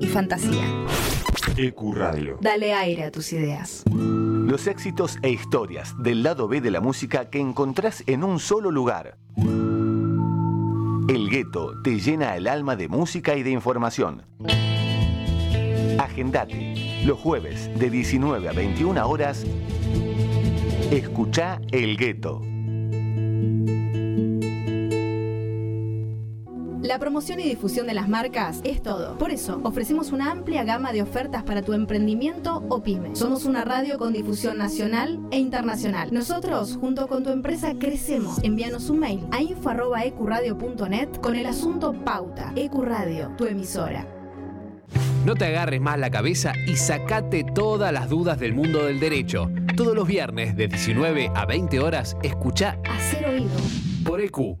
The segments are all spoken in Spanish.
y fantasía. EQ Radio. Dale aire a tus ideas. Los éxitos e historias del lado B de la música que encontrás en un solo lugar. El gueto te llena el alma de música y de información. Agendate. Los jueves de 19 a 21 horas. Escucha El Gueto. La promoción y difusión de las marcas es todo. Por eso, ofrecemos una amplia gama de ofertas para tu emprendimiento o pyme. Somos una radio con difusión nacional e internacional. Nosotros, junto con tu empresa, crecemos. Envíanos un mail a info.ecuradio.net con el asunto Pauta. Ecuradio, tu emisora. No te agarres más la cabeza y sacate todas las dudas del mundo del derecho. Todos los viernes de 19 a 20 horas, escucha Hacer oído. por EQ.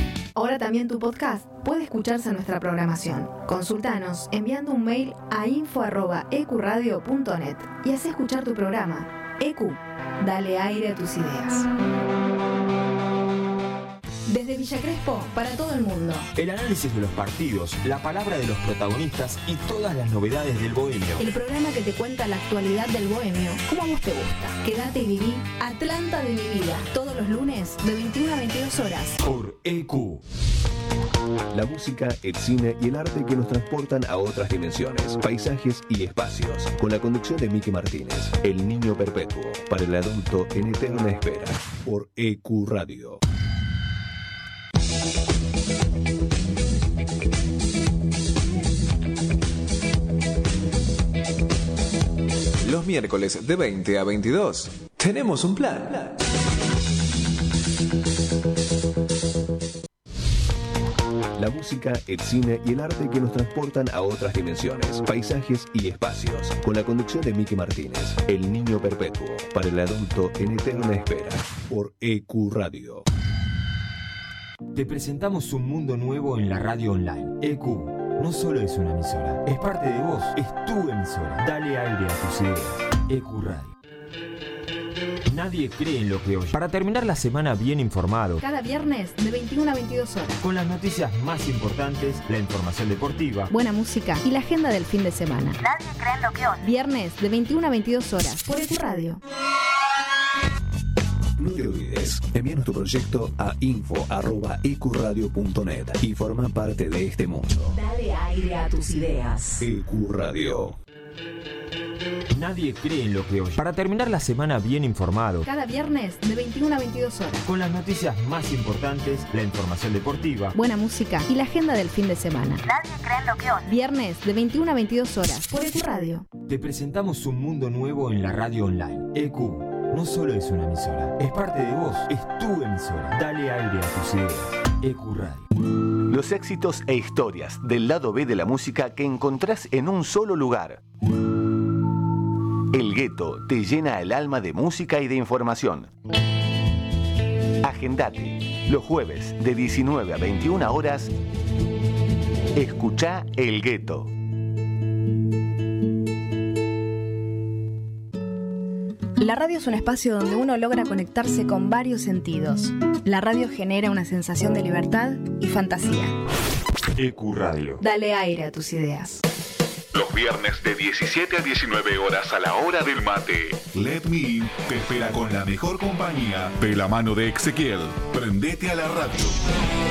Ahora también tu podcast puede escucharse en nuestra programación. Consultanos enviando un mail a info.ecuradio.net y haz escuchar tu programa. EQ, dale aire a tus ideas. Desde Villa Crespo, para todo el mundo. El análisis de los partidos, la palabra de los protagonistas y todas las novedades del bohemio. El programa que te cuenta la actualidad del bohemio, como a vos te gusta. Quédate y viví Atlanta de mi vida, todos los lunes de 21 a 22 horas. Por EQ. La música, el cine y el arte que nos transportan a otras dimensiones, paisajes y espacios. Con la conducción de Miki Martínez, El Niño Perpetuo, para el adulto en eterna espera. Por EQ Radio. Los miércoles de 20 a 22 tenemos un plan. La música, el cine y el arte que nos transportan a otras dimensiones, paisajes y espacios. Con la conducción de Miki Martínez, El Niño Perpetuo, para el adulto en eterna espera. Por EQ Radio. Te presentamos un mundo nuevo en la radio online. EQ no solo es una emisora, es parte de vos, es tu emisora. Dale aire a tus ideas. EQ Radio. Nadie cree en lo que oye. Para terminar la semana bien informado, Cada viernes de 21 a 22 horas. con las noticias más importantes, la información deportiva, Buena música y la agenda del fin de semana. Nadie cree en lo que oye. Viernes de 21 a 22 horas por EQ Radio. No te olvides, envíanos tu proyecto a info.ecuradio.net y forma parte de este mundo. Dale aire a tus ideas. EQ Radio. nadie cree en lo que oye. Para terminar la semana bien informado, Cada viernes de 21 a 22 horas. con las noticias más importantes, la información deportiva, Buena música y la agenda del fin de semana. Nadie cree en lo que oye. Viernes de 21 a 22 horas por EQ Radio. te presentamos un mundo nuevo en la radio online. EQ no solo es una emisora, es parte de vos, es tu emisora. Dale aire a tus ideas. EQ Radio. Los éxitos e historias del lado B de la música que encontrás en un solo lugar. El gueto te llena el alma de música y de información. Agendate. Los jueves de 19 a 21 horas. Escucha El Gueto. La radio es un espacio donde uno logra conectarse con varios sentidos. La radio genera una sensación de libertad y fantasía. EQ Radio. Dale aire a tus ideas. Los viernes de 17 a 19 horas a la hora del mate. Let Me In te espera con la mejor compañía de la mano de Ezequiel. Prendete a la radio.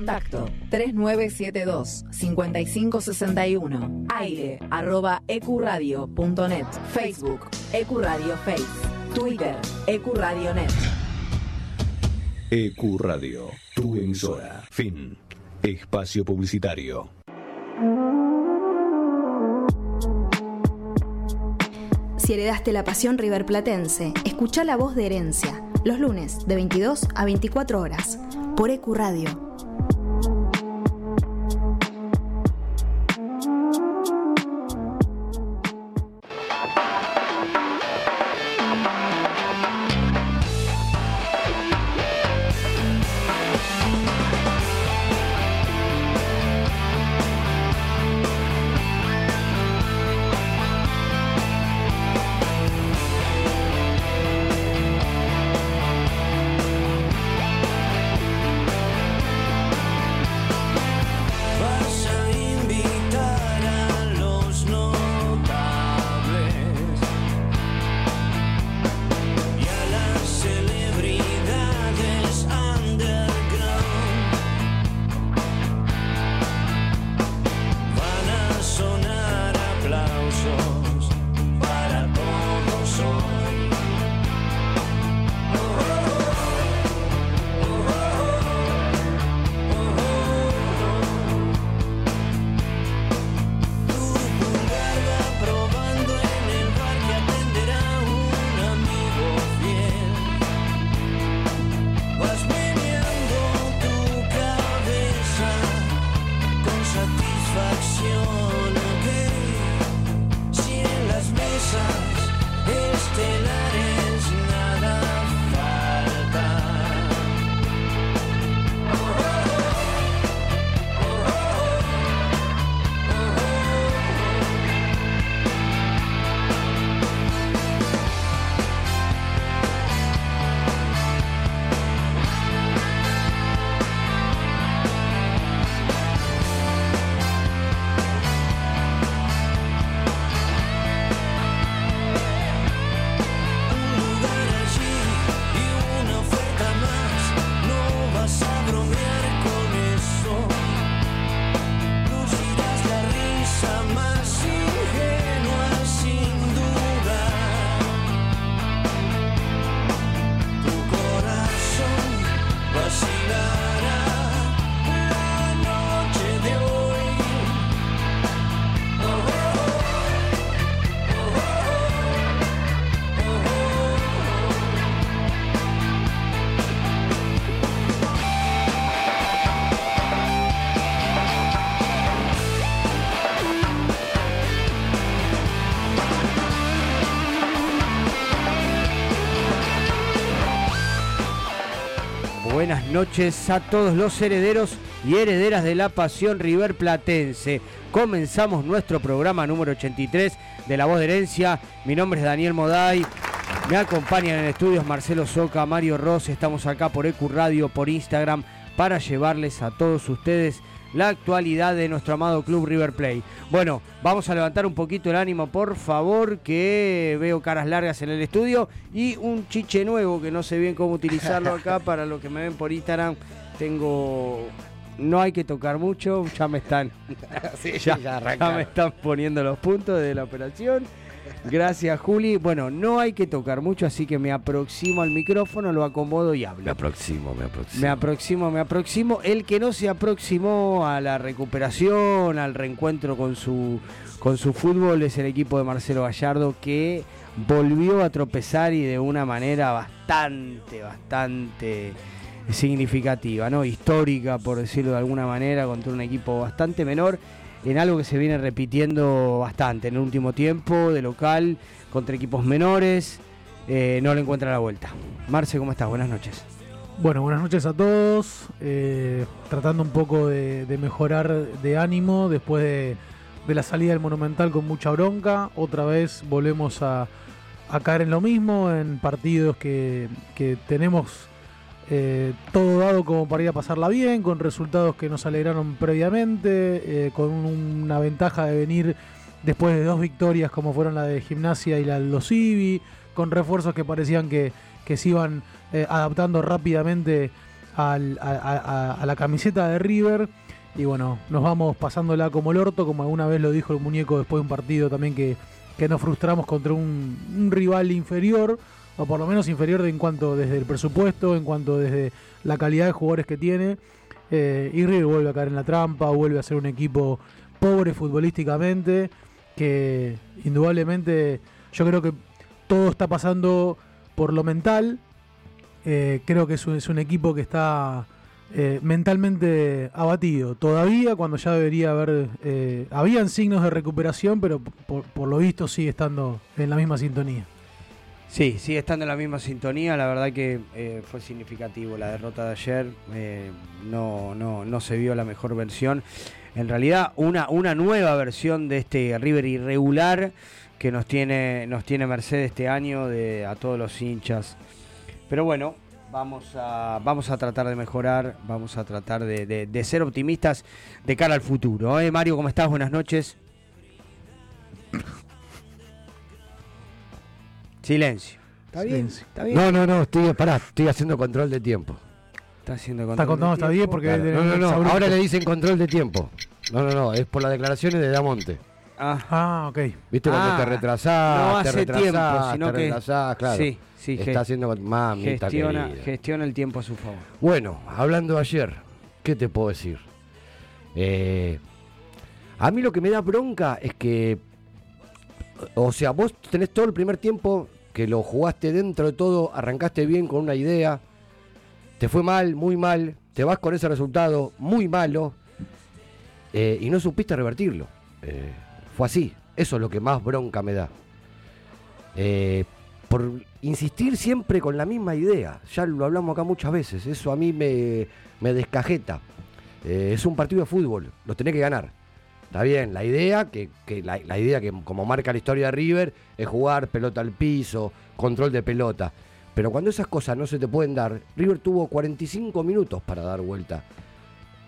Contacto 3972 5561. Aire arroba ecuradio.net. Facebook Ecuradio Face. Twitter Ecuradionet. Ecuradio, tu emisora. Fin. Espacio publicitario. Si heredaste la pasión riverplatense, escucha la voz de herencia, los lunes de 22 a 24 horas, por Ecuradio noches a todos los herederos y herederas de la pasión River Platense. Comenzamos nuestro programa número 83 de La Voz de Herencia. Mi nombre es Daniel Moday. Me acompañan en estudios Marcelo Soca, Mario Ross. Estamos acá por ECU Radio, por Instagram, para llevarles a todos ustedes la actualidad de nuestro amado club River Plate. Bueno, vamos a levantar un poquito el ánimo, por favor, que veo caras largas en el estudio y un chiche nuevo que no sé bien cómo utilizarlo acá para lo que me ven por Instagram. Tengo no hay que tocar mucho, ya me están ya, ya me están poniendo los puntos de la operación. Gracias, Juli. Bueno, no hay que tocar mucho, así que me aproximo al micrófono, lo acomodo y hablo. Me aproximo, me aproximo. Me aproximo, me aproximo. El que no se aproximó a la recuperación, al reencuentro con su, con su fútbol, es el equipo de Marcelo Gallardo, que volvió a tropezar y de una manera bastante, bastante significativa, ¿no? Histórica, por decirlo de alguna manera, contra un equipo bastante menor en algo que se viene repitiendo bastante en el último tiempo, de local, contra equipos menores, eh, no le encuentra la vuelta. Marce, ¿cómo estás? Buenas noches. Bueno, buenas noches a todos. Eh, tratando un poco de, mejorar de ánimo después de, la salida del Monumental con mucha bronca. Otra vez volvemos a, caer en lo mismo, en partidos que, que tenemos eh, todo dado como para ir a pasarla bien, con resultados que nos alegraron previamente, eh, con una ventaja de venir después de dos victorias como fueron la de Gimnasia y la de los Ibi, con refuerzos que parecían que, se iban eh, adaptando rápidamente al- a, la camiseta de River. Y bueno, nos vamos pasándola como el orto, como alguna vez lo dijo el muñeco después de un partido también que, que nos frustramos contra un rival inferior, o por lo menos inferior en cuanto desde el presupuesto, en cuanto desde la calidad de jugadores que tiene. Eh, y River vuelve a caer en la trampa, vuelve a ser un equipo pobre futbolísticamente, que indudablemente yo creo que todo está pasando por lo mental. Eh, creo que es un, equipo que está eh, mentalmente abatido. Todavía cuando ya debería haber... eh, habían signos de recuperación, pero por, por lo visto sigue estando en la misma sintonía. Sí, sigue estando en la misma sintonía. La verdad que eh, fue significativo la derrota de ayer. eh, no, no, no se vio la mejor versión. En realidad, una, una nueva versión de este River irregular que nos tiene, nos tiene Mercedes este año de, a todos los hinchas. Pero bueno, vamos a, vamos a tratar de mejorar, vamos a tratar de, ser optimistas de cara al futuro. ¿eh? Mario, ¿cómo estás? Buenas noches. Silencio. ¿Está bien? Silencio. ¿Está bien? No, no, no, estoy, pará, estoy haciendo control de tiempo. Está haciendo Está contando, está bien porque Claro, no, no, no, sabroso. ahora le dicen control de tiempo. No, no, no, es por las declaraciones de Damonte. Ah, Ah, ok. ¿Viste cuando Ah, te retrasás? no te hace retrasás, tiempo, sino te que- retrasás, claro. Sí, sí, Está haciendo con- mamita gestiona, gestiona el tiempo a su favor. Bueno, hablando de ayer, ¿qué te puedo decir? Eh, a mí lo que me da bronca es que, o sea, vos tenés todo el primer tiempo que lo jugaste dentro de todo, arrancaste bien con una idea, te fue mal, muy mal, te vas con ese resultado muy malo eh, y no supiste revertirlo. Eh, fue así, eso es lo que más bronca me da. Eh, por insistir siempre con la misma idea. Ya lo hablamos acá muchas veces. Eso a mí me, me descajeta. Es un partido de fútbol, lo tenés que ganar. Está bien, la idea, que, que la, idea que como marca la historia de River, es jugar pelota al piso, control de pelota. Pero cuando esas cosas no se te pueden dar, River tuvo 45 minutos para dar vuelta.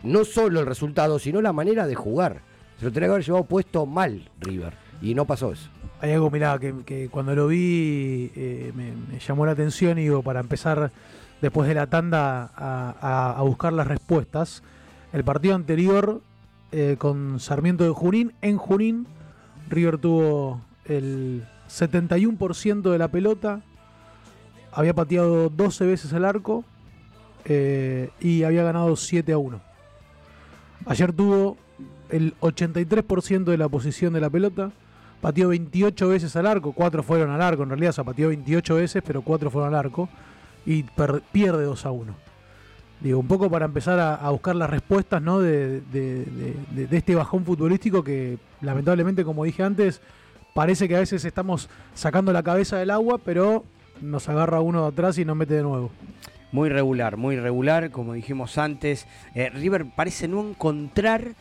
No solo el resultado, sino la manera de jugar. Se lo tenía que haber llevado puesto mal River. Y no pasó eso. Hay algo, mirá, que, que cuando lo vi eh, me, llamó la atención y digo, para empezar después de la tanda a- a buscar las respuestas. El partido anterior eh, con Sarmiento de Junín, en Junín, River tuvo el 71% de la pelota, había pateado 12 veces el arco eh, y había ganado 7 a 1. Ayer tuvo el 83% de la posición de la pelota, pateó 28 veces al arco, 4 fueron al arco, en realidad, o sea, pateó 28 veces, pero 4 fueron al arco, y pierde 2 a 1. Digo, un poco para empezar a, buscar las respuestas ¿no? de- de- de este bajón futbolístico que, lamentablemente, como dije antes, parece que a veces estamos sacando la cabeza del agua, pero nos agarra uno de atrás y nos mete de nuevo. Muy regular, muy regular, como dijimos antes. Eh, River parece no encontrar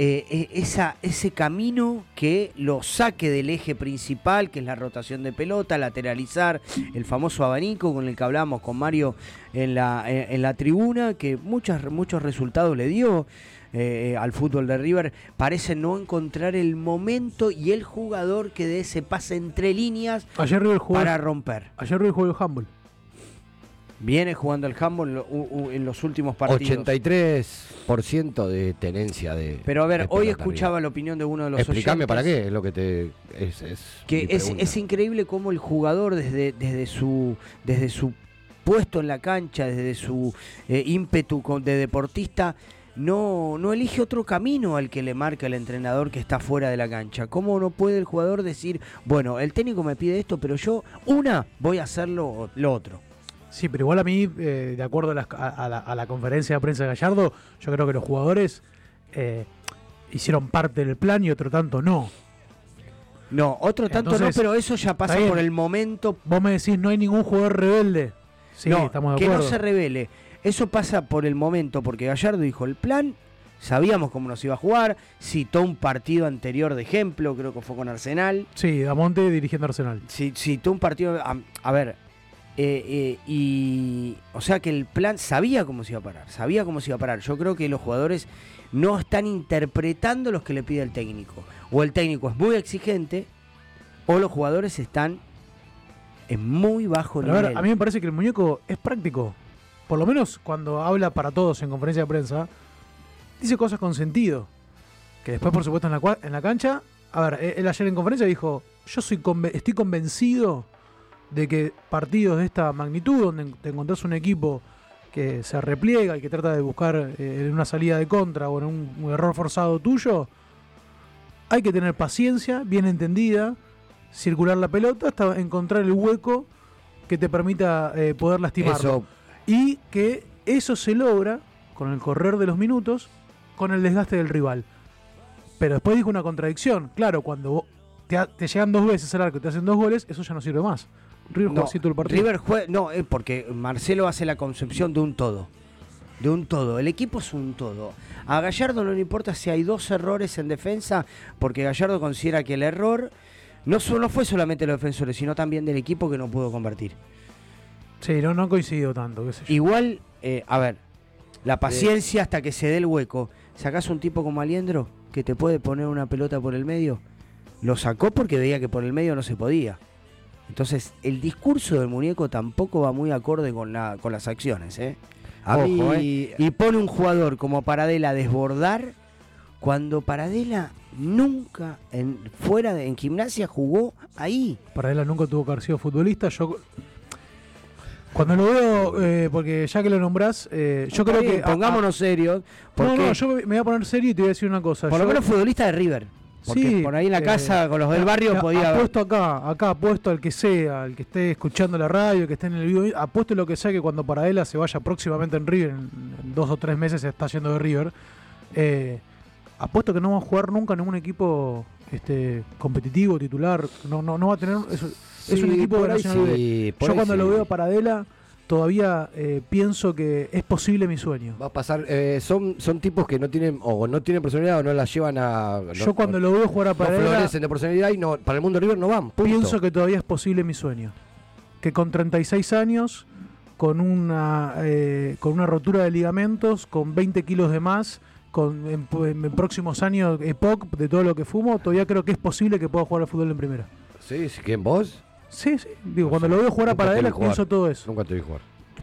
eh, eh, esa, ese camino que lo saque del eje principal, que es la rotación de pelota, lateralizar, el famoso abanico con el que hablamos con Mario en la, en, en la tribuna, que muchas, muchos resultados le dio. eh, al fútbol de River parece no encontrar el momento y el jugador que dé ese pase entre líneas Ayer River jugó, para romper. ayer River jugó el handball. Viene jugando el handball en, los últimos partidos. 83% de tenencia de. Pero a ver, hoy escuchaba arriba. la opinión de uno de los Explícame oyentes para qué, es lo que te. Es, es Que es, es increíble cómo el jugador desde, desde su desde su puesto en la cancha, desde su eh, ímpetu de deportista, no, no elige otro camino al que le marca el entrenador que está fuera de la cancha. ¿Cómo no puede el jugador decir, bueno, el técnico me pide esto, pero yo, una, voy a hacer lo, lo otro? Sí, pero igual a mí, eh, de acuerdo a, la, a la conferencia de prensa de Gallardo, yo creo que los jugadores eh, hicieron parte del plan y otro tanto no. No, otro tanto Entonces, no, pero eso ya pasa por el momento Vos me decís, no hay ningún jugador rebelde. Sí, no, estamos de que acuerdo. no se revele. Eso pasa por el momento, porque Gallardo dijo el plan, sabíamos cómo nos iba a jugar, citó un partido anterior de ejemplo, creo que fue con Arsenal, Sí, Damonte dirigiendo Arsenal. ci- citó un partido, a, a ver, eh, eh, y o sea que el plan sabía cómo se iba a parar, sabía cómo se iba a parar. Yo creo que los jugadores no están interpretando los que le pide el técnico. O el técnico es muy exigente, o los jugadores están en muy bajo Pero a nivel. ver, a mí me parece que el muñeco es práctico. por lo menos cuando habla para todos en conferencia de prensa, dice cosas con sentido. Que después, por supuesto, en la, en la cancha, a ver, él ayer en conferencia dijo, yo soy conve- estoy convencido de que partidos de esta magnitud, donde te encontrás un equipo que se repliega y que trata de buscar eh, en una salida de contra o en un, un error forzado tuyo, hay que tener paciencia, bien entendida, circular la pelota hasta encontrar el hueco que te permita eh, poder lastimarlo. Eso. Y que eso se logra con el correr de los minutos, con el desgaste del rival. Pero después dijo una contradicción. Claro, cuando te, te llegan dos veces al arco y te hacen dos goles, eso ya no sirve más. River No, el partido. River juega, no, es porque Marcelo hace la concepción de un todo. De un todo. El equipo es un todo. A Gallardo no le importa si hay dos errores en defensa, porque Gallardo considera que el error no, no fue solamente de los defensores, sino también del equipo que no pudo convertir. Sí, no, no coincido tanto. qué sé yo. Igual, eh, a ver, la paciencia hasta que se dé el hueco. Sacás un tipo como Aliendro que te puede poner una pelota por el medio. Lo sacó porque veía que por el medio no se podía. Entonces, el discurso del muñeco tampoco va muy acorde con, la, con las acciones. ¿eh? A Ojo, mí- ¿eh? Y pone un jugador como Paradela a desbordar cuando Paradela nunca en, fuera de, en gimnasia jugó ahí. Para él nunca tuvo que haber sido futbolista. Yo cuando lo veo, eh, porque ya que lo nombrás, eh, yo Está creo bien, que. pongámonos serios. No, porque no, yo me voy a poner serio y te voy a decir una cosa. por lo menos futbolista de River. Porque Sí, por ahí en la eh, casa con los del barrio a- podía. Apuesto acá, acá apuesto al que sea, al que esté escuchando la radio, que esté en el vivo, apuesto lo que sea que cuando Paradela se vaya próximamente en River, en, en dos o tres meses se está yendo de River, eh, apuesto que no va a jugar nunca en ningún equipo este, competitivo, titular, no, no, no va a tener, es, es un equipo de por ahí sí, por Yo ahí cuando lo veo a Paradela, todavía eh, pienso que es posible mi sueño. Va a pasar, eh, son, son tipos que no tienen, o no tienen personalidad o no la llevan a. no- Yo cuando no- lo veo jugar a no Paradela, florecen de personalidad y no, para el mundo River no van. punto. Pienso que todavía es posible mi sueño. Que con 36 años, con una, eh, con una rotura de ligamentos, con 20 kilos de más, con en, en próximos años EPOC de todo lo que fumo, todavía creo que es posible que pueda jugar al fútbol en primera. Sí, ¿quién vos? Sí, sí. Digo, cuando lo veo jugar a Nunca te vi Paradela, jugar. pienso todo eso. Nunca te vi jugar.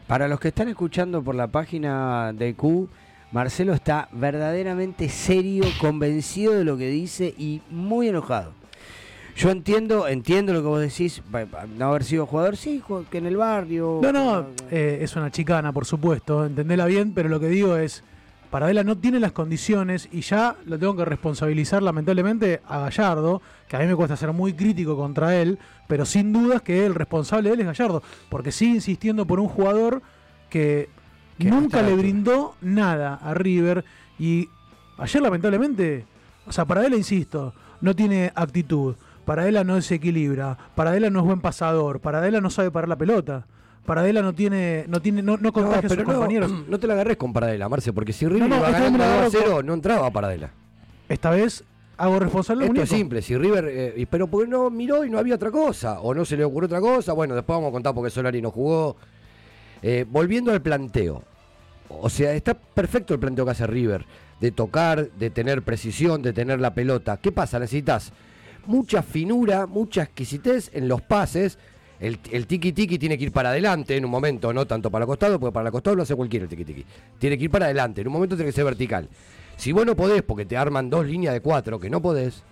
Para los que están escuchando por la página de Q, Marcelo está verdaderamente serio, convencido de lo que dice y muy enojado. Yo entiendo, entiendo lo que vos decís, pa- pa- no haber sido jugador, sí, ju- que en el barrio. No, no, eh, es una chicana, por supuesto, entendela bien, pero lo que digo es, Paradela no tiene las condiciones y ya lo tengo que responsabilizar lamentablemente a Gallardo, que a mí me cuesta ser muy crítico contra él, pero sin dudas que el responsable de él es Gallardo, porque sigue insistiendo por un jugador que, nunca le brindó nada a River y ayer lamentablemente, o sea, Paradela, insisto, no tiene actitud, Paradela no desequilibra, Paradela no es buen pasador, Paradela no sabe parar la pelota. Paradela no tiene, no tiene, no, no contagia a sus no, compañeros. no te la agarres con Paradela, Marce, porque si River No, no, iba esta vez me ganando la 2 a agarro 0, con- no entraba Paradela. Esta vez hago responsable Esto muñeco. es simple, si River, eh, pero porque no miró y no había otra cosa, o no se le ocurrió otra cosa, bueno, después vamos a contar porque Solari no jugó. Eh, volviendo al planteo, o sea, está perfecto el planteo que hace River, de tocar, de tener precisión, de tener la pelota. ¿Qué pasa? Necesitas mucha finura, mucha exquisitez en los pases. El, el tiki tiki tiene que ir para adelante en un momento, no tanto para el costado, porque para el costado lo hace cualquiera el tiki tiki. Tiene que ir para adelante, en un momento tiene que ser vertical. Si vos no podés, porque te arman dos líneas de cuatro que no podés,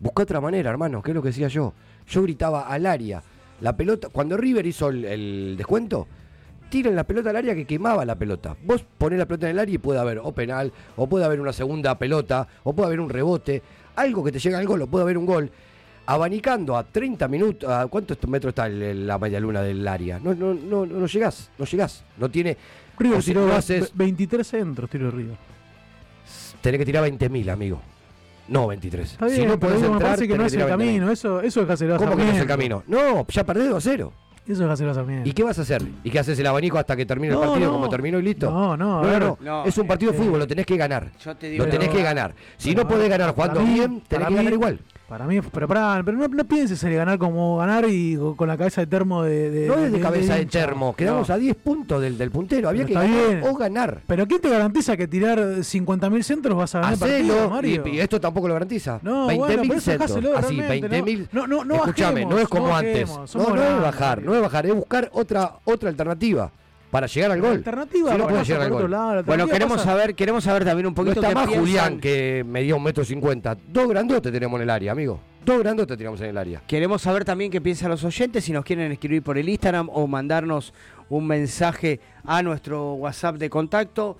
busca otra manera, hermano, que es lo que decía yo. Yo gritaba al área. La pelota, cuando River hizo el, el descuento, tiran la pelota al área que quemaba la pelota. Vos ponés la pelota en el área y puede haber o penal, o puede haber una segunda pelota, o puede haber un rebote, algo que te llega al gol, o puede haber un gol. Abanicando a 30 minutos, ¿a cuántos metros está el- el- la media luna del área? No, no, no, no llegás, no llegás. No tiene. River o si no haces- 23 centros, tiró River. tenés que tirar 20.000, amigo. No 23. Está bien, si no podés me entrar, parece que no es el tirar 20.000. camino. Eso, eso es Cáceres ¿Cómo que no es el camino? No, ya perdés 2 a 0. Eso es Cáceres Sarmiento. ¿Y qué vas a hacer? ¿Y qué haces el abanico hasta que termine el partido no. como terminó y listo? No, no, no, ver. no, No, Es un partido de este, fútbol, lo tenés que ganar. Yo te digo, Lo tenés pero- que ganar. Si no podés ganar jugando mí- bien, tenés que ganar igual. Para mí, pero, pará, pero no, no pienses en ganar como ganar y co- con la cabeza de termo de. de- No es de de- cabeza de termo. Quedamos No. a 10 puntos del, del puntero. Había Pero que ganar bien. o ganar. Pero ¿quién te garantiza que tirar 50.000 centros vas a ganar partido, Hacelo. Mario? Y, y esto tampoco lo garantiza. No, 20.000 bueno, centros. Así, realmente, 20.000. no, no, no Escúchame, bajemos, no es como antes. No, no es bajar, no es bajar, es buscar otra, otra alternativa. Para llegar al gol. alternativa, Si no bueno, puede llegar al gol. lado, la Bueno, queremos pasa- saber, queremos saber también un No poquito está qué más piensan- Julián que medía un metro cincuenta. Dos grandotes tenemos en el área, amigo. Dos grandotes tenemos en el área. Queremos saber también qué piensan los oyentes, si nos quieren escribir por el Instagram o mandarnos un mensaje a nuestro WhatsApp de contacto,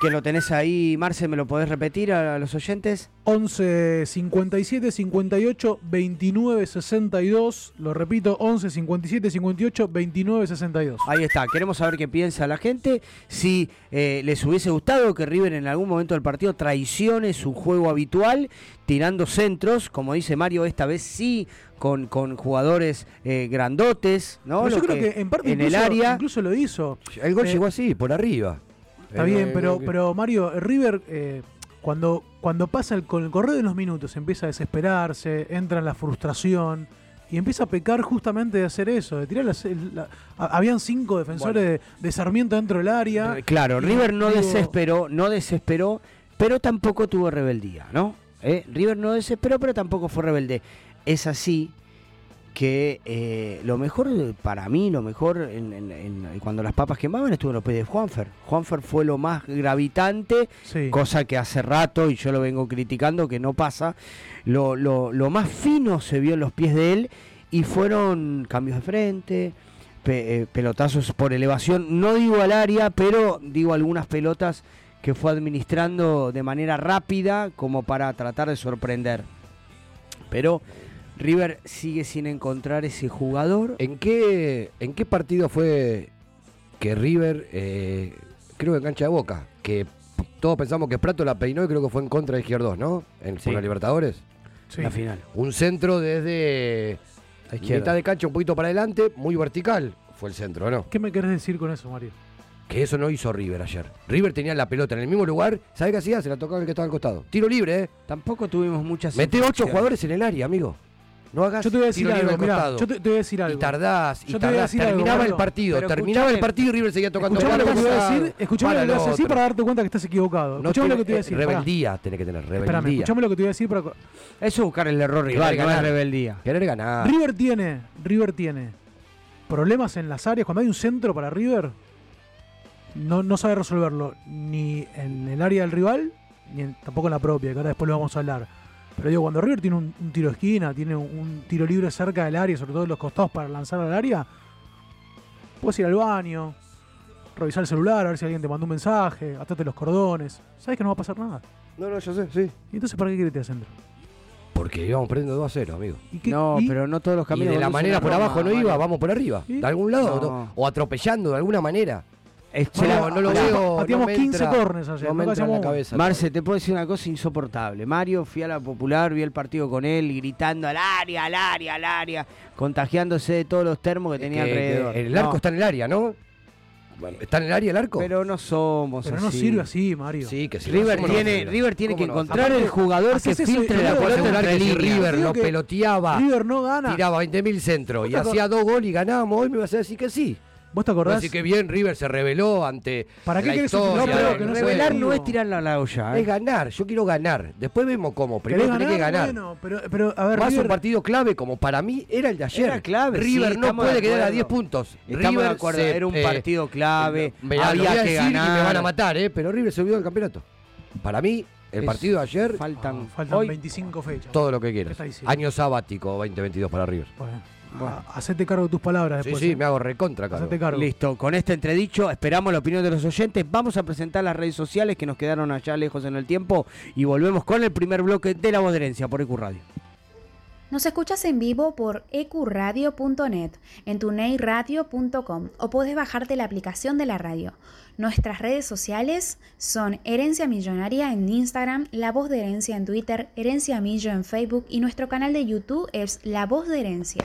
que lo tenés ahí, Marce, ¿me lo podés repetir a los oyentes? 11 57 58 29 62. Lo repito, 11 57 58 29 62. Ahí está, queremos saber qué piensa la gente, si eh, les hubiese gustado que River en algún momento del partido traicione su juego habitual, tirando centros, como dice Mario, esta vez sí, con, con jugadores eh, grandotes, ¿no? Pero yo Lo creo que, en parte en el incluso, área... incluso lo hizo. El gol Eh, llegó así, por arriba. Está Eh, bien, eh, pero, eh, pero Mario, River, eh, cuando, cuando pasa el, con el correr de los minutos, empieza a desesperarse, entra en la frustración y empieza a pecar justamente de hacer eso, de tirar las- la- habían cinco defensores de, de Sarmiento dentro del área. Claro, River no digo, desesperó, no desesperó, pero tampoco tuvo rebeldía, ¿no? Eh, River no desesperó, pero tampoco fue rebelde. Es así que eh, lo mejor para mí, lo mejor en, en- en- cuando las papas quemaban estuvo en los pies de Juanfer. Juanfer fue lo más gravitante, Sí. cosa que hace rato, y yo lo vengo criticando, que no pasa. Lo, lo- lo más fino se vio en los pies de él y fueron cambios de frente, pe- eh, pelotazos por elevación, no digo al área, pero digo algunas pelotas que fue administrando de manera rápida como para tratar de sorprender. Pero River sigue sin encontrar ese jugador. ¿En qué, ¿En qué partido fue que River, eh, creo que en cancha de Boca, que todos pensamos que Prato la peinó y creo que fue en contra de Izquierdos, ¿no? En, Sí. por la Libertadores. Sí. La final. Un centro desde La mitad de cancha, un poquito para adelante, muy vertical. Fue el centro, ¿no? ¿Qué me querés decir con eso, Mario? Que eso no hizo River ayer. River tenía la pelota en el mismo lugar. ¿Sabe qué hacía? Se la tocaba el que estaba al costado. Tiro libre, ¿eh? Tampoco tuvimos muchas. Mete ocho jugadores en el área, amigo. No hagas Yo te voy a decir algo, al mirá, yo te, te voy a decir algo. Y tardás, y Yo te voy a tardás. decir algo, Terminaba el partido, terminaba el partido y River seguía tocando Escuchame lo que te voy a decir, escuchame lo que te voy a decir para darte cuenta que estás equivocado. No Escuchame lo que te voy a decir. pará. rebeldía tenés que tener, Espérame, rebeldía. escuchame lo que te voy a decir para... Eso es buscar el error rival, Querer no es ganar. rebeldía. Querer ganar. River tiene, River tiene problemas en las áreas. Cuando hay un centro para River, no, no sabe resolverlo ni en el área del rival, ni en- tampoco en la propia, que ahora después lo vamos a hablar. Pero digo, cuando River tiene un, un tiro de esquina, tiene un, un tiro libre cerca del área, sobre todo en los costados para lanzar al área, puedes ir al baño, revisar el celular, a ver si alguien te mandó un mensaje, atate los cordones. Sabes que no va a pasar nada. No, no, yo sé, sí. ¿Y entonces para qué querés ir al centro? Porque íbamos perdiendo 2 a 0, amigo. ¿Y qué- No, y- pero no todos los Y caminos. de la manera por Roma, abajo no iba, vamos por arriba. De algún lado. No. O atropellando de alguna manera. Es- No, la- no lo veo. pateamos no me 15 entra- corners ayer, No me nunca entra en la cabeza. Marce, te puedo decir una cosa insoportable. Mario, fui a la popular, vi el partido con él, gritando al área, al área, al área, contagiándose de todos los termos que tenía alrededor. el arco No, está en el área, ¿no? Bueno, ¿Está en el área el arco? Pero no somos Pero así. no sirve así, Mario. sí, que sí. River ¿cómo no tiene? River tiene que encontrar Aparte, el jugador que filtre la pelota que si. River lo peloteaba, River no gana. tiraba 20.000 centros y ¿Vos te hacía dos goles y ganábamos, hoy me vas a decir que sí. ¿Vos te acordás? Así que bien, River se rebeló ante ¿Para qué la querés historia. No, pero que no revelar no es tirarla a la olla. ¿eh? Es ganar, yo quiero ganar. Después vemos cómo. ¿Querés Primero tenés que ganar. Bueno, pero, pero a ver, Más River, un partido clave como para mí era el de ayer. Era clave, River sí, no puede de quedar a acuerdo. 10 puntos. Estamos River de acuerdo, se, era un eh, partido clave, me- lo había voy a que decir ganar. y me van a matar, ¿eh? pero River se olvidó del campeonato. Para mí, el Es- partido de ayer, Faltan, Ah, faltan hoy, 25 fechas. todo lo que ¿Qué quieras. Año sabático 2022 para River. Bueno, Bueno. a- hacete cargo de tus palabras Sí, después. sí, ¿eh? me hago recontra, Carlos. Hacete cargo. Listo, con este entredicho esperamos la opinión de los oyentes. Vamos a presentar las redes sociales que nos quedaron allá lejos en el tiempo y volvemos con el primer bloque de La Voz de Herencia por EQ Radio. Nos escuchas en vivo por ecuradio.net, en tuneiradio.com o podés bajarte la aplicación de la radio. Nuestras redes sociales son Herencia Millonaria en Instagram, La Voz de Herencia en Twitter, Herencia Millo en Facebook y nuestro canal de YouTube es La Voz de Herencia.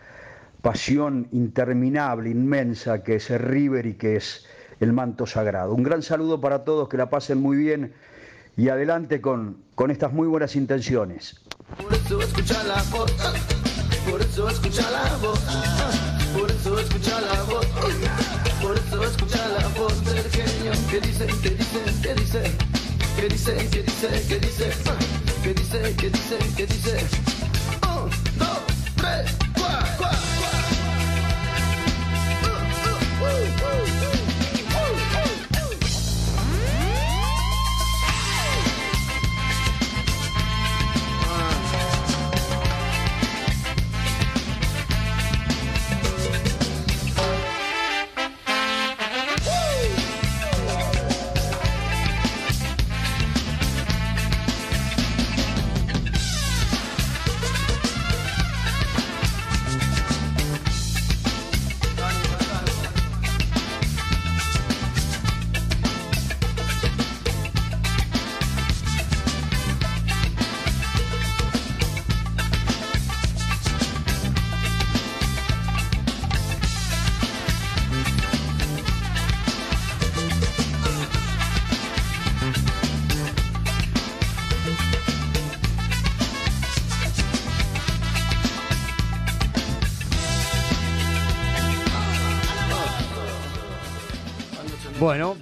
pasión interminable, inmensa, que es el River y que es el manto sagrado. Un gran saludo para todos, que la pasen muy bien y adelante con, con estas muy buenas intenciones. woo, woo.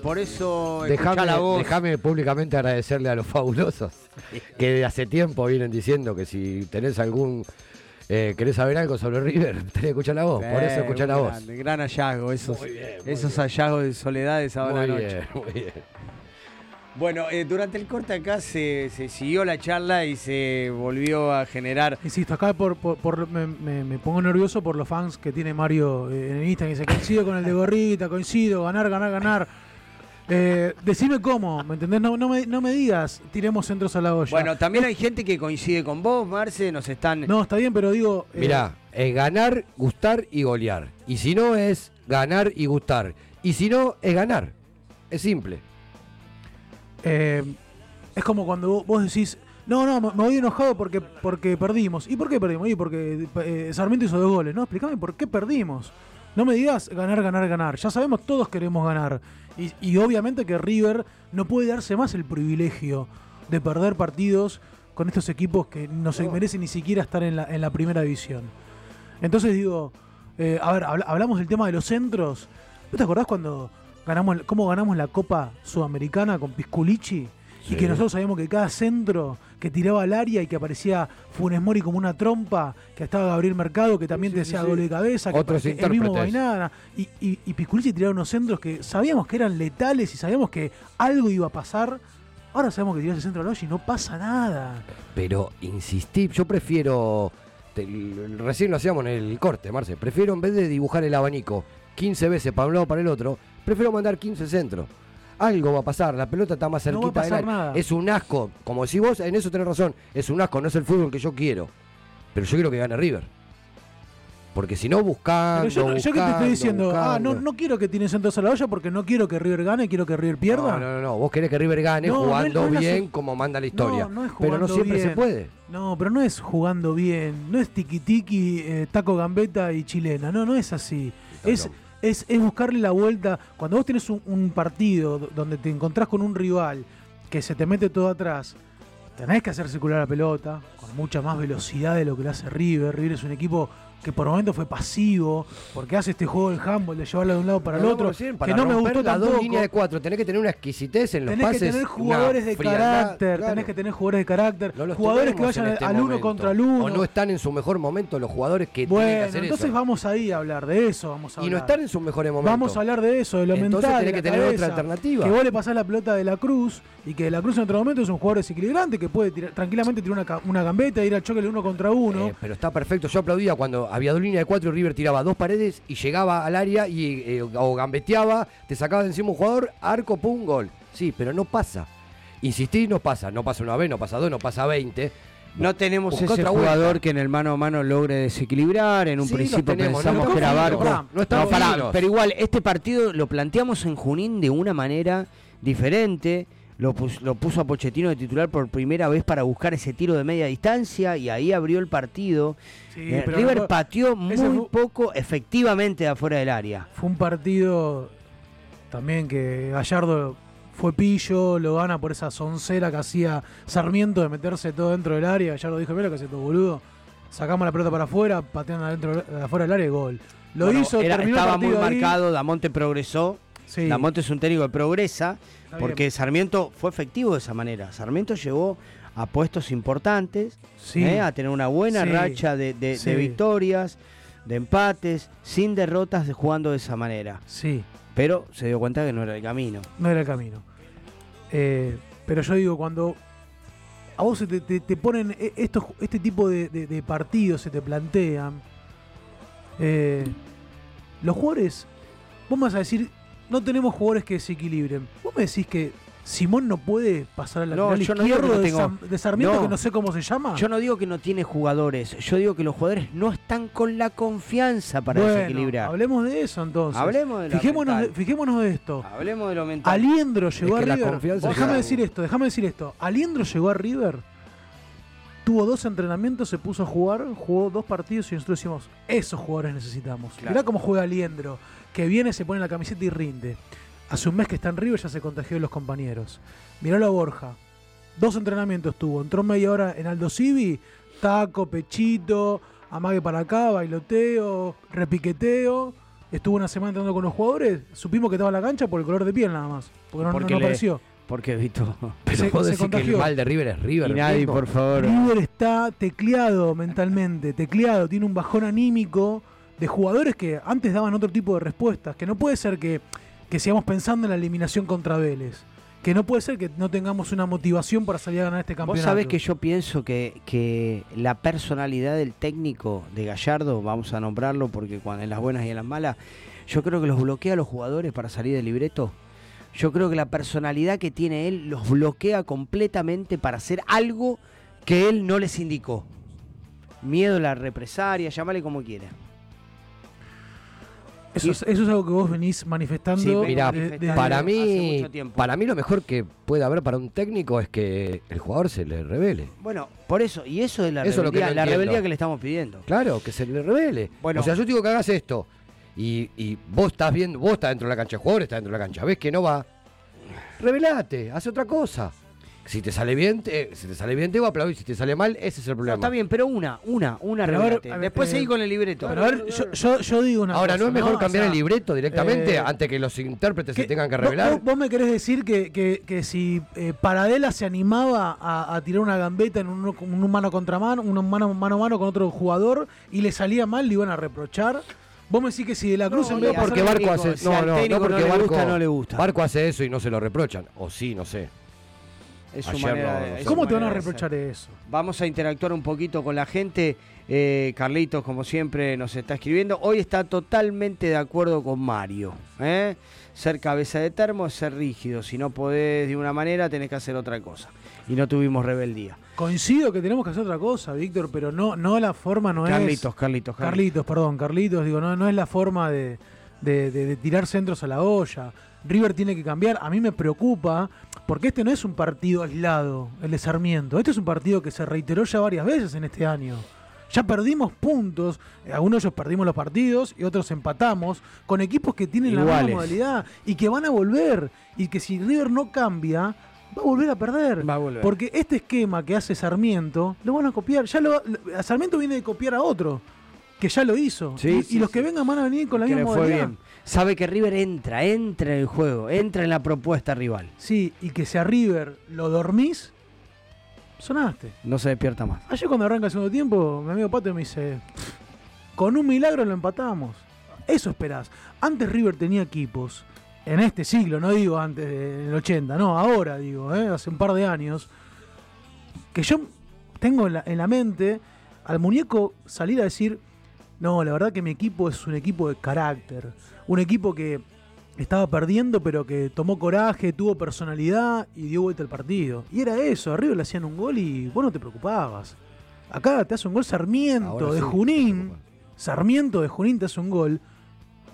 Por eso escuchá la voz. Déjame públicamente agradecerle a los fabulosos que de hace tiempo vienen diciendo que si tenés algún. eh, querés saber algo sobre River, tenés que escuchar la voz. por eso Eh, escuchá la muy voz. grande, Gran hallazgo, esos, Muy bien, muy esos hallazgos de soledad de esa Muy noche. bien, muy bien. Bueno, eh, durante el corte acá se, se siguió la charla y se volvió a generar. Insisto, acá por, por- por- me, me- me pongo nervioso por los fans que tiene Mario eh, en el Instagram. Que dice, coincido con el de Gorrita, coincido, ganar, ganar, ganar. Eh, decime cómo, ¿me entendés? No, no, me, no me digas, tiremos centros a la olla. Bueno, también hay gente que coincide con vos, Marce, nos están. No, está bien, pero digo... eh, Mirá, es ganar, gustar y golear. Y si no es ganar y gustar. Y si no, es ganar. Es simple. Eh, es como cuando vos- vos decís, no, no, me me voy enojado porque, porque perdimos. ¿Y por qué perdimos? Y porque eh, Sarmiento hizo dos goles. No, explícame por qué perdimos. No me digas ganar, ganar, ganar. Ya sabemos, todos queremos ganar. Y, y obviamente que River no puede darse más el privilegio de perder partidos con estos equipos que no se merecen ni siquiera estar en la, en la primera división. Entonces digo, eh, a ver, habla- hablamos del tema de los centros. ¿Vos te acordás cuando ganamos, cómo ganamos la Copa Sudamericana con Pisculichi? Y que nosotros sabíamos que cada centro que tiraba al área y que aparecía Funes Mori como una trompa, que estaba Gabriel Mercado, que también te decía sí. gol de cabeza, que Otros el mismo. Bainada. Y, y, y tiraba unos centros que sabíamos que eran letales y sabíamos que algo iba a pasar. Ahora sabemos que tirás el centro al hoyo y no pasa nada. Pero insistí, yo prefiero. te- recién lo hacíamos en el corte, Marce. Prefiero en vez de dibujar el abanico 15 veces para un lado para el otro, prefiero mandar 15 centros. Algo va a pasar, la pelota está más No va a cerquita pasar área. nada. Es un asco, como decís vos, en eso tenés razón. Es un asco, no es el fútbol que yo quiero. Pero yo quiero que gane River. Porque si no, buscando. Pero yo, que te estoy diciendo, ah, no, quiero que tiene centros a la olla porque no quiero que River gane, quiero que River pierda. No, no, no, no. Vos querés que River gane No, jugando no es la bien como manda la historia. No, no es pero no siempre se puede. No, pero no es jugando bien, no es tiki, eh, taco gambeta y chilena, no, no es así. Es, es, es buscarle la vuelta. Cuando vos tenés un, partido do- donde te encontrás con un rival que se te mete todo atrás, tenés que hacer circular la pelota con mucha más velocidad de lo que lo hace River. River es un equipo que por momentos fue pasivo, porque hace este juego del handball de llevarla de un lado para el otro, para que no me gustó las dos tampoco. líneas de cuatro, tenés que tener una exquisitez en los Tenés pases. que tener jugadores de frialdad, carácter, claro. tenés que tener jugadores de carácter, No jugadores que vayan este al uno contra el uno. O no están en su mejor momento los jugadores que tienen que Bueno, hacer entonces eso. vamos ahí a hablar de eso, vamos a Y no están en sus mejores momentos. Vamos a hablar de eso, de lo Entonces mental. tenés que tener otra cabeza, alternativa. Que vos le pasás la pelota de la Cruz y que de la Cruz en otro momento es un jugador desequilibrante que puede tirar- tranquilamente tirar una, una gambeta, ir al choque de uno contra uno. Eh, pero está perfecto. Yo aplaudía cuando había dos líneas de cuatro y River tiraba dos paredes y llegaba al área y eh, o gambeteaba, te sacaba de encima un jugador, arco, pum, gol. Sí, pero no pasa. Insistí, no pasa. No pasa una vez, no pasa dos, no pasa veinte. No tenemos ese jugador vuelta. que en el mano a mano logre desequilibrar. En un Sí, principio tenemos, pensamos no que era Barco. finos, no estamos pará, finos. pero igual, este partido lo planteamos en Junín de una manera diferente. Lo, pus- lo puso a Pochettino de titular por primera vez para buscar ese tiro de media distancia y ahí abrió el partido. Sí, Eh, River no- pateó muy fue- poco efectivamente de afuera del área. Fue un partido también que Gallardo fue pillo, lo gana por esa soncera que hacía Sarmiento de meterse todo dentro del área. Gallardo dijo, mira lo que hace todo boludo. Sacamos la pelota para afuera, pateando adentro, de afuera del área y gol. Lo Bueno, hizo, era- terminó el estaba muy ahí. marcado, Damonte progresó. Sí. Damonte es un técnico que progresa Está porque bien. Sarmiento fue efectivo de esa manera. Sarmiento llegó a puestos importantes, Sí. ¿eh? a tener una buena Sí. racha de, de- de Sí. victorias, de empates, sin derrotas, de- jugando de esa manera. Sí. Pero se dio cuenta que no era el camino. No era el camino. Eh, pero yo digo, cuando a vos te, te- te ponen e- estos, este tipo de, partidos, se te plantean, eh, los jugadores, vos vas a decir, no tenemos jugadores que desequilibren. Vos me decís que Simón no puede pasar al No, lateral yo no digo que izquierdo no de, Sam- de Sarmiento, No. que no sé cómo se llama. Yo no digo que no tiene jugadores, yo digo que los jugadores no están con la confianza para Bueno, desequilibrar. Hablemos de eso entonces. Hablemos de lo fijémonos, de, mental. fijémonos de esto. Hablemos de lo mental. Aliendro llegó Es a que la River. Déjame decir esto, déjame decir esto. Aliendro llegó a River, tuvo dos entrenamientos, se puso a jugar, jugó dos partidos y nosotros decimos, esos jugadores necesitamos. Claro. Mirá cómo juega Aliendro, que viene, se pone la camiseta y rinde. Hace un mes que está en River ya se contagió de los compañeros. Miralo a Borja. Dos entrenamientos tuvo. Entró media hora en Aldo Civi, taco, pechito, amague para acá, bailoteo, repiqueteo. Estuvo una semana entrenando con los jugadores. Supimos que estaba en la cancha por el color de piel nada más. Porque no, no- Porque no le- apareció. Porque Vito. Pero Se- vos se decís que el mal de River es River. Y nadie, por favor. River está tecleado mentalmente, tecleado, tiene un bajón anímico de jugadores que antes daban otro tipo de respuestas, que no puede ser que, que sigamos pensando en la eliminación contra Vélez, que no puede ser que no tengamos una motivación para salir a ganar este Vos campeonato. sabés que yo pienso que, que la personalidad del técnico de Gallardo, vamos a nombrarlo porque cuando en las buenas y en las malas, yo creo que los bloquea a los jugadores para salir del libreto. Yo creo que la personalidad que tiene él los bloquea completamente para hacer algo que él no les indicó. Miedo a la represalia, llámale como quiera. Eso es, eso es algo que vos venís manifestando. Sí, Mira, de- de- para hace mí, mucho tiempo. para mí lo mejor que puede haber para un técnico es que el jugador se le revele. Bueno, por eso, y eso es la Eso es lo que rebeldía, la rebeldía que le estamos pidiendo. Claro, que se le revele. Bueno. o sea, yo te digo que hagas esto y, y vos estás viendo, vos estás dentro de la cancha, el jugador está dentro de la cancha, ves que no va, revelate, haz otra cosa. Si te sale bien, te, si te sale bien te va a aplaudir, si te sale mal, ese es el No, problema. está bien, pero una, una, una Pero ver, Después eh, seguí con el libreto. Pero a ver, yo, yo- yo digo una Ahora, cosa, ¿no es mejor O cambiar sea, el libreto directamente eh, antes que los intérpretes que- se tengan que revelar? Vos, vos me querés decir que, que- que si eh, Paradela se animaba a, a tirar una gambeta en un, un mano contra mano, un mano, mano a mano con otro jugador y le salía mal, le iban a reprochar. Vos me decís que si de la Cruz No, en vez No, de porque Barco técnico, hace. si No, no, no, porque no le Barco, gusta, no le gusta. Barco hace eso y no se lo reprochan. O sí, no sé. Es su manera no- ¿Cómo te van a reprochar eso? Vamos a interactuar un poquito con la gente. Eh, Carlitos, como siempre, nos está escribiendo. Hoy está totalmente de acuerdo con Mario. ¿eh? Ser cabeza de termo es ser rígido. Si no podés de una manera, tenés que hacer otra cosa. Y no tuvimos rebeldía. Coincido que tenemos que hacer otra cosa, Víctor, pero no, no la forma no Carlitos, es. Carlitos, Carlitos. Carlitos, perdón, Carlitos, digo, no, no es la forma de, de- de- de tirar centros a la olla. River tiene que cambiar. A mí me preocupa, porque este no es un partido aislado, el de Sarmiento. Este es un partido que se reiteró ya varias veces en este año. Ya perdimos puntos, eh, algunos de ellos perdimos los partidos y otros empatamos, con equipos que tienen la misma modalidad y que van a volver. Y que si River no cambia, va a volver a perder. Va a volver. Porque este esquema que hace Sarmiento, lo van a copiar. Ya lo, Sarmiento viene de copiar a otro, que ya lo hizo. Sí, y, sí, y los sí. que vengan van a venir con la que misma fue modalidad. bien. Sabe que River entra, entra en el juego, entra en la propuesta rival. Sí, y que si a River lo dormís, sonaste. No se despierta más. Ayer cuando arranca el segundo tiempo, mi amigo Pato me dice, con un milagro lo empatamos. Eso esperás. Antes River tenía equipos, en este siglo, no digo antes del 80, no, ahora digo, ¿eh? hace un par de años, que yo tengo en la, en la mente al muñeco salir a decir, no, la verdad que mi equipo es un equipo de carácter, un equipo que estaba perdiendo pero que tomó coraje, tuvo personalidad y dio vuelta el partido. Y era eso, arriba le hacían un gol y vos no te preocupabas. Acá te hace un gol Sarmiento Ahora de sí, Junín, Sarmiento de Junín te hace un gol.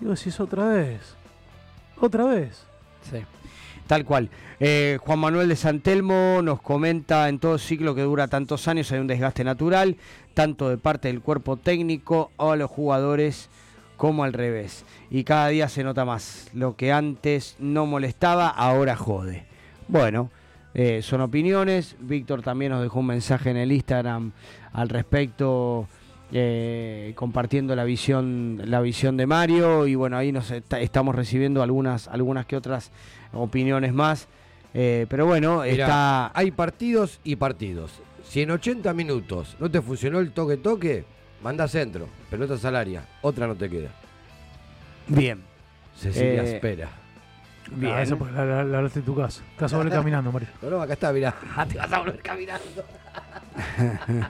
Digo, si es otra vez, otra vez. Sí. Tal cual. Eh, Juan Manuel de Santelmo nos comenta en todo ciclo que dura tantos años hay un desgaste natural, tanto de parte del cuerpo técnico o a los jugadores como al revés. Y cada día se nota más. Lo que antes no molestaba, ahora jode. Bueno, eh, son opiniones. Víctor también nos dejó un mensaje en el Instagram al respecto. eh, compartiendo la visión la visión de Mario y bueno ahí nos está- estamos recibiendo algunas algunas que otras opiniones más Eh, pero bueno Mirá, está Hay partidos y partidos. Si en 80 minutos no te funcionó el toque-toque, manda centro, pelota salaria, otra no te queda. bien Cecilia Eh, espera. bien Ah, eso porque la, la, la hablaste en tu casa. Te vas a volver caminando, Mario. No, no, acá está, mirá. te vas a volver caminando.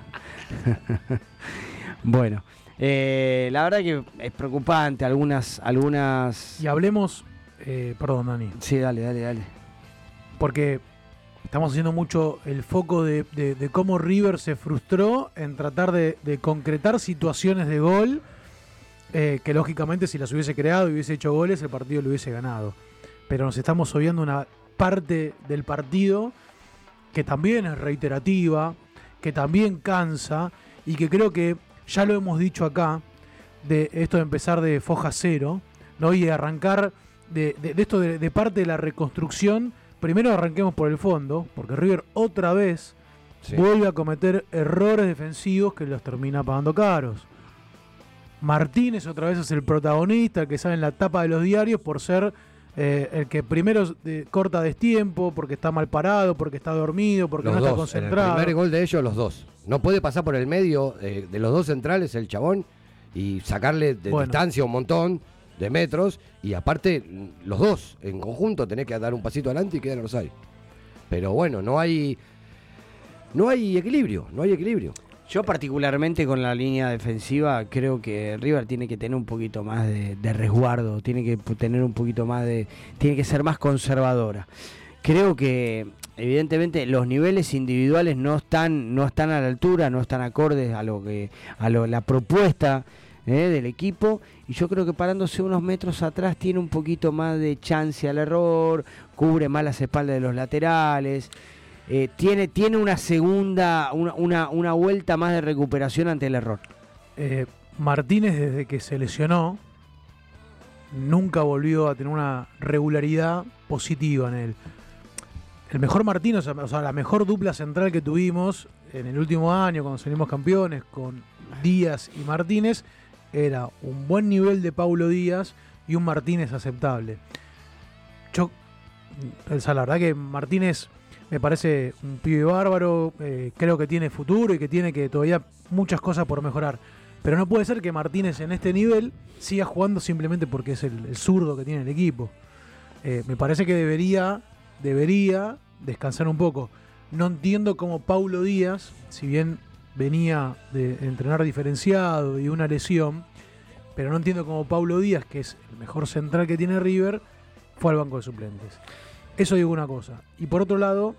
bueno eh, la verdad que es preocupante algunas algunas Y hablemos, eh, perdón, Dani, sí dale dale dale porque estamos haciendo mucho el foco de, de- cómo River se frustró en tratar de, concretar situaciones de gol eh, que lógicamente si las hubiese creado y hubiese hecho goles el partido lo hubiese ganado. Pero nos estamos obviando una parte del partido que también es reiterativa, que también cansa y que creo que ya lo hemos dicho acá, de esto de empezar de foja cero, ¿no? Y arrancar de, de- de esto de parte de la reconstrucción. Primero arranquemos por el fondo, porque River otra vez Sí. vuelve a cometer errores defensivos que los termina pagando caros. Martínez otra vez es el protagonista, el que sale en la tapa de los diarios por ser eh, el que primero eh, corta destiempo, porque está mal parado, porque está dormido, porque Los no está. En el concentrado. primer gol de ellos, los dos. No puede pasar por el medio eh, de los dos centrales el chabón y sacarle de Bueno. distancia un montón de metros. Y aparte, los dos en conjunto tenés que dar un pasito adelante y quedar en los aires. Pero bueno, no hay. No hay equilibrio, no hay equilibrio. Yo particularmente con la línea defensiva creo que River tiene que tener un poquito más de, resguardo, tiene que tener un poquito más de, tiene que ser más conservadora. Creo que evidentemente los niveles individuales no están, no están a la altura, no están acordes a lo que, a lo, la propuesta eh, del equipo y yo creo que parándose unos metros atrás tiene un poquito más de chance al error, cubre más las espaldas de los laterales. Eh, tiene, tiene una segunda, una, una, una vuelta más de recuperación ante el error. Eh, Martínez desde que se lesionó nunca volvió a tener una regularidad positiva en él. El mejor Martínez, o sea, la mejor dupla central que tuvimos en el último año cuando salimos campeones con Díaz y Martínez era un buen nivel de Paulo Díaz y un Martínez aceptable. Yo, la verdad que Martínez me parece un pibe bárbaro, eh, creo que tiene futuro y que tiene que todavía muchas cosas por mejorar. Pero no puede ser que Martínez en este nivel siga jugando simplemente porque es el, el zurdo que tiene el equipo. Eh, me parece que debería, debería descansar un poco. No entiendo cómo Paulo Díaz, si bien venía de entrenar diferenciado y una lesión, pero no entiendo cómo Paulo Díaz, que es el mejor central que tiene River, fue al banco de suplentes. Eso digo una cosa. Y por otro lado,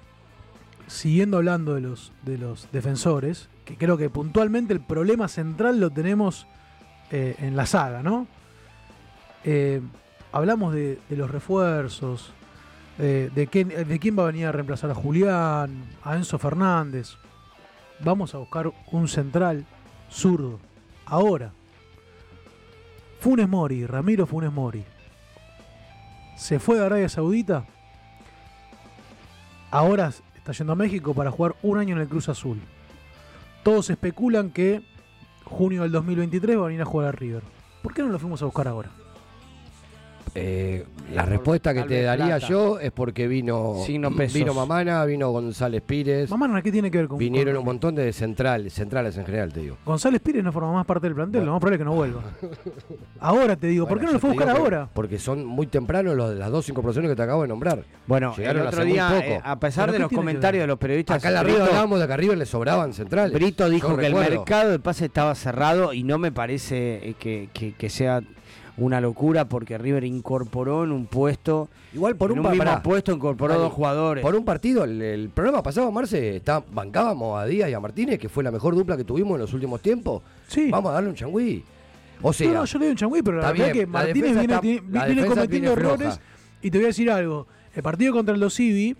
siguiendo hablando de los, de los defensores, que creo que puntualmente el problema central lo tenemos eh, en la saga, ¿no? Eh, hablamos de, los refuerzos, eh, de, quién, de quién va a venir a reemplazar a Julián, a Enzo Fernández. Vamos a buscar un central zurdo. Ahora. Funes Mori, Ramiro Funes Mori. Se fue de Arabia Saudita. Ahora está yendo a México para jugar un año en el Cruz Azul. Todos especulan que junio del 2023 va a venir a jugar River. ¿Por qué no lo fuimos a buscar ahora? Eh, la respuesta que te daría plata. yo es porque vino Signo pesos. vino Mamana, vino González Pires, Mamá, ¿qué tiene que ver con vinieron con- un montón de centrales, centrales en general, te digo. González Pires no forma más parte del plantel, lo más probable es que no vuelva. Ahora te digo, ¿por qué no Bueno, lo fue a buscar ahora? Porque son muy tempranos los, las dos incorporaciones que te acabo de nombrar. Bueno, Llegaron el otro hace muy día, poco. eh, a pesar ¿Pero de los comentarios de los periodistas, Acá Brito- hablábamos de que a River le sobraban centrales. Brito dijo Yo que el mercado de pase estaba cerrado y no me parece eh, que, que- que sea una locura porque River incorporó en un puesto, Igual por en un, un mismo pará, puesto incorporó dos jugadores. Por un partido, el, el programa pasado, Marce, está, bancábamos a Díaz y a Martínez, que fue la mejor dupla que tuvimos en los últimos tiempos. Sí. Vamos a darle un changüí. O sea, no, no, yo le doy un changüí, pero la verdad bien, que Martínez viene, está- cometiendo viene errores. Y te voy a decir algo. El partido contra el Dosivi,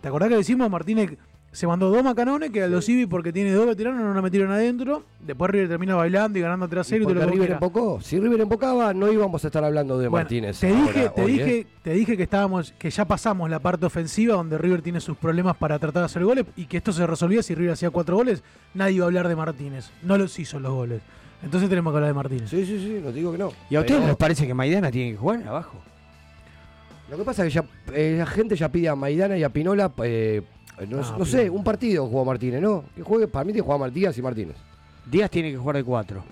¿te acordás que decimos Martínez se mandó dos macanones que al Dosivi porque tiene dos veteranos no la metieron adentro? Después River termina bailando y ganando 3 a 0 y, lo River empocó. Si River empocaba, no íbamos a estar hablando de Bueno, Martínez. Te dije, ahora, te hoy, dije, ¿eh? te dije que estábamos, que ya pasamos la parte ofensiva donde River tiene sus problemas para tratar de hacer goles y que esto se resolvía si River hacía cuatro goles, nadie iba a hablar de Martínez. No los hizo los goles. Entonces tenemos que hablar de Martínez. Sí, sí, sí, no digo que no. ¿Y a ustedes les parece que Maidana tiene que jugar abajo? Lo que pasa es que ya, eh, la gente ya pide a Maidana y a Pinola, eh, no, Ah, no sé, un partido jugó Martínez, ¿no? Que juegue, para mí tiene que jugar Martínez y Martínez. Díaz tiene que jugar de cuatro.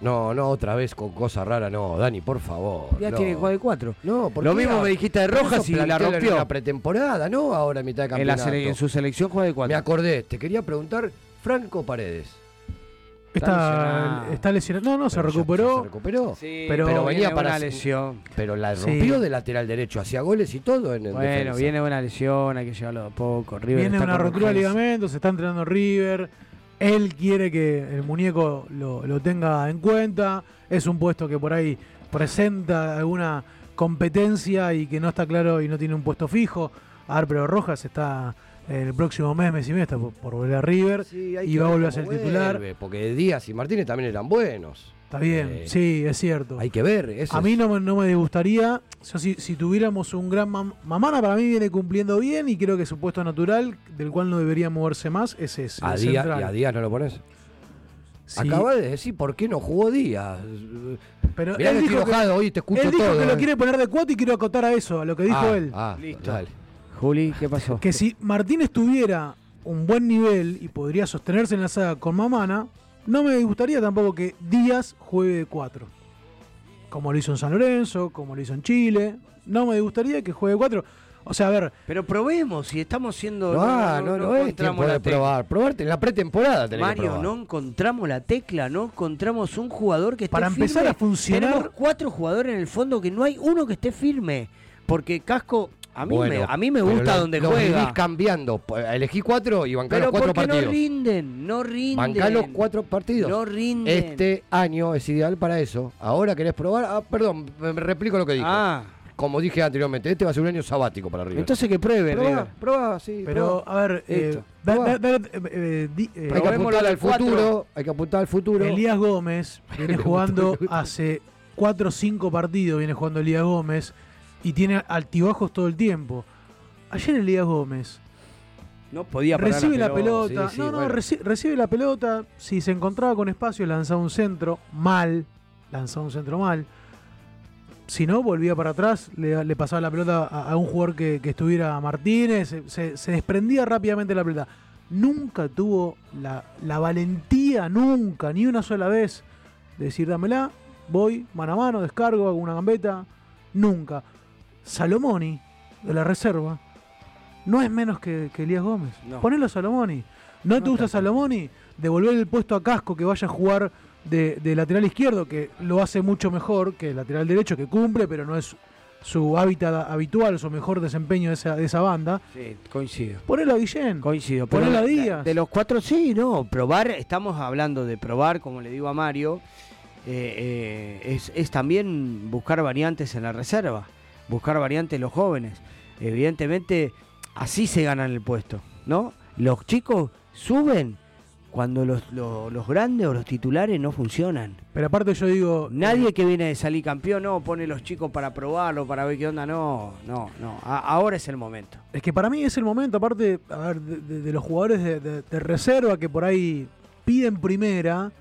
No, no, otra vez con cosas raras, no, Dani, por favor. Díaz no. tiene que jugar de cuatro. No, ¿por Lo mismo me dijiste de Rojas y la rompió. En la pretemporada, ¿no? Ahora en mitad de En, la campeonato. sele- en su selección juega de cuatro. Me acordé, te quería preguntar, Franco Paredes. Está, está lesionado. No, no, se recuperó. ¿Se recuperó? Sí, pero, venía para una lesión. Pero la Sí. rompió de lateral derecho, hacía goles y todo en, en Bueno, defensa. viene una lesión, hay que llevarlo de a poco. River Viene una rotura de urgencia. ligamento, se está entrenando River. Él quiere que el muñeco lo, lo tenga en cuenta. Es un puesto que por ahí presenta alguna competencia y que no está claro y no tiene un puesto fijo. A ver, pero Rojas está el próximo mes, mes y mes, está por, por volver a River Sí, y que va a ver volver a ser titular. Porque Díaz y Martínez también eran buenos. Está bien, Eh, sí, es cierto. Hay que ver. eso A mí es- no, me- no me disgustaría, yo, si, si tuviéramos un gran mam- Mamana para mí viene cumpliendo bien y creo que su puesto natural, del cual no debería moverse más, es ese. a Díaz. ¿Y a Díaz no lo pones? Sí. Acaba de decir por qué no jugó Díaz. Pero Mirá él que estoy dijo que- enojado hoy, te escucho Él dijo todo. que lo eh. quiere poner de cuatro y quiero acotar a eso, a lo que dijo Ah, él. Ah, Listo. dale. Juli, ¿qué pasó? Que si Martínez tuviera un buen nivel y podría sostenerse en la saga con Mamana, no me gustaría tampoco que Díaz juegue de cuatro. Como lo hizo en San Lorenzo, como lo hizo en Chile. No me gustaría que juegue de cuatro. O sea, a ver, Pero probemos, si estamos siendo. No, ah, no, no, es tiempo de probar. Probarte en la pretemporada tenés que Mario, probar. no encontramos la tecla, no encontramos un jugador que esté Para empezar firme. a funcionar- Tenemos cuatro jugadores en el fondo que no hay uno que esté firme. Porque Casco, a mí, Bueno, me, a mí me gusta lo- donde lo juega. vivís cambiando. Pues, Elegí cuatro y bancá los cuatro porque no partidos. rinden, no rinden. Bancá los cuatro partidos. No rinden. Este año es ideal para eso. Ahora querés probar. Ah, perdón, me, replico lo que dije. Ah, Como dije anteriormente, este va a ser un año sabático para River. entonces que pruebe, probá, River. probá, sí. pero probá. a ver, eh, da- da- da- eh, di- eh, hay que apuntar al cuatro. futuro. Hay que apuntar al futuro. Elías Gómez viene jugando hace 4 o 5 partidos, viene jugando Elías Gómez y tiene altibajos todo el tiempo. Ayer Elías Gómez No podía parar recibe la pelota, sí, sí, no, no, bueno. recibe la pelota, si se encontraba con espacio lanzaba un centro mal, lanzaba un centro mal. Si no, volvía para atrás, le, le pasaba la pelota a, a un jugador que, que estuviera Martínez, se, se- se desprendía rápidamente la pelota. Nunca tuvo la, la valentía, nunca, ni una sola vez, de decir dámela, voy, mano a mano, descargo, hago una gambeta. Nunca. Salomoni, de la reserva, no es menos que, que Elías Gómez. No. Ponelo a Salomoni. ¿No, te gusta Salomoni? Devolver el puesto a Casco que vaya a jugar de, de lateral izquierdo, que lo hace mucho mejor que el lateral derecho, que cumple, pero no es su hábitat habitual, su mejor desempeño de esa, de esa banda. Sí, coincido. Ponelo a Guillén. Coincido. Ponelo a Díaz. De los cuatro, sí, no. Probar, estamos hablando de probar, como le digo a Mario, eh, eh, es, es también buscar variantes en la reserva, buscar variantes los jóvenes. Evidentemente, así se ganan el puesto, ¿no? Los chicos suben cuando los, los- los grandes o los titulares no funcionan. Pero aparte yo digo... Nadie que viene de salir campeón, no, pone los chicos para probarlo, para ver qué onda, no, no, no. A- ahora es el momento. Es que para mí es el momento, aparte, a ver, de, de- de los jugadores de reserva que por ahí piden primera,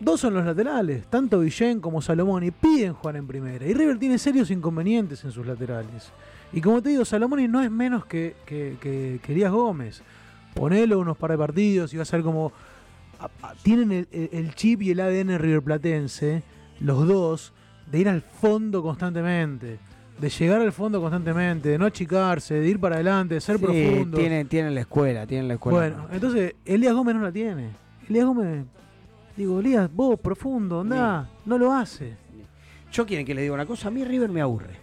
dos son los laterales, tanto Villén como Salomoni piden jugar en primera. Y River tiene serios inconvenientes en sus laterales. Y como te digo, Salomoni no es menos que, que, que- que Elías Gómez. Ponelo unos par de partidos y vas a a- a- tienen el, el- el chip y el ADN riverplatense, los dos, de ir al fondo constantemente. De llegar al fondo constantemente, de no achicarse, de ir para adelante, de ser Sí, profundo. Tienen, tienen la escuela, tienen la escuela. Bueno, entonces Elías Gómez no la tiene. Elías Gómez, digo, Elías, vos profundo, andá, no lo hace. Yo quieren que le diga una cosa, a mí River me aburre.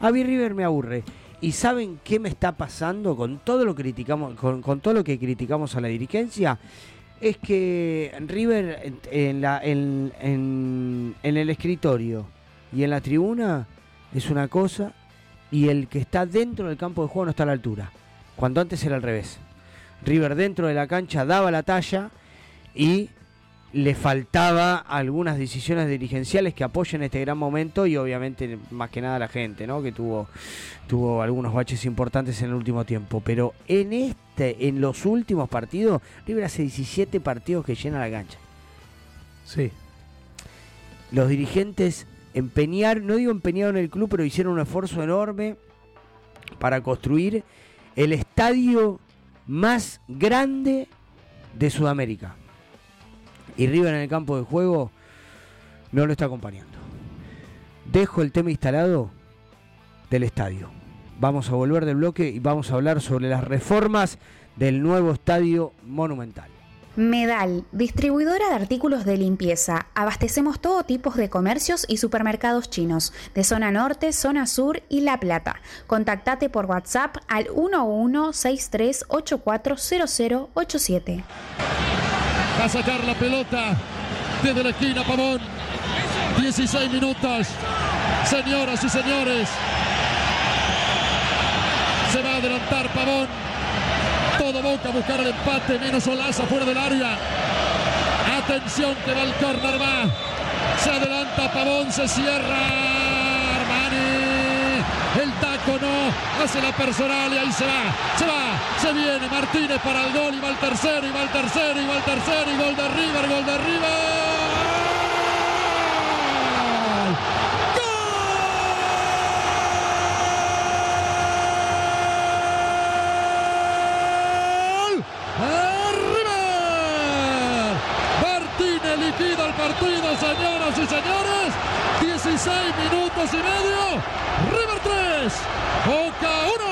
A mí River me aburre. ¿Y saben qué me está pasando con todo lo que criticamos, con, con todo lo que criticamos a la dirigencia? Es que River en, en la, en, en- en el escritorio y en la tribuna es una cosa y el que está dentro del campo de juego no está a la altura. Cuando antes era al revés. River dentro de la cancha daba la talla y le faltaba algunas decisiones dirigenciales que apoyen este gran momento y obviamente más que nada la gente, ¿no? Que tuvo, tuvo algunos baches importantes en el último tiempo. Pero en este, en los últimos partidos, River hace 17 partidos que llena la cancha. Sí. Los dirigentes empeñaron, no digo empeñaron el club, pero hicieron un esfuerzo enorme para construir el estadio más grande de Sudamérica. Y River en el campo de juego no lo está acompañando. Dejo el tema instalado del estadio. Vamos a volver del bloque y vamos a hablar sobre las reformas del nuevo estadio monumental. Medal, distribuidora de artículos de limpieza. Abastecemos todo tipo de comercios y supermercados chinos, de zona norte, zona sur y La Plata. Contactate por WhatsApp al 1163840087. A sacar la pelota desde la esquina Pavón. 16 minutos. Señoras y señores. Se va a adelantar Pavón. Todo Boca a buscar el empate, menos Olaza fuera del área. Atención que va el córner, va. Se adelanta Pavón, se cierra. Armani. El taco no. Hace la personal y ahí se va. Se va. Se viene Martínez para el gol. Y va el tercero, y va el tercero, y va el tercero. Y gol de River, gol de River. liquida el partido, señoras y señores. 16 minutos y medio. River 3, Boca 1.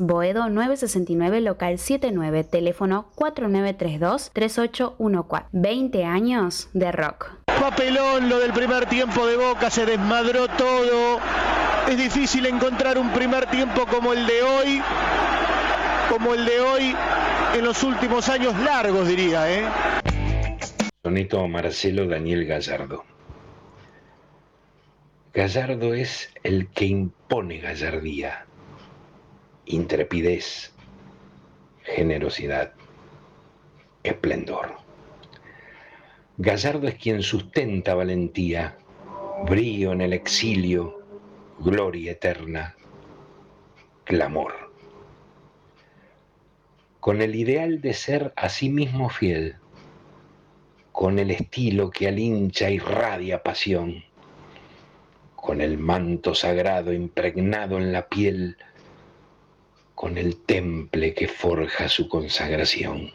Boedo 969 local 79, teléfono 4932-3814. 20 años de rock. Papelón lo del primer tiempo de Boca, se desmadró todo. Es difícil encontrar un primer tiempo como el de hoy, como el de hoy en los últimos años largos, diría, ¿eh? Soneto Marcelo Daniel Gallardo. Gallardo es el que impone gallardía, intrepidez, generosidad, esplendor. Gallardo es quien sustenta valentía, brío en el exilio, gloria eterna, clamor. Con el ideal de ser a sí mismo fiel, con el estilo que al hincha irradia pasión, con el manto sagrado impregnado en la piel, con el temple que forja su consagración.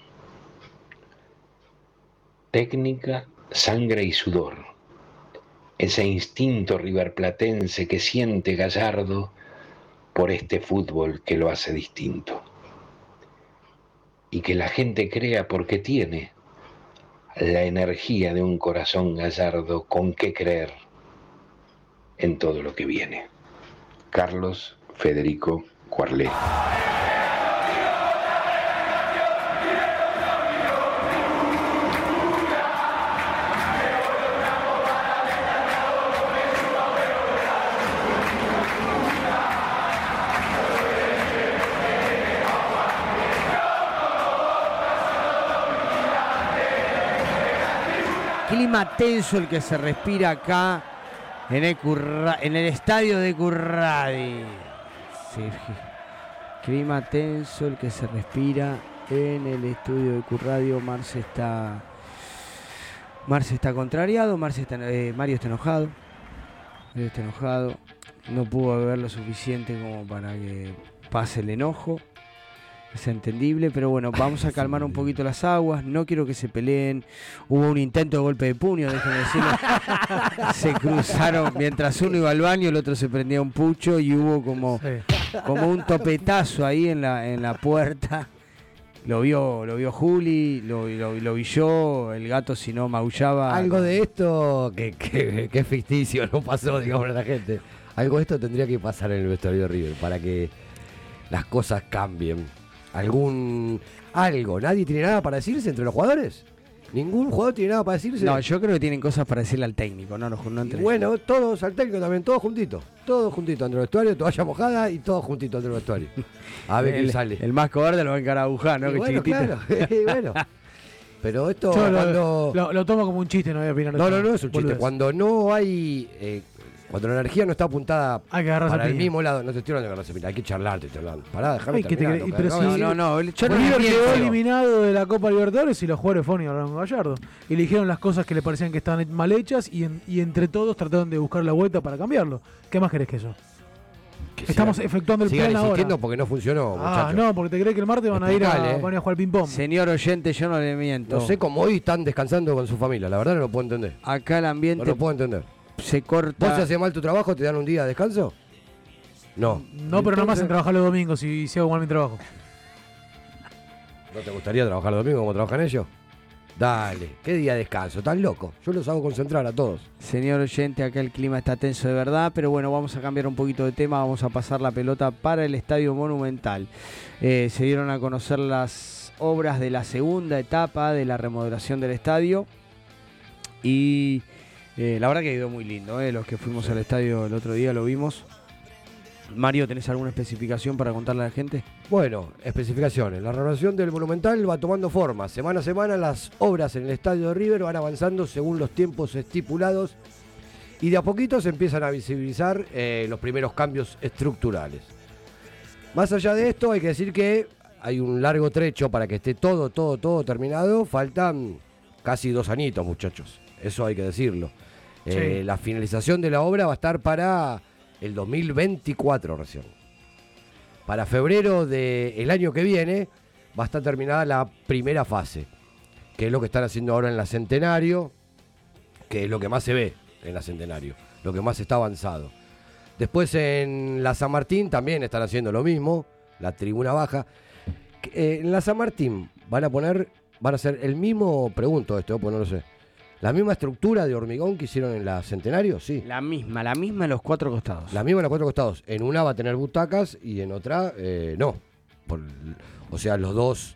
Técnica, sangre y sudor, ese instinto riverplatense que siente Gallardo por este fútbol que lo hace distinto y que la gente crea porque tiene la energía de un corazón gallardo con que creer en todo lo que viene. Carlos Federico Cuarlé. Tenso el que se respira acá en el, Curra- en el estadio de Curradi. Sí, clima tenso el que se respira en el estudio de Curradio. Marce está. Marce está contrariado, Marce está, eh, Mario está enojado. Mario está enojado. No pudo beber lo suficiente como para que pase el enojo. Es entendible, pero bueno, vamos a calmar un poquito las aguas. No quiero que se peleen. Hubo un intento de golpe de puño, déjenme decirlo. se cruzaron mientras uno iba al baño, el otro se prendía un pucho y hubo como, como un topetazo ahí en la, en la puerta. Lo vio, lo vio Juli, lo, lo- lo vi yo, el gato si no maullaba. Algo de esto que, que- que es ficticio, no pasó, digamos, a la gente. Algo de esto tendría que pasar en el vestuario de River para que las cosas cambien. Algún. Algo. ¿Nadie tiene nada para decirse entre los jugadores? ¿Ningún jugador tiene nada para decirse? No, yo creo que tienen cosas para decirle al técnico, no, no, no entre bueno, todos al técnico también, todos juntitos. Todos juntitos entre el vestuario, toalla mojada y todos juntitos entre el vestuario. A ver quién sale. El más cobarde lo va a encarar a ¿no? Y que bueno, chiquitito. claro, y bueno. Pero esto Yo cuando. lo- lo tomo como un chiste, no voy a opinar. No, no, no es un chiste. Cuando no hay. eh, cuando la energía no está apuntada para el mismo lado, no te estoy hablando de agarrarse a piña, hay que charlar, te estoy hablando. Pará, déjame te pero déjame si-. No, no, yo no River quedó eliminado de la Copa Libertadores y los jugadores fueron y hablaron con Gallardo. Y le dijeron las cosas que le parecían que estaban mal hechas y, en- y entre todos trataron de buscar la vuelta para cambiarlo. ¿Qué más querés que eso? Que Estamos sigan- efectuando el plan ahora. insistiendo porque no funcionó, Ah, no, porque te crees que el martes van a ir a, eh. van a ir a jugar ping-pong. Señor oyente, yo no le miento. No sé cómo hoy están descansando con su familia, la verdad no lo puedo entender. Acá el No ambiente lo puedo entender. Se ¿Vos corta. si haces mal tu trabajo te dan un día de descanso? No. No, pero no me hacen trabajar los domingos si, si hago mal mi trabajo. ¿No te gustaría trabajar los domingos como trabajan ellos? Dale, ¿qué día de descanso? ¿Estás loco? Yo los hago concentrar a todos. Señor oyente, acá el clima está tenso de verdad, pero bueno, vamos a cambiar un poquito de tema, vamos a pasar la pelota para el Estadio Monumental. Eh, se dieron a conocer las obras de la segunda etapa de la remodelación del estadio y eh, la verdad que quedó muy lindo, eh, los que fuimos al estadio el otro día lo vimos. Mario, ¿tenés alguna especificación para contarle a la gente? Bueno, especificaciones. La renovación del Monumental va tomando forma. Semana a semana las obras en el estadio de River van avanzando según los tiempos estipulados y de a poquito se empiezan a visibilizar eh, los primeros cambios estructurales. Más allá de esto, hay que decir que hay un largo trecho para que esté todo, todo, todo terminado. Faltan casi dos añitos, muchachos. Eso hay que decirlo. Eh, la finalización de la obra va a estar para el 2024 recién. Para febrero del año que viene va a estar terminada la primera fase, que es lo que están haciendo ahora en la Centenario, que es lo que más se ve en la Centenario, lo que más está avanzado. Después en la San Martín también están haciendo lo mismo, la tribuna baja. Eh, en la San Martín van a poner, van a hacer el mismo, pregunto esto, pues no lo sé, la misma estructura de hormigón que hicieron en la Centenario, sí. La misma, la misma en los cuatro costados. La misma en los cuatro costados. En una va a tener butacas y en otra eh, no. Por- o sea, los dos,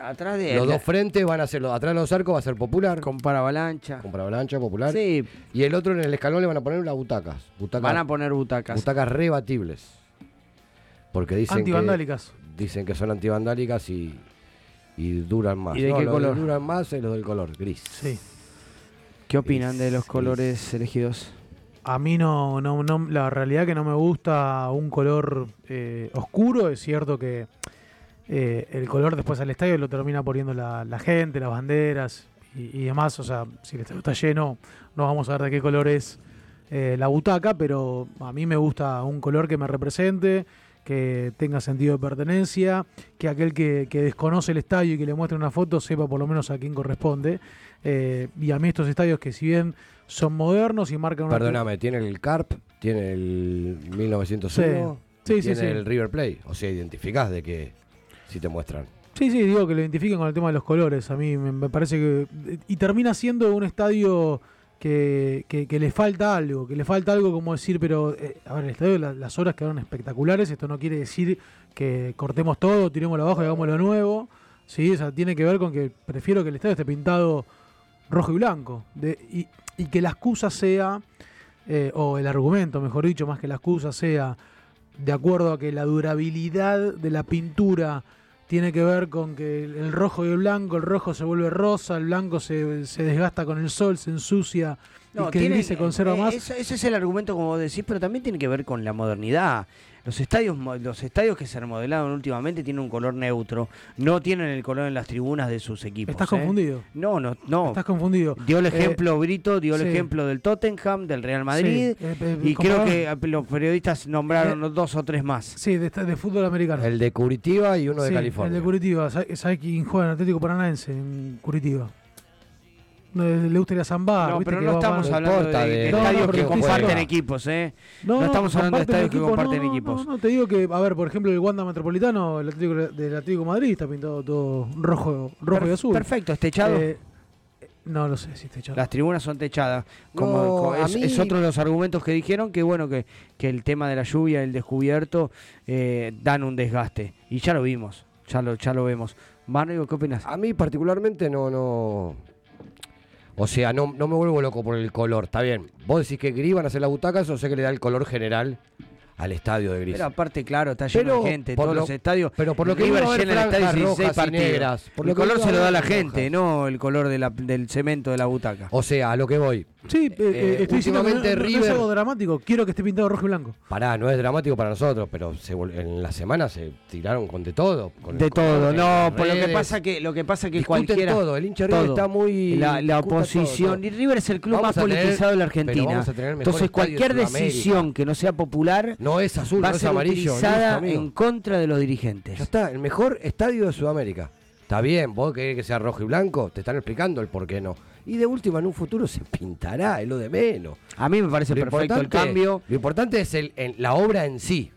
Atrás de los la- dos frentes van a ser, los- atrás de los arcos va a ser popular. con paravalancha. Con avalancha popular. Sí, Y el otro en el escalón le van a poner las butacas. Butacas, van a poner butacas. butacas rebatibles. Porque dicen Antivandálicas. que, dicen que son antivandálicas y, y duran más. ¿Y de No, qué los color? que duran más es los del color, gris. Sí. ¿Qué opinan de los colores elegidos? A mí no, no, no, la realidad que no me gusta un color eh, oscuro. Es cierto que eh, el color después al estadio lo termina poniendo la, la gente, las banderas y, y demás. O sea, si el estadio está lleno, no vamos a ver de qué color es eh, la butaca, pero a mí me gusta un color que me represente, que tenga sentido de pertenencia, que aquel que, que desconoce el estadio y que le muestre una foto sepa por lo menos a quién corresponde. Eh, y a mí estos estadios que si bien son modernos y marcan una... Perdóname, tiene el CARP, tiene el 1901, Sí, sí, tiene sí. el River Play. O sea, identificás de que si te muestran. Sí, sí, digo que lo identifiquen con el tema de los colores. A mí me parece que. Y termina siendo un estadio que, le falta algo. Que le falta algo como decir, pero. eh, a ver, el estadio, la- las horas quedaron espectaculares. Esto no quiere decir que cortemos todo, tirémoslo abajo y hagamos lo nuevo. Sí, o tiene que ver con que prefiero que el estadio esté pintado rojo y blanco. Y que la excusa sea. eh, o el argumento, mejor dicho, más que la excusa sea de acuerdo a que la durabilidad de la pintura tiene que ver con que el rojo y el blanco, el rojo se vuelve rosa, el blanco se, se desgasta con el sol, se ensucia y que el tiene- gris se conserva eh, más. Ese, ese es el argumento, como vos decís, pero también tiene que ver con la modernidad. Los estadios, los estadios que se remodelaron últimamente tienen un color neutro, no tienen el color en las tribunas de sus equipos. Estás ¿eh? confundido. No, no, no. Estás confundido. Dio el Eh, ejemplo Brito, dio el sí. ejemplo del Tottenham, del Real Madrid, Sí, eh, eh, y creo que los periodistas nombraron dos o tres más. Sí, de, de fútbol americano. El de Curitiba y uno de California. El de Curitiba. ¿Sabes sabe quién juega en Atlético Paranaense en Curitiba? No, le gusta ir a Zambar. No, ¿viste pero que no estamos mal? hablando de, de No, no, estadios que comparten equipos, ¿eh? No, estamos hablando de estadios que comparten equipos. No, no, te digo que, a ver, por ejemplo, el Wanda Metropolitano, el Atlético del Atlético de Madrid está pintado todo rojo, rojo y azul. perfecto, ¿es techado? Eh, no lo sé si techado. Las tribunas son techadas. Como, No, es, mí- es otro de los argumentos que dijeron que bueno que, que el tema de la lluvia, el descubierto, eh, dan un desgaste. Y ya lo vimos, ya lo, ya lo vemos. Mario, ¿qué opinas? A mí particularmente no, no. O sea, no, no me vuelvo loco por el color, está bien. Vos decís que gris van a hacer las butacas o sé que le da el color general al estadio de gris. Pero aparte, claro, está lleno Pero de gente, todos lo- los estadios. pero por lo que River iba a haber llena el estadio franjas 16 rojas negras, por el lo color se lo da la rojas. gente, no el color de la- del cemento de la butaca. O sea, a lo que voy. Sí, eh, eh, estoy diciendo que no, no es River- algo dramático. Quiero que esté pintado rojo y blanco. Pará, no es dramático para nosotros, pero se vol- en la semana se tiraron con de todo. con el De color, todo, en no, por lo que pasa que lo que pasa que Discuten cualquiera todo, el hincha River todo. está muy- la, la oposición todo, todo. y River es el club Vamos más tener- politizado de la Argentina. el Entonces cualquier decisión que no sea popular No es azul, va no es ser amarillo, utilizada en contra de los dirigentes. Ya está, el mejor estadio de Sudamérica. Está bien, vos querés que sea rojo y blanco, te están explicando el por qué no. Y de última, en un futuro se pintará, es lo de menos. A mí me parece Lo perfecto el cambio. Lo importante es el, en la obra en sí.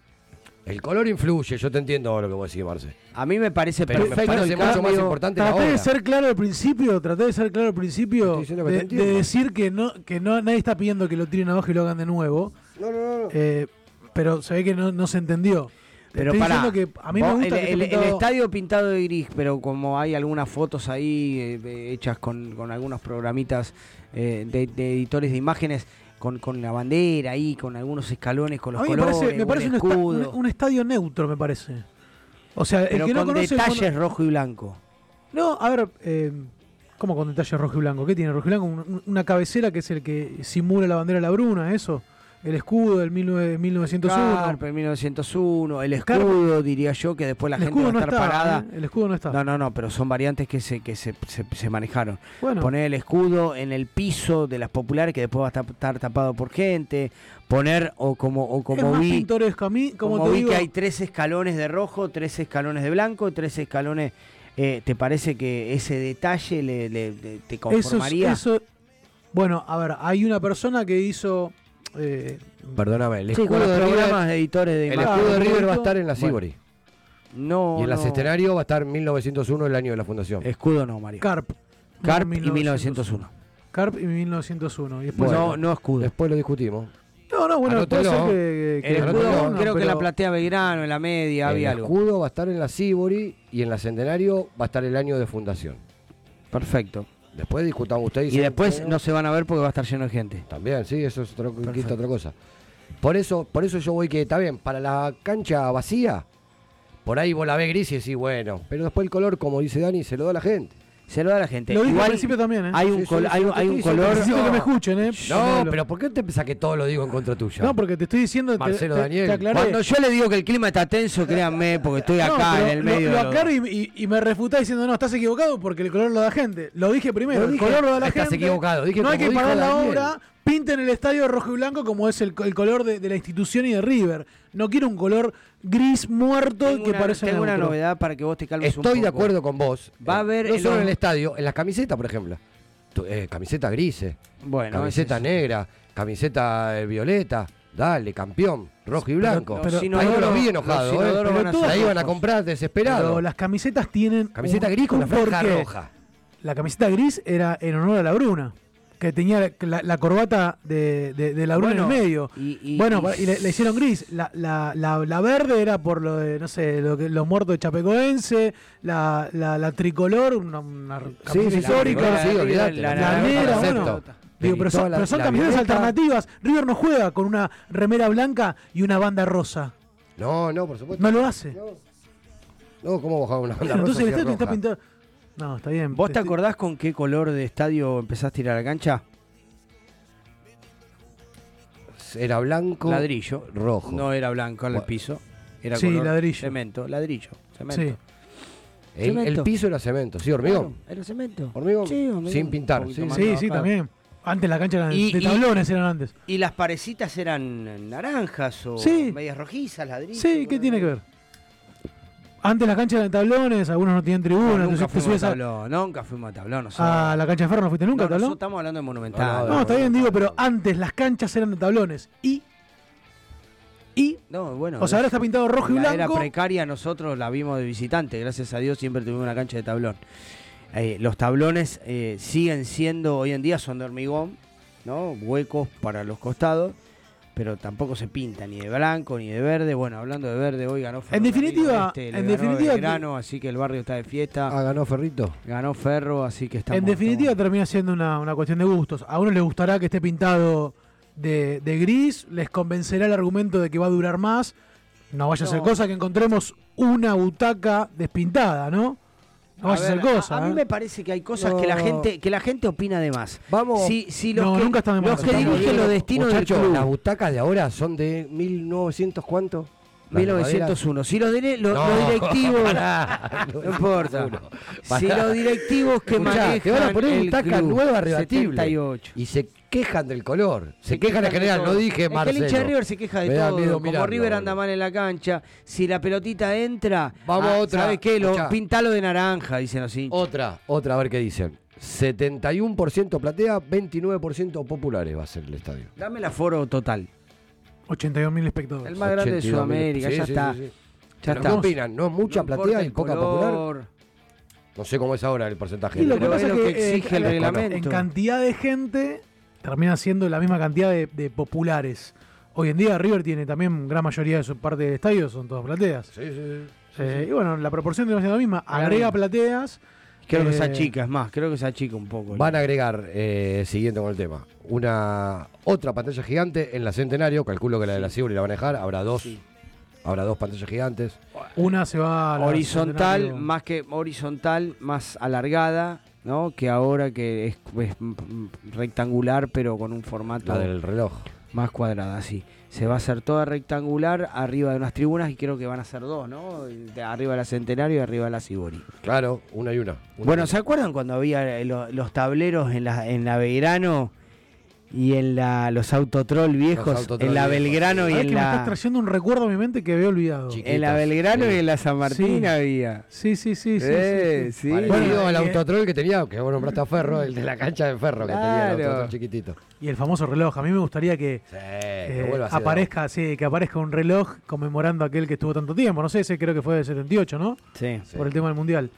El color influye, yo te entiendo lo que vos decís, Marce. A mí me parece Pero me perfecto parece el mucho cambio. más importante la Traté de obra. ser claro al principio, traté de ser claro al principio de, de decir que no que no nadie está pidiendo que lo tiren abajo y lo hagan de nuevo. No, no, no. Eh, pero se ve que no, no se entendió. Pero para que a mí me gusta el, que el- el estadio pintado de gris, pero como hay algunas fotos ahí eh, hechas con, con algunos programitas eh, de, de editores de imágenes, con, con la bandera ahí, con algunos escalones, con los a mí me colores, parece, me o parece el un, esta- escudo, un- un estadio neutro, me parece. O sea, el pero que no con conoce el detalles rojo y blanco. No, a ver, eh, ¿cómo con detalle rojo y blanco? ¿Qué tiene rojo y blanco? Un- una cabecera que es el que simula la bandera de la Bruna, eso. El escudo del 19 1901. Carpe, 1901, el escudo, diría yo, que después la El gente va a no estar está, parada. ¿eh? El escudo no está. No, no, no, pero son variantes que se, que se, se- se manejaron. Bueno. Poner el escudo en el piso de las populares que después va a estar, tapado por gente. Poner, o como, o es como más vi, pintoresco a mí, como, como te vi digo, que hay tres escalones de rojo, tres escalones de blanco, tres escalones. eh, ¿Te parece que ese detalle le, le- le- te eso, es- conformaría? eso- bueno, a ver, hay una persona que hizo... eh, Perdóname, el Sí, escudo de River, programas de editores de el imagen. escudo de River va a estar en la Sibori. No, y en la no. Centenario va a estar 1901, el año de la fundación. Escudo no, Mario. Carp. Carp No, y 1901. Carp y 1901. Y después, no, no escudo. Después lo discutimos. no, no, bueno, puede ser que... que- El escudo, no, creo que la platea Belgrano, en la media, el había algo. escudo va a estar en la Sibori y en la Centenario va a estar el año de fundación. Perfecto. Después discutamos ustedes. Y después no se van a ver porque va a estar lleno de gente. También, sí, eso es otro, otra cosa. Por eso, por eso yo voy que está bien, para la cancha vacía, por ahí vos la ves gris y decís, bueno, pero después el color, como dice Dani, se lo da a la gente. Se lo da a la gente. Lo dije al Igual principio también, ¿eh? hay un, Sí, col- sí, hay, un- hay color. Necesito que me escuchen, ¿eh? No, pero ¿por qué te pensás que todo lo digo en contra tuya? No, porque te estoy diciendo... Marcelo te- Daniel. te. Cuando yo le digo que el clima está tenso, créanme, porque estoy acá en el medio. Lo, aclaro y, y- y me refutás diciendo, no, estás equivocado porque el color lo da gente. Lo dije primero, Lo el color lo da la estás gente. equivocado, dije no hay que pagar la obra, pinten el estadio rojo y blanco como es el, el color de, de la institución y de River. No quiero un color gris muerto Tengo que una, parece tengo una novedad para que vos te calmes un Estoy de poco. acuerdo con vos. Va a Eh, haber No en solo los- en el estadio, en las camisetas, por ejemplo. Tu- eh, camiseta grises, Bueno, camiseta es- negra, camiseta eh, violeta. Dale, campeón, rojo y blanco. pero- Ahí pero- lo vi los enojado, inodoros ¿eh? van a comprar desesperado. Pero las camisetas tienen. Camiseta un- gris con un la franja roja. La camiseta gris era en honor a la Bruna. Que tenía la, la corbata de, de, de la Bruna Bueno, en el medio. y- y- bueno, y- y le, le hicieron gris. La, la, la, la verde era por lo de, no sé, lo que, los muertos de Chapecoense. La, la, la tricolor, una, una camiseta sí, histórica. la sí, negra, bueno. Digo, pero son, La- pero son alternativas. River no juega con una remera blanca y una banda rosa. No, no, por supuesto. No lo hace. No, ¿cómo bajaba una banda Entonces el rosa si estadio es está pintado. No, está bien. ¿Vos te acordás con qué color de estadio empezaste a ir a la cancha? era blanco. Ladrillo. Rojo. No era blanco el piso. Era Sí, color ladrillo. Cemento, ladrillo. Cemento. Sí. El, piso era cemento, ¿sí? ¿Hormigón? Claro, era cemento. ¿Hormigón? Sí, hormigón. Sin pintar. Sí, sí. Sí, también. Antes la cancha eran Y- de y- tablones eran antes. ¿Y las parecitas eran naranjas o Sí. medias rojizas, ladrillos? Sí, ¿qué tiene que ver? Antes la cancha eran de tablones, algunos no tenían tribuna, No, nunca fuimos a tablón, nunca fuimos a tablón. nosotros. a la cancha de ferro, ¿no fuiste nunca No, a tablón? estamos hablando de Monumental. No, está bien, digo, pero antes las canchas eran de tablones. Y. Y. No, bueno. O sea, ahora está pintado rojo y la blanco. era precaria, nosotros la vimos de visitante. Gracias a Dios siempre tuvimos una cancha de tablón. Eh, los tablones eh, siguen siendo, hoy en día son de hormigón, ¿no? Huecos para los costados, pero tampoco se pinta ni de blanco ni de verde. Bueno, hablando de verde, hoy ganó En definitiva- Oeste, le en ganó definitiva- Belgrano, así que el barrio está de fiesta. Ah, ganó Ferrito. Ganó Ferro, así que estamos. En definitiva termina siendo una, una cuestión de gustos. A uno les gustará que esté pintado de, de gris, les convencerá el argumento de que va a durar más. No vaya a ser cosa que encontremos una butaca despintada, ¿no? No A ver, mí ¿eh? me parece que hay cosas que la gente que la gente opina de más. Vamos. Si, si los No, que, nunca están de más. los que dirigen los destinos del Muchachos, club, las butacas de ahora son de 1900 cuánto? Las 1901. Si los, dire- los- No, los directivos. pará, no importa. 1901. Si Pará. los directivos que Escuchá, manejan. te van a poner butaca club, nueva rebatible. 78. Y se quejan del color. Se, quejan en general, no dije Es que Marcelo. el hincha de River se queja de todo. Como mirarlo, River anda mal en la cancha, si la pelotita entra, Vamos a ah, otra. ¿Sabes qué? Lo, Escuchá. pintalo de naranja, dicen los hinchas. Otra, otra, a ver qué dicen. 71% platea, 29% populares va a ser el estadio. Dame el aforo total. 82.000 espectadores. El más grande de 82.000. Sudamérica, Sí, ya sí, está. sí, sí. Ya ¿Pero está. ¿Qué opinan? ¿No es mucha No platea y el poca popular? No sé cómo es ahora el porcentaje. Y lo que Pero pasa es es lo que, que eh, exige el en- reglamento. En cantidad de gente termina siendo la misma cantidad de, de populares. Hoy en día River tiene también gran mayoría de su parte del estadio son todas plateas. Sí, sí, sí. Eh, Y bueno, la proporción termina siendo la misma. Agrega plateas. Creo que eh, se achica, es más, creo que se achica un poco. Van a agregar, eh, siguiente con el tema, una otra pantalla gigante en la Centenario. Calculo que la de la Cibri la van a dejar. Habrá dos. Habrá dos pantallas gigantes. Una se va a la horizontal, Centenario. más que horizontal, más alargada, ¿no? Que ahora que es, es, rectangular, pero con un formato La del reloj. más cuadrada, sí. Se va a hacer toda rectangular arriba de unas tribunas y creo que van a ser dos, ¿no? Arriba de la Centenario y arriba de la Sibori. Claro, una y una. Una Bueno, y ¿se acuerdan cuando había eh, lo- los tableros en la, en la Belgrano y en la, los autotrol viejos? autotrol en la viejos, Belgrano y ¿Sabés en que me estás la, trayendo un recuerdo a mi mente que había olvidado. en la Belgrano y en la San Martín Sí. había. Sí, sí, sí, sí. Eh, sí, Bueno, al y- autotrol que tenía, que vos nombraste a Ferro, el de la cancha de Ferro, que tenía el autotrol chiquitito. Y el famoso reloj. A mí me gustaría que, Sí, eh, que aparezca, sí, que aparezca un reloj conmemorando aquel que estuvo tanto tiempo. No sé, ese creo que fue del 78, ¿no? Sí. Por el tema del mundial.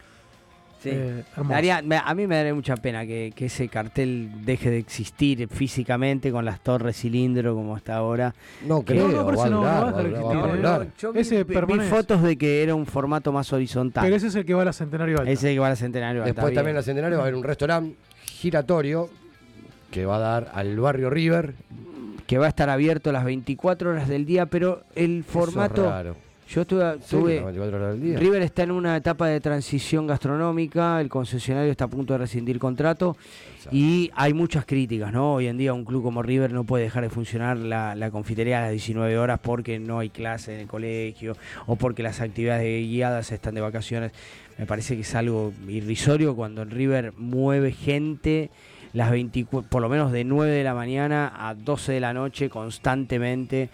Sí. Eh. Daría- me- a mí me daría mucha pena que, que ese cartel deje de existir físicamente con las torres cilindro como está ahora. No Que- creo, no, va a no- va a a dejar a ¿eh? Yo Ese vi- vi fotos de que era un formato más horizontal. Pero ese es el que va a la Centenario Alta. Ese que va al centenario. Después también en la Centenario va a haber un restaurante giratorio que va a dar al barrio River. que va a estar abierto las 24 horas del día, pero el Eso es formato... raro. Yo estuve, Sí, tuve- las 24 horas del día. River está en una etapa de transición gastronómica, el concesionario está a punto de rescindir contrato y hay muchas críticas, ¿no? Hoy en día un club como River no puede dejar de funcionar la, la confitería a las 19 horas porque no hay clase en el colegio o porque las actividades guiadas están de vacaciones. Me parece que es algo irrisorio cuando el River mueve gente las 24, por lo menos de 9 de la mañana a 12 de la noche constantemente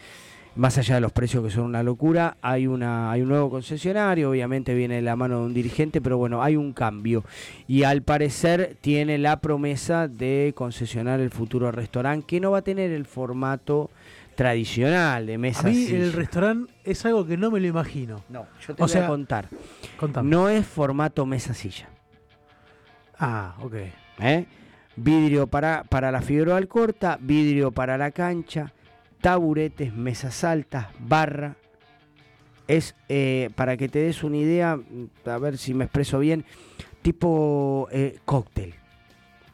más allá de los precios que son una locura, hay una hay un nuevo concesionario, obviamente viene de la mano de un dirigente, pero bueno, hay un cambio y al parecer tiene la promesa de concesionar el futuro restaurante que no va a tener el formato tradicional de A mesa mí silla. el restaurante es algo que no me lo imagino. No, yo te O voy sea, a contar. Contame. No es formato mesa silla. Ah, ok. ¿eh? Vidrio para, para la fibra corta, vidrio para la cancha, taburetes, mesas altas, barra. Es, eh, para que te des una idea, a ver si me expreso bien, tipo eh, cóctel.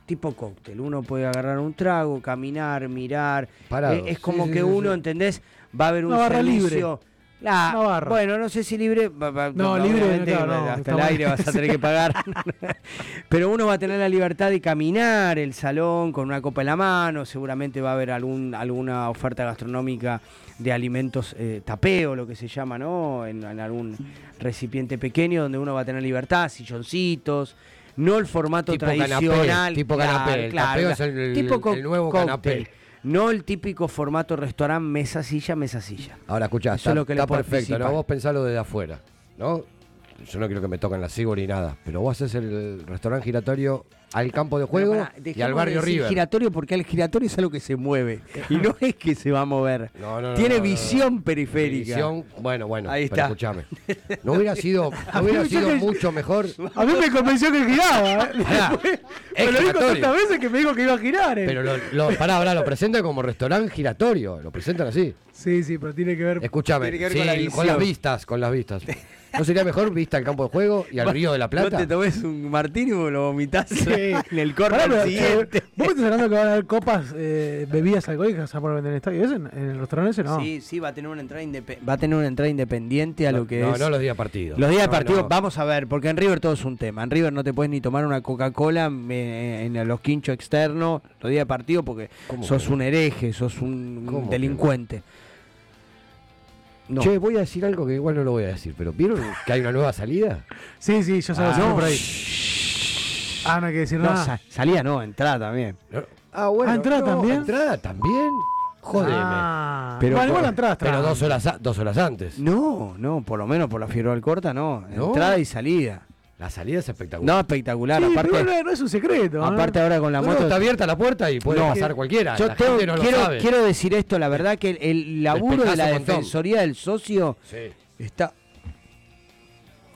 Tipo cóctel. Uno puede agarrar un trago, caminar, mirar. Eh, es como Sí, que sí, uno, sí. ¿entendés? Va a haber un servicio. La- Una barra. Bueno, no sé si libre. va- va- No, libre, obviamente, claro, no, hasta el mal. aire vas a tener que pagar. Pero uno va a tener la libertad de caminar el salón con una copa en la mano. Seguramente va a haber algún, alguna oferta gastronómica de alimentos eh, tapeo, lo que se llama, ¿no? En, en algún recipiente pequeño donde uno va a tener libertad, silloncitos. No el formato Tipo canapé, tradicional. tipo claro, canapé. El claro, tapeo la- es el- el- tipo el nuevo cóctel. canapé. No el típico formato restaurante, mesa, silla, mesa, silla. Ahora, escuchá, Eso está, es lo que está perfecto. ¿no? Vos pensalo desde afuera, ¿no? Yo no quiero que me toquen la Cibor ni nada, pero vos haces el restaurante giratorio al campo de juego Pero y al barrio de River. giratorio porque el giratorio es algo que se mueve y no es que se va a mover. No, no, no, Tiene visión periférica. Visión, bueno, bueno, Ahí pero está. escuchame. No hubiera sido, hubiera sido mucho mejor. A mí me convenció que giraba. ¿eh? Pará, es lo dijo tantas veces que me dijo que iba a girar. eh. Pero lo, lo, pará, lo presentan como restaurante giratorio, lo presentan así. Sí, sí, pero tiene que ver. Escúchame, tiene que ver sí, con la con, las vistas, con las vistas. ¿No sería mejor vista al campo de juego y al río de la Plata? No te tomes un martini y lo vomitas Sí. en el Pará, pero, siguiente. eh, ¿Vos me estás hablando que van a haber copas, eh, bebidas alcohólicas para vender en el estadio? ¿Es en, en el restaurante ese? No. Sí, sí, va a tener una entrada indepe- va a tener una entrada independiente a No, lo que no, es. no los días de partido. Los días de No, partido, no. vamos a ver, porque en River todo es un tema. En River no te puedes ni tomar una Coca-Cola eh, en los quinchos externos, los días de partido, porque ¿Cómo sos que? un hereje, sos un ¿Cómo que delincuente. No. Che, voy a decir algo que igual no lo voy a decir, pero ¿vieron que hay una nueva salida? Sí, sí, yo sabía Ah, no. por ahí. Ah, no hay que decir No, nada. sa- salía no, entrada también. Ah, bueno. Ah, ¿entrada no, también? ¿Entrada también? Jódeme. Ah, Pero bueno, por- entrada Pero dos horas, dos horas antes. No, no, por lo menos por la fiebre corta no. ¿No? Entrada y salida. La salida es espectacular. No, espectacular. Sí, aparte, pero no, no es un secreto. ¿eh? aparte ahora con la moto. está abierta la puerta y puede No. pasar cualquiera. Yo la tengo- gente no quiero, lo sabe. quiero decir esto, la verdad que el, el laburo de la defensoría del socio Sí. está,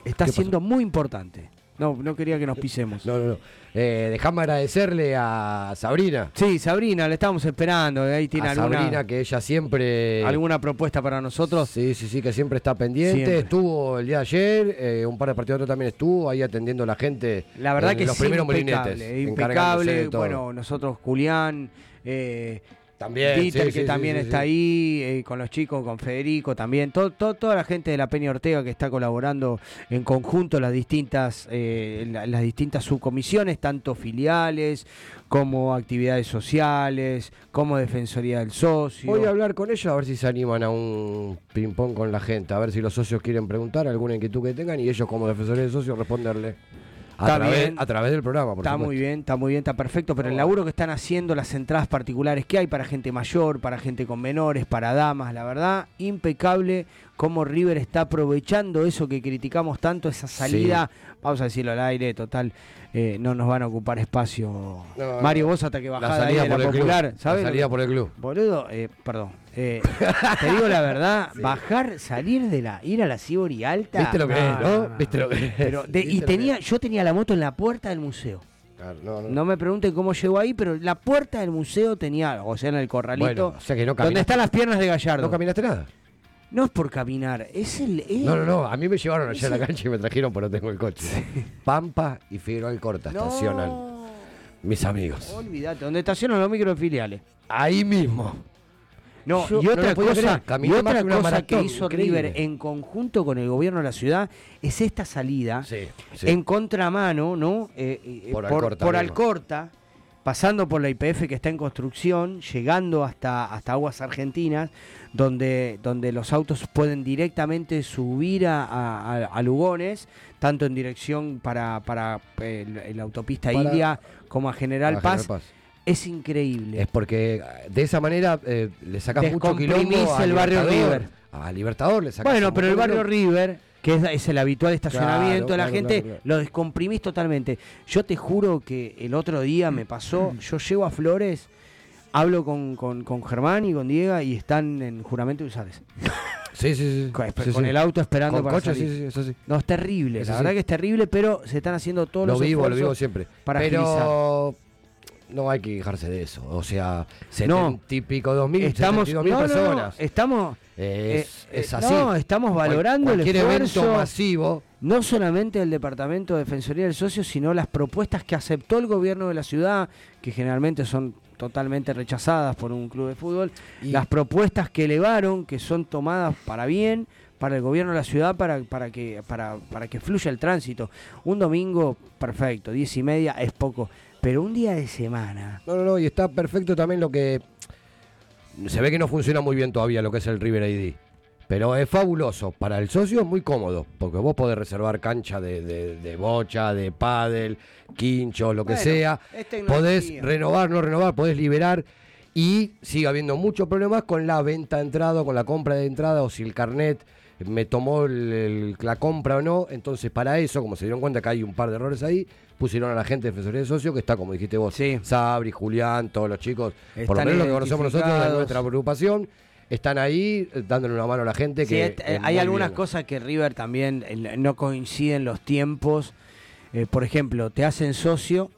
está ¿Qué siendo muy importante. No, no quería que nos pisemos. No, no, no. Eh, dejame agradecerle a Sabrina. Sí, Sabrina, le estábamos esperando. Ahí tiene a alguna, Sabrina, que ella siempre. alguna propuesta para nosotros. Sí, sí, sí, que siempre está pendiente. Siempre. Estuvo el día de ayer, eh, un par de partidos también estuvo ahí atendiendo a la gente. La verdad en que los sí, primeros impecable, molinetes. impecable. Bueno, nosotros, Julián, eh, También, Dieter, sí, que sí, también sí, está ahí, eh, con los chicos, con Federico también, todo, todo- toda la gente de la Peña Ortega que está colaborando en conjunto las distintas, eh, la- las distintas subcomisiones, tanto filiales como actividades sociales, como Defensoría del Socio. Voy a hablar con ellos a ver si se animan a un ping-pong con la gente, a ver si los socios quieren preguntar alguna inquietud que tengan y ellos como defensores de socios responderle. A, Está través, bien. a través del programa, por Está supuesto. muy bien, está muy bien, está perfecto, pero el laburo que están haciendo, las entradas particulares que hay para gente mayor, para gente con menores, para damas, la verdad, impecable cómo River está aprovechando eso que criticamos tanto, esa salida, vamos a decirlo al aire, total, eh, no nos van a ocupar espacio. No, Mario, vos hasta que La bajás de ahí salida la por el club, popular, la ¿sabes? salida por el club. Boludo, eh, perdón. Eh, te digo la verdad, bajar, salir de la, ir a la Sibori alta. ¿Viste lo que es, no? ¿Viste lo que es? Pero de- y ¿Viste lo tenía, yo tenía la moto en la puerta del museo. Claro, no, no. No me pregunten cómo llegó ahí, pero la puerta del museo tenía, o sea, en el corralito, Bueno, o sea que no donde están las piernas de Gallardo. ¿No caminaste nada? No es por caminar, es el... es- No, no, no. A mí me llevaron allá a la cancha y me trajeron, pero no tengo el coche. Pampa y Figueroa Corta No. estacionan. Mis amigos. Olvídate, donde estacionan los microfiliales. Ahí mismo. No, Yo y otra cosa, y otra cosa que hizo increíble. River en conjunto con el gobierno de la ciudad es esta salida Sí, sí. en contramano, ¿no? Eh, eh, Por Alcorta por mismo. Alcorta, pasando por la IPF que está en construcción, llegando hasta, hasta Aguas Argentinas, donde, donde los autos pueden directamente subir a, a- a- a Lugones, tanto en dirección para, para el- la autopista Para- Ilia como a General A Paz. General Paz. Es increíble. Es porque eh, de esa manera eh, le sacas mucho quilombo a el barrio. River. A Libertador le sacas Bueno, pero el barrio. River, que es, es el habitual estacionamiento Claro, de la claro, gente, claro, lo descomprimís totalmente. Yo te juro que el otro día me pasó, yo llego a Flores, hablo con, con, con Germán y con Diego y están en juramento de Usades. Sí, sí, sí. Con, Sí, con sí. el auto esperando Con para coche, salir. sí, sí, eso sí. No, es terrible, Eso la verdad que es terrible, pero se están haciendo todos Lo los vivo, lo esfuerzos vivo siempre. para agilizar. No hay que quejarse de eso. O sea, No. setenta y pico, dos mil, Estamos, y no, no, personas. estamos Es, eh, es eh, así. No, estamos Cual- valorando el esfuerzo. evento masivo no solamente el Departamento de Defensoría del Socio, sino las propuestas que aceptó el gobierno de la ciudad, que generalmente son totalmente rechazadas por un club de fútbol, las propuestas que elevaron, que son tomadas para bien, para el gobierno de la ciudad, para, para, que, para, para que fluya el tránsito. Un domingo, perfecto, diez y media es poco, pero un día de semana. No, no, no, y está perfecto también lo que. Se ve que no funciona muy bien todavía lo que es el River ID. Pero es fabuloso. Para el socio es muy cómodo. Porque vos podés reservar cancha de, de- de bocha, de pádel, quincho, lo que Bueno, sea. Podés renovar, no renovar, podés liberar. Y sigue habiendo muchos problemas con la venta de entrada, con la compra de entrada, o si el carnet me tomó el- el- la compra o no. Entonces, para eso, como se dieron cuenta que hay un par de errores ahí, pusieron a la gente de Defensoría de Socio, que está, como dijiste vos, Sabri, Julián, todos los chicos, por lo Están menos lo que conocemos nosotros de nuestra agrupación, están ahí eh, dándole una mano a la gente. Sí, que et- eh, es hay algunas bien. cosas que River también eh, no coinciden los tiempos. Eh, por ejemplo, te hacen socio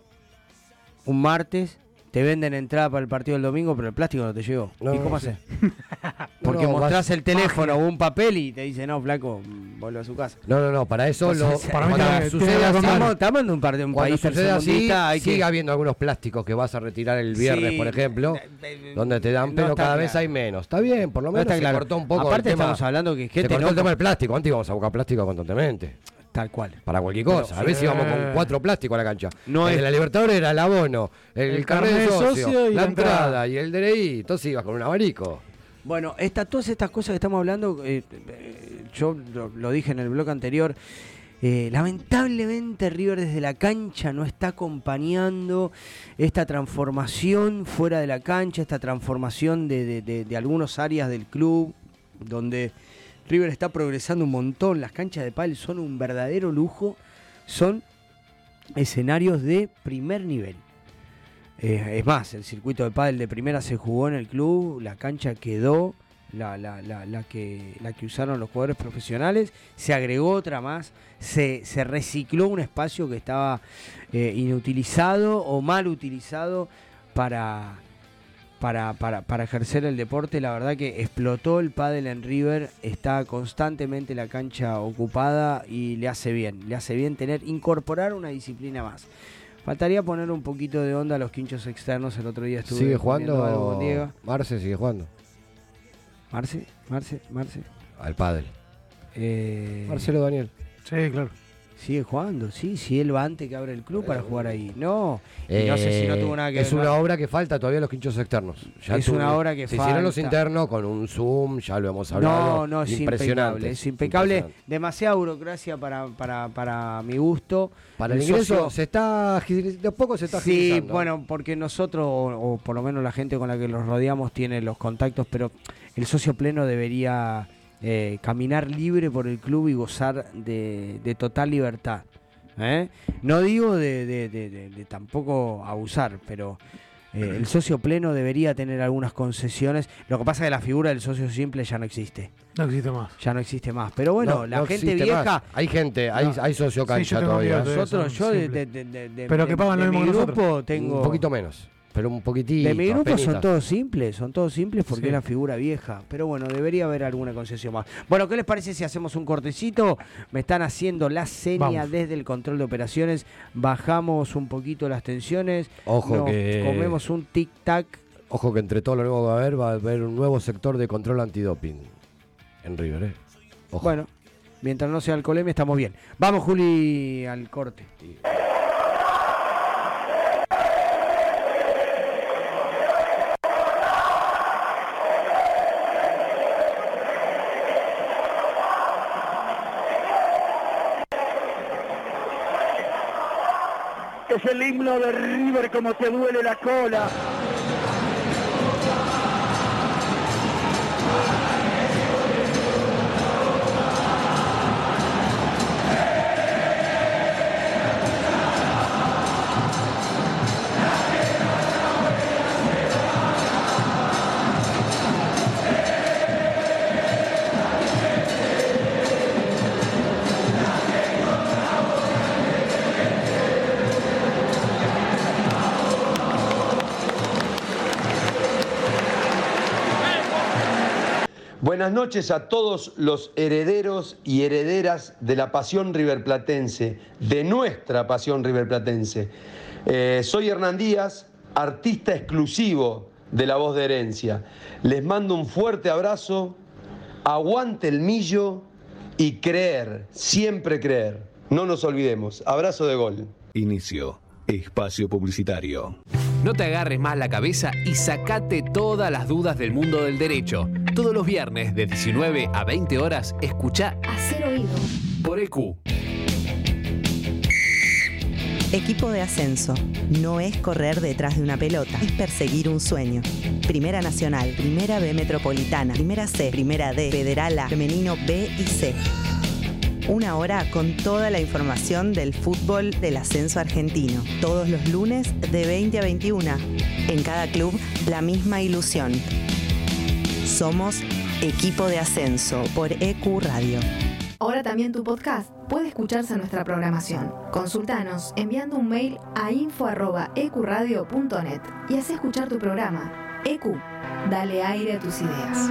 un martes, te venden entrada para el partido del domingo, pero el plástico no te llegó. No, ¿Y cómo sí. haces? Porque No, mostrás vas- el teléfono o un papel y te dice, no, flaco, vuelve a su casa. No, no, no, para eso lo, cuando tiene- sucede así-. Estamos- estamos en un, par- un cuando país sucede así, que- sigue habiendo algunos plásticos que vas a retirar el viernes, Sí, por ejemplo, donde te dan, no pero cada vez hay menos. Está bien, por lo No menos está se claro. cortó un poco Aparte el tema. estamos hablando que se gente cortó no- el tema del plástico. Antes íbamos a buscar plástico constantemente. Tal cual. Para cualquier Pero- cosa. a veces íbamos con cuatro plásticos a la cancha. No el es- de la Libertadores era el abono, el, El carnet de carnet de socio, socio y la la entrada entrada. y el DNI. Entonces ibas con un abanico. Bueno, esta, todas estas cosas que estamos hablando, eh, eh, yo lo, lo dije en el blog anterior, eh, lamentablemente River desde la cancha no está acompañando esta transformación fuera de la cancha, esta transformación de, de- de- de algunas áreas del club, donde River está progresando un montón, las canchas de pádel son un verdadero lujo, son escenarios de primer nivel. Eh, es más, el circuito de pádel de primera se jugó en el club, la cancha quedó, la, la- la- la que, la que usaron los jugadores profesionales, se agregó otra más, se, se recicló un espacio que estaba eh, inutilizado o mal utilizado para, para, para, para ejercer el deporte. La verdad que explotó el pádel en River, está constantemente la cancha ocupada y le hace bien, le hace bien tener, incorporar una disciplina más. Faltaría poner un poquito de onda a los quinchos externos. El otro día estuve ¿Sigue algo jugando? con Diego. Marce sigue jugando. Marce, Marce, Marce. Al pádel. Eh, Marcelo Daniel. Sí, claro. Sigue jugando, sí, si él va antes que abre el club para jugar ahí. No, y no sé si no Eh, tuvo nada que Es ver. una obra que falta todavía los quinchos externos. Es una obra que se hicieron los falta. internos con un Zoom, ya lo hemos hablado. No, no, es impresionante. impecable. Es impecable. Impresionante. Demasiada burocracia para, para, para mi gusto. Para el ingreso socio- se está de poco se está Sí, agilizando. bueno, porque nosotros, o, o por lo menos la gente con la que los rodeamos, tiene los contactos, pero el socio pleno debería eh, caminar libre por el club y gozar de, de total libertad. ¿eh? No digo de, de- de- de- de tampoco abusar, pero eh, el socio pleno debería tener algunas concesiones. Lo que pasa es que la figura del socio simple ya no existe. No existe más. Ya no existe más. Pero bueno, No, la no gente vieja. más. Hay gente, hay, hay socio cancha yo tengo todavía. Nosotros, yo de, simple. de- de- de- Pero de- que pagan lo mismo mi nosotros. grupo tengo. Un poquito menos, pero un poquitito. De mi grupo son todos simples, son todos simples porque Sí. es la figura vieja. Pero bueno, debería haber alguna concesión más. Bueno, ¿qué les parece si hacemos un cortecito? Me están haciendo la seña Vamos. desde el control de operaciones. Bajamos un poquito las tensiones. Ojo nos que- Comemos un tic-tac. Ojo que entre todo lo nuevo que va a haber, va a haber un nuevo sector de control antidoping en River, ¿eh? Ojo. Bueno, mientras no sea alcoholemia, estamos bien. Vamos, Juli, al corte. Es el himno de River como te duele la cola. Buenas noches a todos los herederos y herederas de la pasión riverplatense, de nuestra pasión riverplatense. Eh, soy Hernán Díaz, artista exclusivo de La Voz de Herencia. Les mando un fuerte abrazo, aguante el millo y creer, siempre creer. No nos olvidemos. Abrazo de gol. Inicio. Espacio publicitario. No te agarres más la cabeza y sacate todas las dudas del mundo del derecho. Todos los viernes de 19 a 20 horas, escucha Hacer oído. por EQ. Equipo de ascenso. No es correr detrás de una pelota, es perseguir un sueño. Primera Nacional, Primera B Metropolitana, Primera C, Primera D, Federal A, Femenino B y C. Una hora con toda la información del fútbol del ascenso argentino. Todos los lunes de 20 a 21. En cada club, la misma ilusión. Somos Equipo de Ascenso por EQ Radio. Ahora también tu podcast puede escucharse nuestra programación. Consultanos enviando un mail a info.ecuradio.net y haz escuchar tu programa. EQ, dale aire a tus ideas.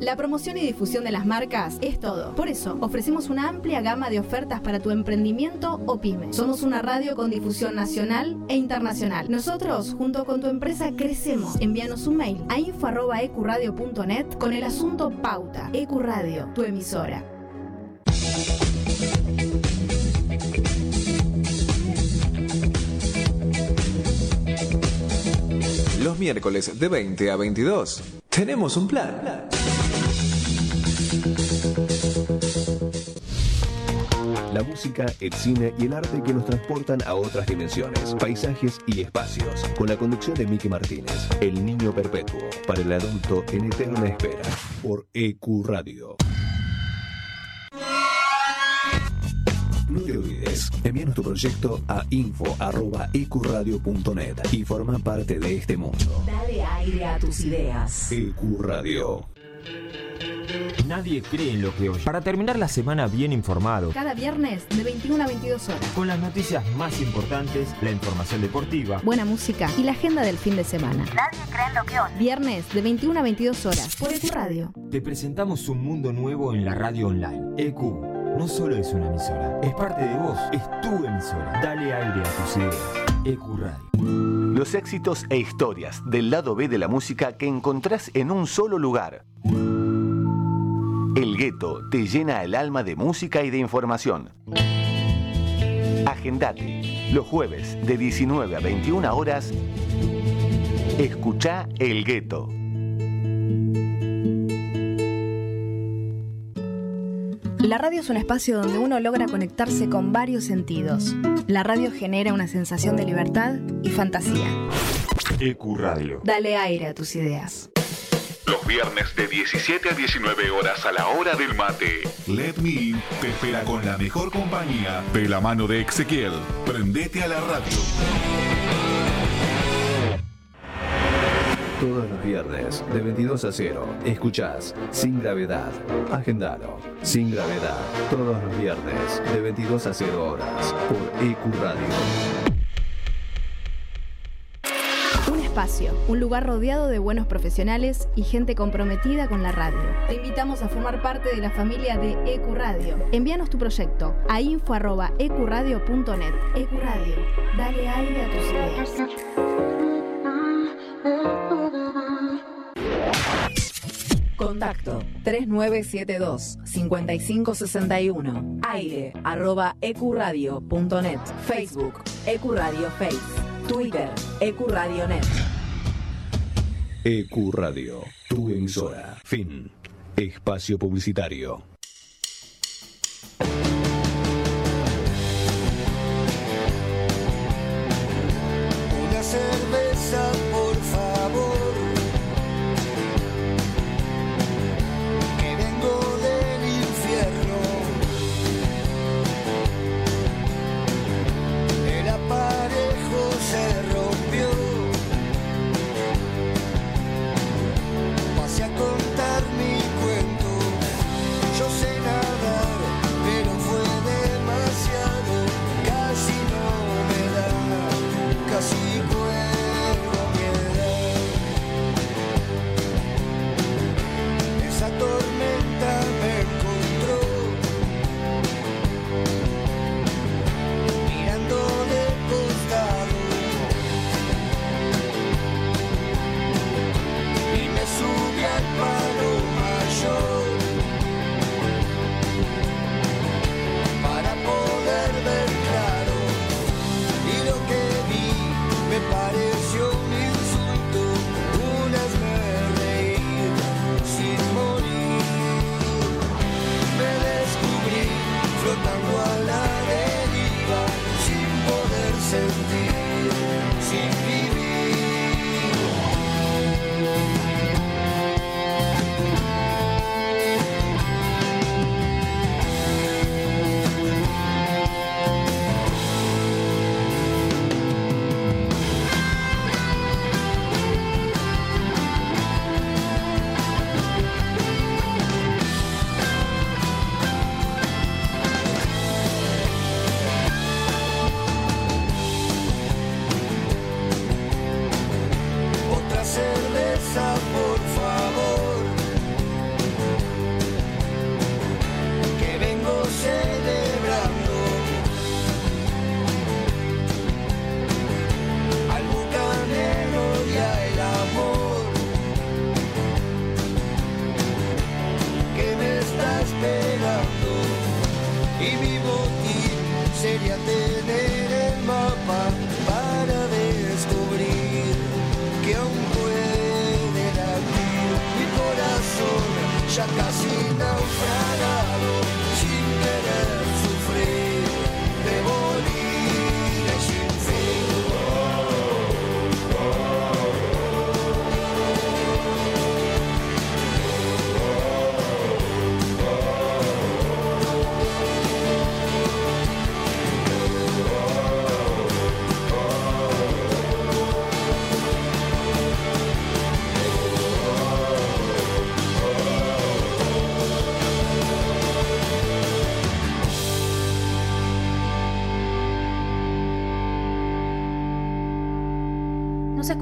La promoción y difusión de las marcas es todo. Por eso, ofrecemos una amplia gama de ofertas para tu emprendimiento o pyme. Somos una radio con difusión nacional e internacional. Nosotros, junto con tu empresa, crecemos. Envíanos un mail a info.ecuradio.net con el asunto Pauta. Ecuradio, tu emisora. Los miércoles de 20 a 22 tenemos un plan. La música, el cine y el arte que nos transportan a otras dimensiones, paisajes y espacios. Con la conducción de Miki Martínez, El Niño Perpetuo, para el adulto en eterna espera, por EQ Radio. No te olvides, envíanos tu proyecto a info.ecuradio.net y forma parte de este mundo. Dale aire a tus ideas. EQ Radio. Nadie cree en lo que oye. Para terminar la semana bien informado, Cada viernes de 21 a 22 horas. con las noticias más importantes, la información deportiva, Buena música y la agenda del fin de semana. Nadie cree en lo que oye. Viernes de 21 a 22 horas por EQ Radio. te presentamos un mundo nuevo en la radio online. EQ no solo es una emisora, es parte de vos, es tu emisora. Dale aire a tus ideas. EQ Radio. Los éxitos e historias del lado B de la música que encontrás en un solo lugar. El gueto te llena el alma de música y de información. Agendate. Los jueves de 19 a 21 horas. Escucha El Gueto. La radio es un espacio donde uno logra conectarse con varios sentidos. La radio genera una sensación de libertad y fantasía. EQ Radio. Dale aire a tus ideas. Los viernes de 17 a 19 horas a la hora del mate. Let Me In te espera con la mejor compañía de la mano de Ezequiel. Prendete a la radio. Todos los viernes de 22 a 0 escuchás Sin Gravedad. Agendalo. Sin Gravedad. Todos los viernes de 22 a 0 horas por EQ Radio. Espacio, un lugar rodeado de buenos profesionales y gente comprometida con la radio. Te invitamos a formar parte de la familia de EQ Radio. Envíanos tu proyecto a info.ecuradio.net. EQ Radio, dale aire a tus ideas. Contacto 3972 5561. Aire arroba ecuradio.net. Facebook Ecuradio Face. Twitter Ecuradionet. EQ E. Tu emisora. Fin. Espacio publicitario.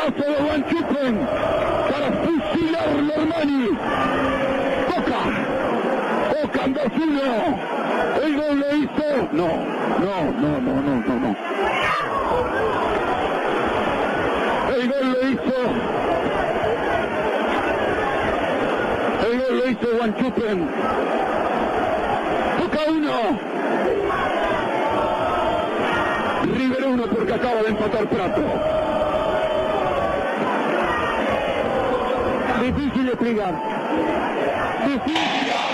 Catatazo de Guanchuco para fusilarlo, Armani. Boca. Boca en 2-1. El gol lo hizo. No, no, no, no, no, no, no. El gol lo hizo. El gol lo hizo Juan Chupen. Boca 1. River 1 porque acaba de empatar Prato. Difícil de explicar. Difícil.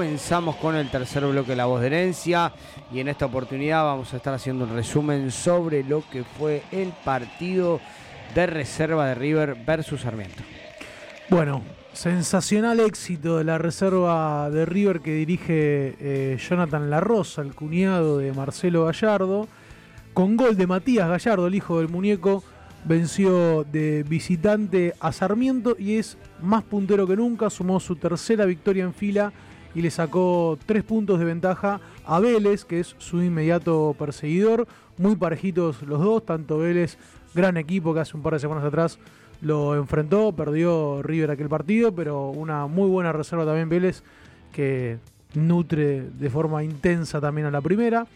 Comenzamos con el tercer bloque de La Voz de Herencia y en esta oportunidad vamos a estar haciendo un resumen sobre lo que fue el partido de reserva de River versus Sarmiento. Bueno, sensacional éxito de la reserva de River que dirige eh, Jonathan La Rosa, el cuñado de Marcelo Gallardo, con gol de Matías Gallardo, el hijo del muñeco, venció de visitante a Sarmiento y es más puntero que nunca, sumó su tercera victoria en fila y le sacó tres puntos de ventaja a Vélez, que es su inmediato perseguidor. Muy parejitos los dos, tanto Vélez, gran equipo que hace un par de semanas atrás lo enfrentó, perdió River aquel partido, pero una muy buena reserva también Vélez, que nutre de forma intensa también a la primera.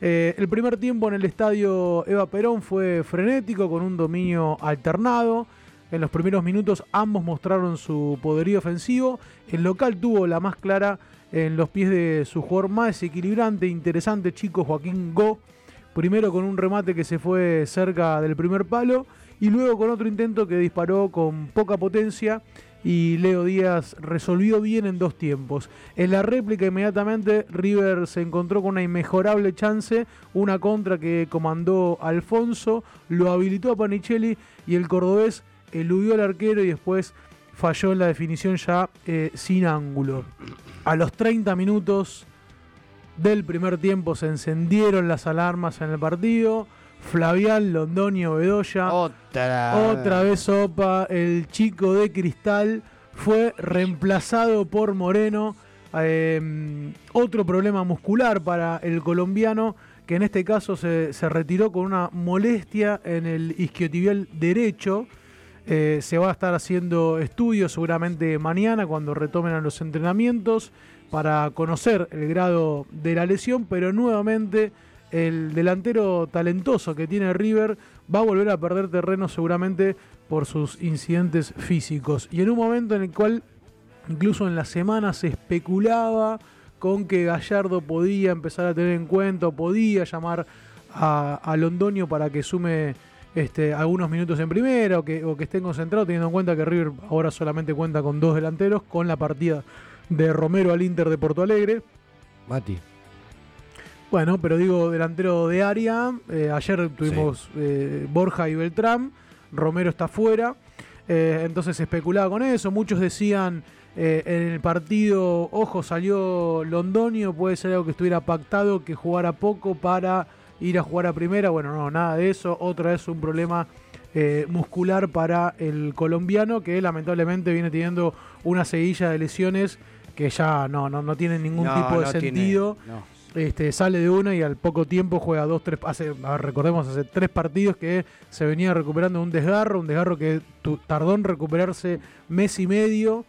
Eh, el primer tiempo en el estadio Eva Perón fue frenético, con un dominio alternado. En los primeros minutos ambos mostraron su poderío ofensivo. El local tuvo la más clara en los pies de su jugador más desequilibrante, interesante chico Joaquín Go. Primero con un remate que se fue cerca del primer palo y luego con otro intento que disparó con poca potencia y Leo Díaz resolvió bien en dos tiempos. En la réplica inmediatamente River se encontró con una inmejorable chance, una contra que comandó Alfonso, lo habilitó a Panicelli y el cordobés eludió al arquero y después falló en la definición ya eh, sin ángulo. A los 30 minutos del primer tiempo se encendieron las alarmas en el partido. Flavián, Londonio, Bedoya. Otra. Otra vez Sopa, el chico de cristal, fue reemplazado por Moreno. Eh, otro problema muscular para el colombiano, que en este caso se, se retiró con una molestia en el isquiotibial derecho. Eh, se va a estar haciendo estudios seguramente mañana cuando retomen a los entrenamientos para conocer el grado de la lesión, pero nuevamente el delantero talentoso que tiene River va a volver a perder terreno seguramente por sus incidentes físicos. Y en un momento en el cual incluso en la semana se especulaba con que Gallardo podía empezar a tener en cuenta podía llamar a, a Londoño para que sume este, algunos minutos en primera o que, o que estén concentrados, teniendo en cuenta que River ahora solamente cuenta con dos delanteros, con la partida de Romero al Inter de Porto Alegre. Mati. Bueno, pero digo delantero de área. eh, ayer tuvimos eh, Borja y Beltrán. Romero está fuera. Eh, entonces se especulaba con eso. Muchos decían eh, en el partido, ojo, salió Londonio. Puede ser algo que estuviera pactado, que jugara poco para ir a jugar a primera. Bueno, no, nada de eso. Otra vez un problema eh, muscular para el colombiano que lamentablemente viene teniendo una seguilla de lesiones que ya no, no, no tienen ningún No, tipo de no tiene- sentido. no. Este, sale de una y al poco tiempo juega dos, tres, hace, recordemos, hace tres partidos que se venía recuperando un desgarro, un desgarro que tardó en recuperarse mes y medio,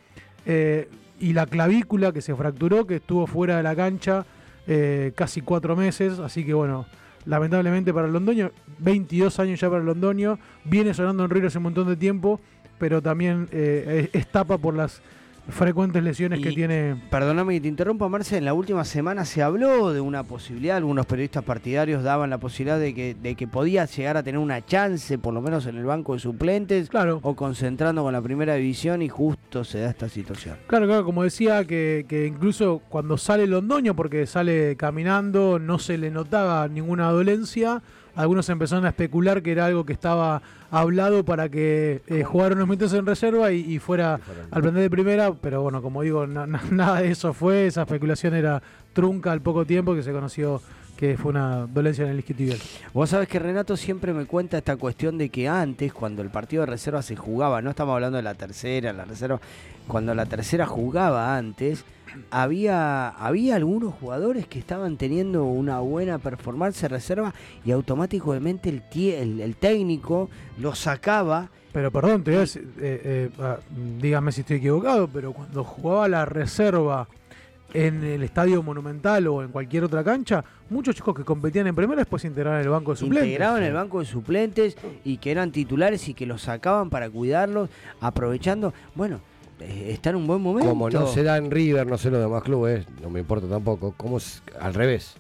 eh, y la clavícula que se fracturó, que estuvo fuera de la cancha eh, casi cuatro meses, así que bueno, lamentablemente para el Londoño, 22 años ya para el Londoño, viene sonando en River hace un montón de tiempo, pero también eh, es es tapa por las frecuentes lesiones que tiene Perdóname que te interrumpa, Marce. En la última semana se habló de una posibilidad. Algunos periodistas partidarios daban la posibilidad de que, de que podía llegar a tener una chance, por lo menos en el banco de suplentes. Claro. O concentrando con la primera división y justo se da esta situación. Claro, claro, como decía, que, que incluso cuando sale Londoño, porque sale caminando, no se le notaba ninguna dolencia. Algunos empezaron a especular que era algo que estaba hablado para que eh, jugara unos minutos en reserva y, y fuera al plantel de primera, pero bueno, como digo, na- na- nada de eso fue, esa especulación era trunca al poco tiempo que se conoció que fue una dolencia en el isquiotibial. Vos sabés que Renato siempre me cuenta esta cuestión de que antes, cuando el partido de reserva se jugaba, no estamos hablando de la tercera, la reserva, cuando la tercera jugaba antes, había, había algunos jugadores que estaban teniendo una buena performance reserva y automáticamente el, tie- el, el técnico lo sacaba. Pero perdón, te voy a decir, eh, eh, ah, dígame si estoy equivocado, pero cuando jugaba la reserva en el estadio monumental o en cualquier otra cancha, muchos chicos que competían en primera después se integraban en el banco de suplentes. integraban el banco de suplentes y que eran titulares y que los sacaban para cuidarlos, aprovechando, bueno, está en un buen momento. Como no se da en River, no sé los demás clubes, no me importa tampoco. Como al revés.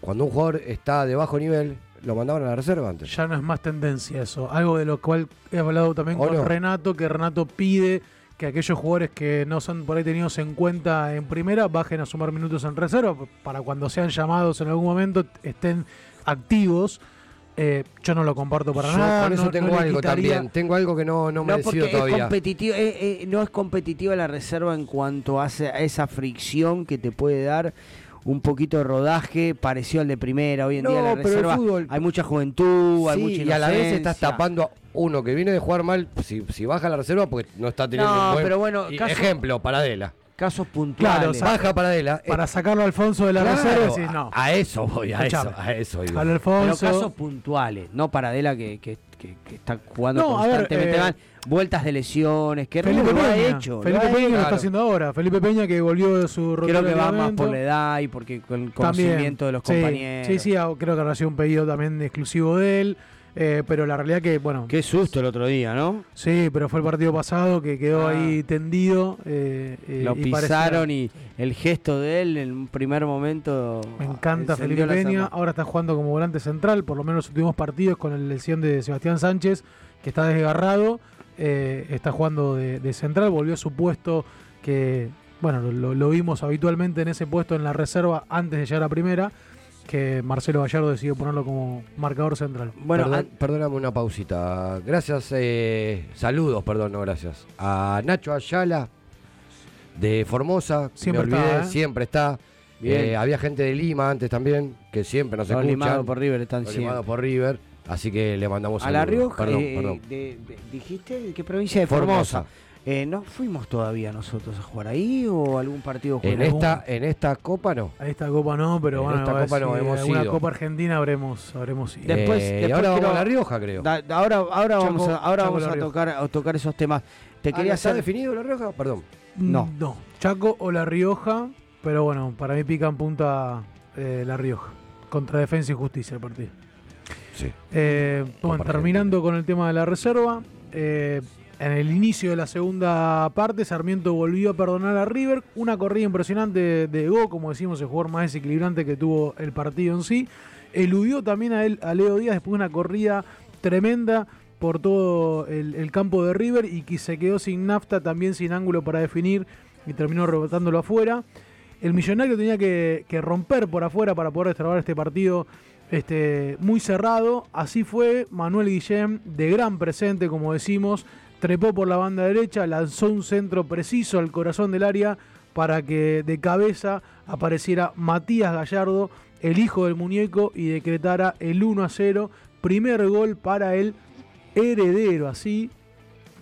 Cuando un jugador está de bajo nivel, lo mandaban a la reserva antes. Ya no es más tendencia eso. Algo de lo cual he hablado también ¿O con no? Renato, que Renato pide que aquellos jugadores que no son por ahí tenidos en cuenta en primera bajen a sumar minutos en reserva para cuando sean llamados en algún momento estén activos. Eh, yo no lo comparto para Yo nada. con eso no- tengo no algo quitaría- también. Tengo algo que no, no me No, decido porque es todavía. competitivo, eh, eh, no es competitiva la reserva en cuanto a esa, a esa fricción que te puede dar un poquito de rodaje parecido al de primera. Hoy en No, día la pero el reserva fútbol- hay mucha juventud, hay Sí, mucha y a la vez estás tapando a uno que viene de jugar mal, si, si baja la reserva porque no está teniendo No, un buen... pero bueno, y- caso- ejemplo, Paradela. Casos puntuales. Claro, baja Paradela. Para sacarlo a Alfonso de la Claro, reserva, decís, no. A eso voy, a Escuchame. eso, a eso iba. Al Pero casos puntuales, no Paradela que, que, que- que está jugando No, a ver, constantemente eh, mal, vueltas de lesiones, que Felipe lo ha Peña, hecho. lo Felipe ha Peña hecho. lo está Claro. haciendo ahora. Felipe Peña que volvió de su Creo que va más por la edad y porque con el También. conocimiento de los Sí, compañeros. Sí, sí, ah, creo que habrá sido un pedido también exclusivo de él. Eh, pero la realidad que, bueno. Qué susto el otro día, ¿no? Sí, pero fue el partido pasado que quedó Ah. ahí tendido. eh, eh, Lo y pisaron parecía- y el gesto de él en un primer momento. Me encanta Felipe Peña. Ahora está jugando como volante central, por lo menos los últimos partidos con la lesión de Sebastián Sánchez, que está desgarrado. eh, está jugando de, de central, volvió a su puesto que, bueno, lo, lo vimos habitualmente en ese puesto en la reserva antes de llegar a primera, que Marcelo Gallardo decidió ponerlo como marcador central. Bueno, perdóname una pausita. Gracias, eh, saludos, perdón, no gracias. A Nacho Ayala de Formosa, Siempre me olvidé, está, ¿eh? siempre está. Bien. Eh, había gente de Lima antes también, que siempre nos Los escuchan. limados por River están siempre. por River, así que le mandamos A La. Rioja, Perdón, eh, perdón. de- de- ¿dijiste de qué provincia de Formosa. Formosa? Eh, ¿No fuimos todavía nosotros a jugar ahí o algún partido En con algún- esta, en esta copa no. A esta copa no, pero En bueno, esta copa no hemos alguna ido. copa argentina habremos, habremos ido. Después, Eh, después ahora vamos quiero- a La Rioja, creo. Da- da- ahora ahora Chaco- vamos a, ahora Chaco vamos a tocar, a tocar esos temas. Te Ah, quería ¿está hacer... definido La Rioja? Perdón. No. Mm, No, Chaco o La Rioja, pero bueno, para mí pica en punta eh, La Rioja. Contra Defensa y Justicia el partido. Sí. Eh, bueno, terminando con el tema de la reserva, eh, en el inicio de la segunda parte, Sarmiento volvió a perdonar a River. Una corrida impresionante de Go, como decimos, el jugador más desequilibrante que tuvo el partido en sí. Eludió también a, él, a Leo Díaz después de una corrida tremenda por todo el, campo de River y que se quedó sin nafta, también sin ángulo para definir y terminó rebotándolo afuera. El millonario tenía que, romper por afuera para poder destrabar este partido este, muy cerrado. Así fue Manuel Guillem, de gran presente, como decimos, trepó por la banda derecha, lanzó un centro preciso al corazón del área para que de cabeza apareciera Matías Gallardo, el hijo del muñeco, y decretara el 1 a 0. Primer gol para el heredero, así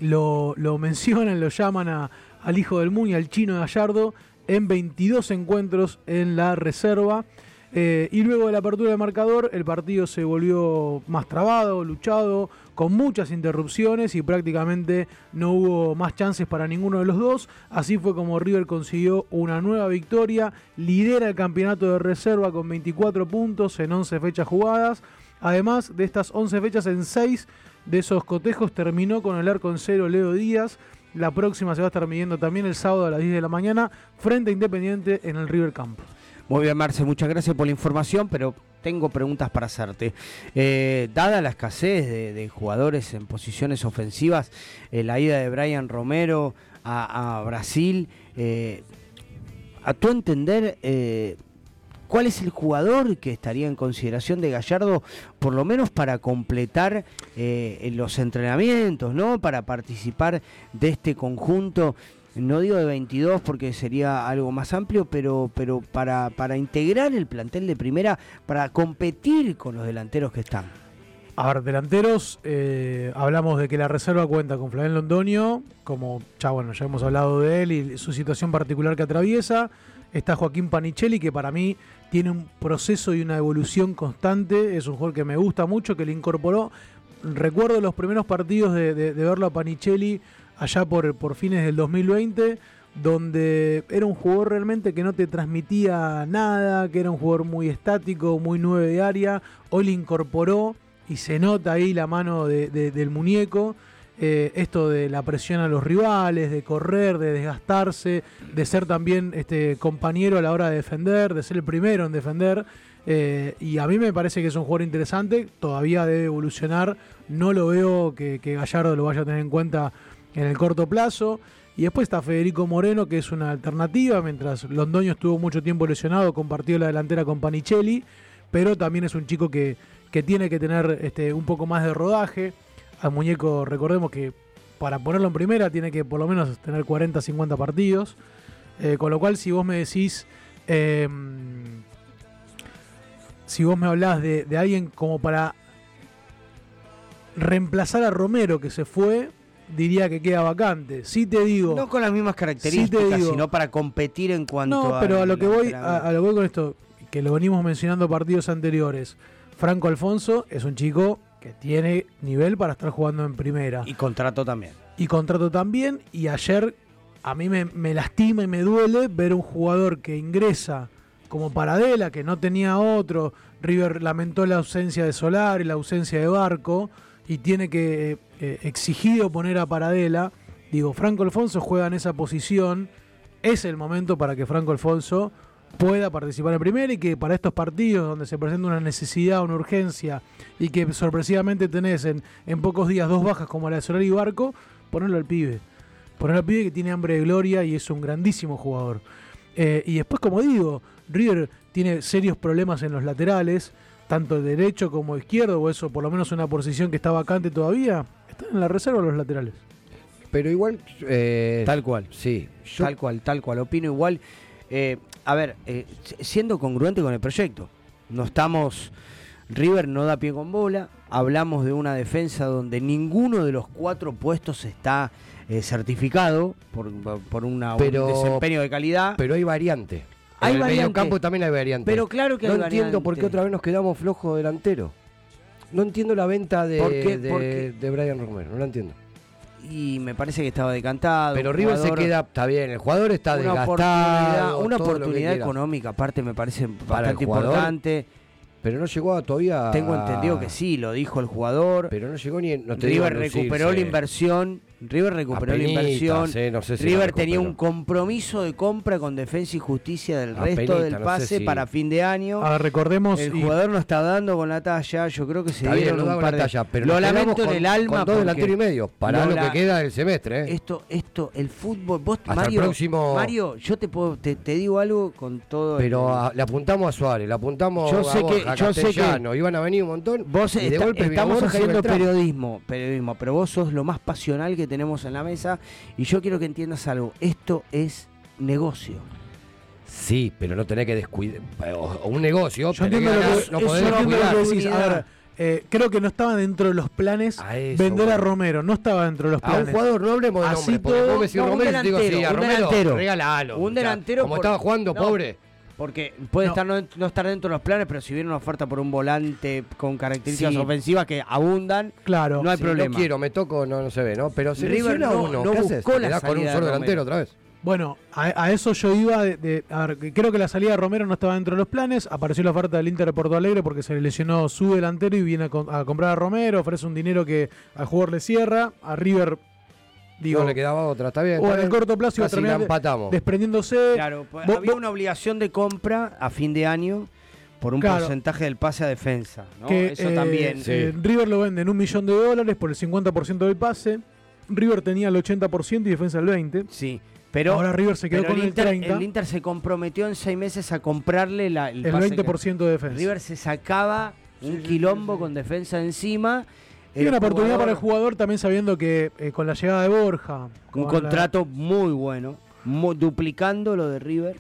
lo, lo mencionan, lo llaman al hijo del Muñe, al chino Gallardo, en 22 encuentros en la reserva. Eh, y luego de la apertura del marcador, el partido se volvió más trabado, luchado, con muchas interrupciones y prácticamente no hubo más chances para ninguno de los dos. Así fue como River consiguió una nueva victoria, lidera el campeonato de reserva con 24 puntos en 11 fechas jugadas. Además de estas 11 fechas, en 6 de esos cotejos terminó con el arco en cero Leo Díaz. La próxima se va a estar midiendo también el sábado a las 10 de la mañana frente a Independiente en el River Camp. Muy bien, Marce, muchas gracias por la información, pero tengo preguntas para hacerte. Eh, dada la escasez de, jugadores en posiciones ofensivas, eh, la ida de Brian Romero a, Brasil, eh, a tu entender, ¿cuál es el jugador que estaría en consideración de Gallardo, por lo menos para completar los entrenamientos, ¿no? para participar de este conjunto? No digo de 22 porque sería algo más amplio, pero, pero para, para integrar el plantel de primera, para competir con los delanteros que están. A ver, delanteros, eh, hablamos de que la reserva cuenta con Flavien Londoño, como ya bueno, ya hemos hablado de él y su situación particular que atraviesa. Está Joaquín Panichelli, que para mí tiene un proceso y una evolución constante. Es un jugador que me gusta mucho, que le incorporó. Recuerdo los primeros partidos de, de- de verlo a Panichelli allá por, por fines del 2020, donde era un jugador realmente que no te transmitía nada, que era un jugador muy estático, muy nueve de área. Hoy le incorporó y se nota ahí la mano de- de- del muñeco. eh, esto de la presión a los rivales, de correr, de desgastarse, de ser también este, compañero a la hora de defender, de ser el primero en defender. eh, y a mí me parece que es un jugador interesante, todavía debe evolucionar, no lo veo que Gallardo lo vaya a tener en cuenta en el corto plazo. Y después está Federico Moreno, que es una alternativa, mientras Londoño estuvo mucho tiempo lesionado, compartió la delantera con Panichelli, pero también es un chico que, que tiene que tener este, un poco más de rodaje. Al muñeco, recordemos que para ponerlo en primera tiene que por lo menos tener 40, 50 partidos. Eh, con lo cual, si vos me decís, eh, si vos me hablás de, de alguien como para reemplazar a Romero que se fue, diría que queda vacante. Si te digo. No con las mismas Sí características, digo. sino para competir en cuanto No, a. pero a lo que voy, a lo que voy con esto, que lo venimos mencionando partidos anteriores. Franco Alfonso es un chico que tiene nivel para estar jugando en primera. Y contrato también. Y contrato también. Y ayer a mí me, me lastima y me duele ver un jugador que ingresa como Paradela, que no tenía otro. River lamentó la ausencia de Solar y la ausencia de Barco. Y tiene que eh, exigido poner a Paradela. Digo, Franco Alfonso juega en esa posición. Es el momento para que Franco Alfonso pueda participar en primera y que para estos partidos donde se presenta una necesidad, una urgencia y que sorpresivamente tenés en, en pocos días dos bajas como la de Solar y Barco, ponerlo al pibe. Ponerlo al pibe que tiene hambre de gloria y es un grandísimo jugador. Eh, y después, como digo, River tiene serios problemas en los laterales, tanto derecho como izquierdo, o eso por lo menos una posición que está vacante todavía. Están en la reserva los laterales. Pero igual. eh, Tal cual. Sí. Tal cual, tal cual. Opino igual. Eh, a ver, eh, siendo congruente con el proyecto. No estamos. River no da pie con bola. Hablamos de una defensa donde ninguno de los cuatro puestos está eh, certificado por, por una, Pero- un desempeño de calidad. Pero hay variante. Hay en el variante. mediocampo también hay variante. Pero claro que no hay entiendo por qué otra vez nos quedamos flojos delantero. No entiendo la venta de, ¿Por qué? de, Brian Romero, no la entiendo. Y me parece que estaba decantado. Pero River se queda, está bien, el jugador está una desgastado. oportunidad, una oportunidad económica, aparte me parece Para el bastante jugador, importante. Pero no llegó a todavía. Tengo entendido que sí, lo dijo el jugador. Pero no llegó ni. No te digo River lucirse. recuperó la inversión. River recuperó la inversión. eh, no sé si la River tenía un compromiso de compra con Defensa y Justicia del resto del no sé pase si- para fin de año. Ah, recordemos. el y- jugador no está dando con la talla. Yo creo que se Está bien, dieron no un par de- talla, pero lo lamento en con- el alma. con dos y medio, para lo que la- queda del semestre, ¿eh? Esto, esto, el fútbol. Vos, Hasta el Mario, próximo- Mario, yo te puedo, te, te digo algo con todo. Pero el- a- le apuntamos a Suárez, le apuntamos Yo a sé que- Borja, yo sé que- iban a venir un montón. Vos y de está- golpe estamos haciendo periodismo, periodismo, pero vos sos lo más pasional que tenemos en la mesa y yo quiero que entiendas algo. Esto es negocio. Sí, pero no tenés que descuidar. O, o un negocio, Yo tenés entiendo lo ganar, que, no yo podés entiendo lo descuidar. que decís. A ver, eh, creo que no estaba dentro de los planes A eso, vender a. Romero. No estaba dentro de los A un planes. jugador no hablemos de Así nombre, todo- no, un Romero digo, sí, delantero, a un Romero, delantero. regálalo. Un O sea, delantero Como por- estaba jugando, no, pobre. Porque puede No. estar no, no estar dentro de los planes, pero si viene una oferta por un volante con características Sí. ofensivas que abundan, Claro. no hay problema. No quiero, me toco, no, no se ve, ¿no? Pero se River no- uno. no ¿Qué buscó la quedás con un salida solo de delantero otra vez? Bueno, a, a eso yo iba. De, de- a ver, creo que la salida de Romero no estaba dentro de los planes. Apareció la oferta del Inter de Porto Alegre porque se le lesionó su delantero y viene a comprar a Romero. Ofrece un dinero que al jugador le cierra. A River, digo, no le quedaba otra, está bien. o en el corto plazo iba a Casi la terminar de- empatamos. desprendiéndose. Claro, pues, Vos- había vos- una obligación de compra a fin de año por un Claro. porcentaje del pase a defensa. ¿no? que Eso eh, también. eh, River lo vende en un millón de dólares por el 50% del pase. River tenía el 80% y defensa el 20%. Sí, pero Ahora River se quedó pero con el, Inter, 30%. el Inter se comprometió en seis meses a comprarle la, el, el pase 20% de defensa. River se sacaba un quilombo con defensa encima. Y una oportunidad jugador- para el jugador también sabiendo que eh, con la llegada de Borja. Un la- contrato muy bueno, duplicando lo de River.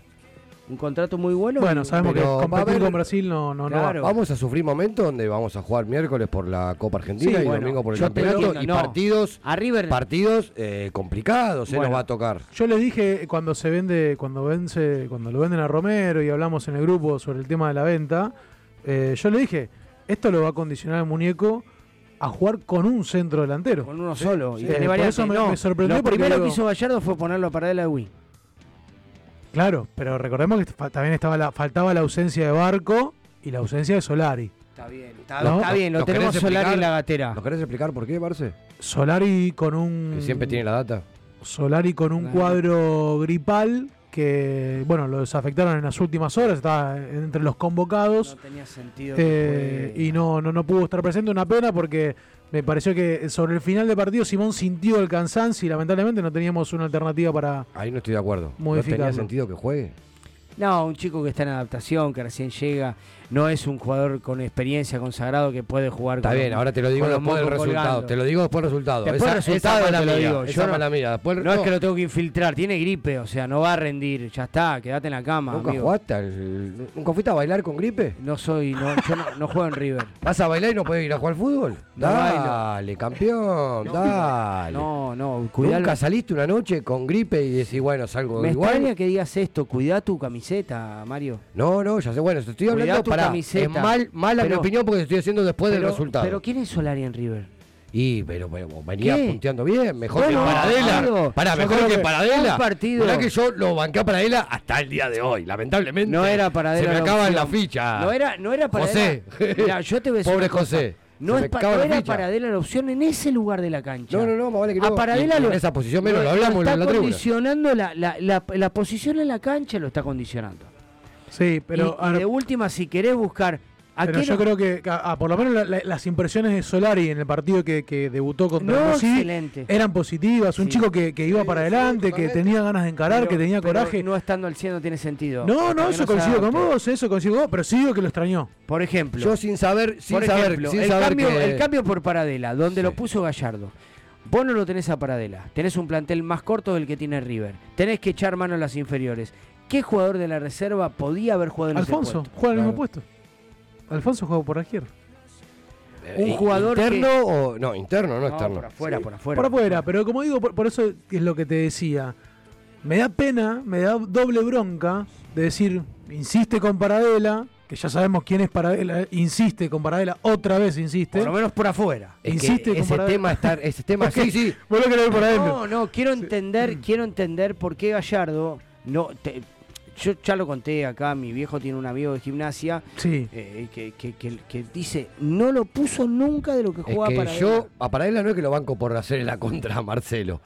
Un contrato muy bueno. Bueno, sabemos que competir haber- con Brasil no, no, no va. Claro. Vamos a sufrir momentos donde vamos a jugar miércoles por la Copa Argentina Sí, y bueno, domingo por el campeonato entiendo, y no. partidos A River. partidos eh, complicados se Bueno. nos va a tocar. Yo les dije cuando se vende, cuando vence, cuando lo venden a Romero y hablamos en el grupo sobre el tema de la venta, eh, yo le dije, esto lo va a condicionar el muñeco a jugar con un centro delantero. con uno solo. Y Eh, tiene por eso me, No, me sorprendió Lo primero digo, que hizo Gallardo fue ponerlo a Paradela de Wii. Claro, pero recordemos que también estaba la, faltaba la ausencia de Barco y la ausencia de Solari. Está bien, está, ¿No? está bien, lo ¿Nos querés tenemos Solari en la gatera. ¿Nos querés explicar por qué, Marce? Solari con un Que siempre tiene la data. Solari con un Claro. cuadro gripal que, bueno, lo desafectaron en las últimas horas, estaba entre los convocados. No tenía sentido. Eh, y no, no, no pudo estar presente. Una pena porque me pareció que sobre el final del partido Simón sintió el cansancio y lamentablemente no teníamos una alternativa para. Ahí no estoy de acuerdo. ¿No tenía sentido que juegue? No, un chico que está en adaptación, que recién llega, no es un jugador con experiencia, consagrado, que puede jugar Está con bien, ahora te lo digo después del resultado. colgando. Te lo digo después del resultado. Después esa, resultado esa mala mía, digo. Esa no- mala mía. Después, No, es que lo tengo que infiltrar, tiene gripe, o sea, no va a rendir, ya está, quédate en la cama. ¿Nunca amigo. jugaste? al- ¿Nunca fuiste a bailar con gripe? No soy, no, yo no, no juego en River. ¿Vas a bailar y no puedes ir a jugar al fútbol? Dale, campeón, dale. No, no, cuidalo. ¿Nunca saliste una noche con gripe y decís, bueno, salgo Me igual? extraña que digas esto, cuidá tu camiseta, Mario. No, no, ya sé, bueno, estoy hablando tu camiseta. es mal, mala mi Pero- opinión porque estoy haciendo después pero, del resultado. Pero ¿quién es Solari en River? y pero, pero venía ¿Qué? punteando bien, mejor Bueno, que Paradela. Para, mejor que, que Paradela. partido- Mirá que yo lo banqué a Paradela hasta el día de hoy, lamentablemente. No era Paradela Se me acaban opción. la ficha. No era, no era Paradela. José. Mirá, yo te voy a decir Pobre. José. No, es pa- acaba era. Paradela la opción en ese lugar de la cancha. No, no, no, más vale que no. A Paradela lo, en esa posición menos, lo lo hablamos está en la tribuna. condicionando la, la, la, la posición en la cancha lo está condicionando. Sí, pero y, y de última, si querés buscar ¿A Pero yo no? creo que, que, ah, por lo menos la- la- las impresiones de Solari en el partido que, que debutó contra No, excelente. eran positivas. Un Sí. chico que, que iba para adelante, que tenía ganas de encarar, Pero- que tenía pero coraje. No estando al 100 no tiene sentido. No, no, eso coincido con vos, eso coincido con vos, pero sí digo que lo extrañó. Por ejemplo. Yo sin saber, sin por saber, ejemplo, sin el, saber cambio, que- el cambio por Paradela, donde lo puso Gallardo. Vos no lo tenés a Paradela. Tenés un plantel más corto del que tiene River. Tenés que echar mano a las inferiores. ¿Qué jugador de la reserva podía haber jugado en Alfonso, ese puesto? juega en el mismo puesto. Alfonso juega por la izquierda. Un jugador interno que- o no interno, no, No, externo. por afuera, por afuera. Por afuera, pero como digo, por, por eso es lo que te decía. Me da pena, me da doble bronca de decir, insiste con Paradela, que ya sabemos quién es Paradela, insiste con Paradela, otra vez insiste. Por lo menos por afuera. Es que insiste con ese Paradela. tema está, ese tema Ok, sí, sí. Por adentro. No, no, quiero entender, quiero entender por qué Gallardo no te- yo ya lo conté acá, mi viejo tiene un amigo de gimnasia Sí. eh, que, que- que- que dice, no lo puso nunca de lo que Es jugaba que para yo, a Paradela no es que lo banco por hacer la contra Marcelo.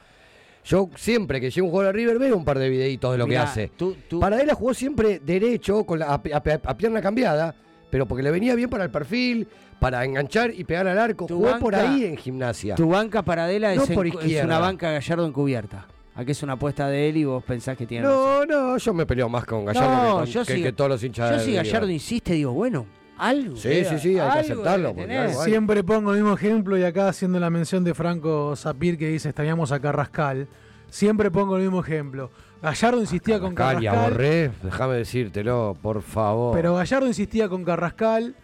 Yo siempre que llego un jugador a River veo un par de videitos de lo Mirá, que hace. tú- tú- Paradela jugó siempre derecho, con la, a, a- a pierna cambiada, pero porque le venía bien para el perfil, para enganchar y pegar al arco. Tu Jugó por ahí en gimnasia. Tu banca Paradela No es, en- por es una banca Gallardo encubierta. Aquí es una apuesta de él y vos pensás que tiene No, razón. no, yo me peleo más con Gallardo No, que, con- yo que- sí- que todos los hinchas Yo si River. Gallardo insiste, digo, bueno, algo. Sí, sí, sí, hay que aceptarlo, porque hay. Siempre pongo el mismo ejemplo y acá haciendo la mención de Franco Sapir que dice extrañamos a Carrascal. Siempre pongo el mismo ejemplo. Gallardo insistía con Carrascal. Borré, déjame decírtelo, por favor. Pero Gallardo insistía con Carrascal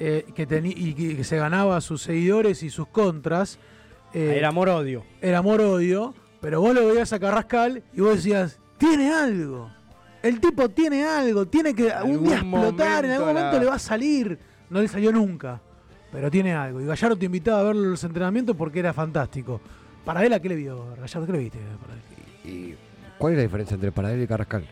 eh, que teni- y que, que se ganaba a sus seguidores y sus contras. Eh, Era amor-odio. Era amor-odio. Pero vos lo veías a Carrascal y vos decías, tiene algo. El tipo tiene algo, tiene que un día algún explotar, en algún momento la- le va a salir. No le salió nunca, pero tiene algo. Y Gallardo te invitaba a en los entrenamientos porque era fantástico. Para él, ¿a qué le vio? Gallardo, ¿qué le viste? ¿Y ¿Cuál es la diferencia entre Paradela y Carrascal?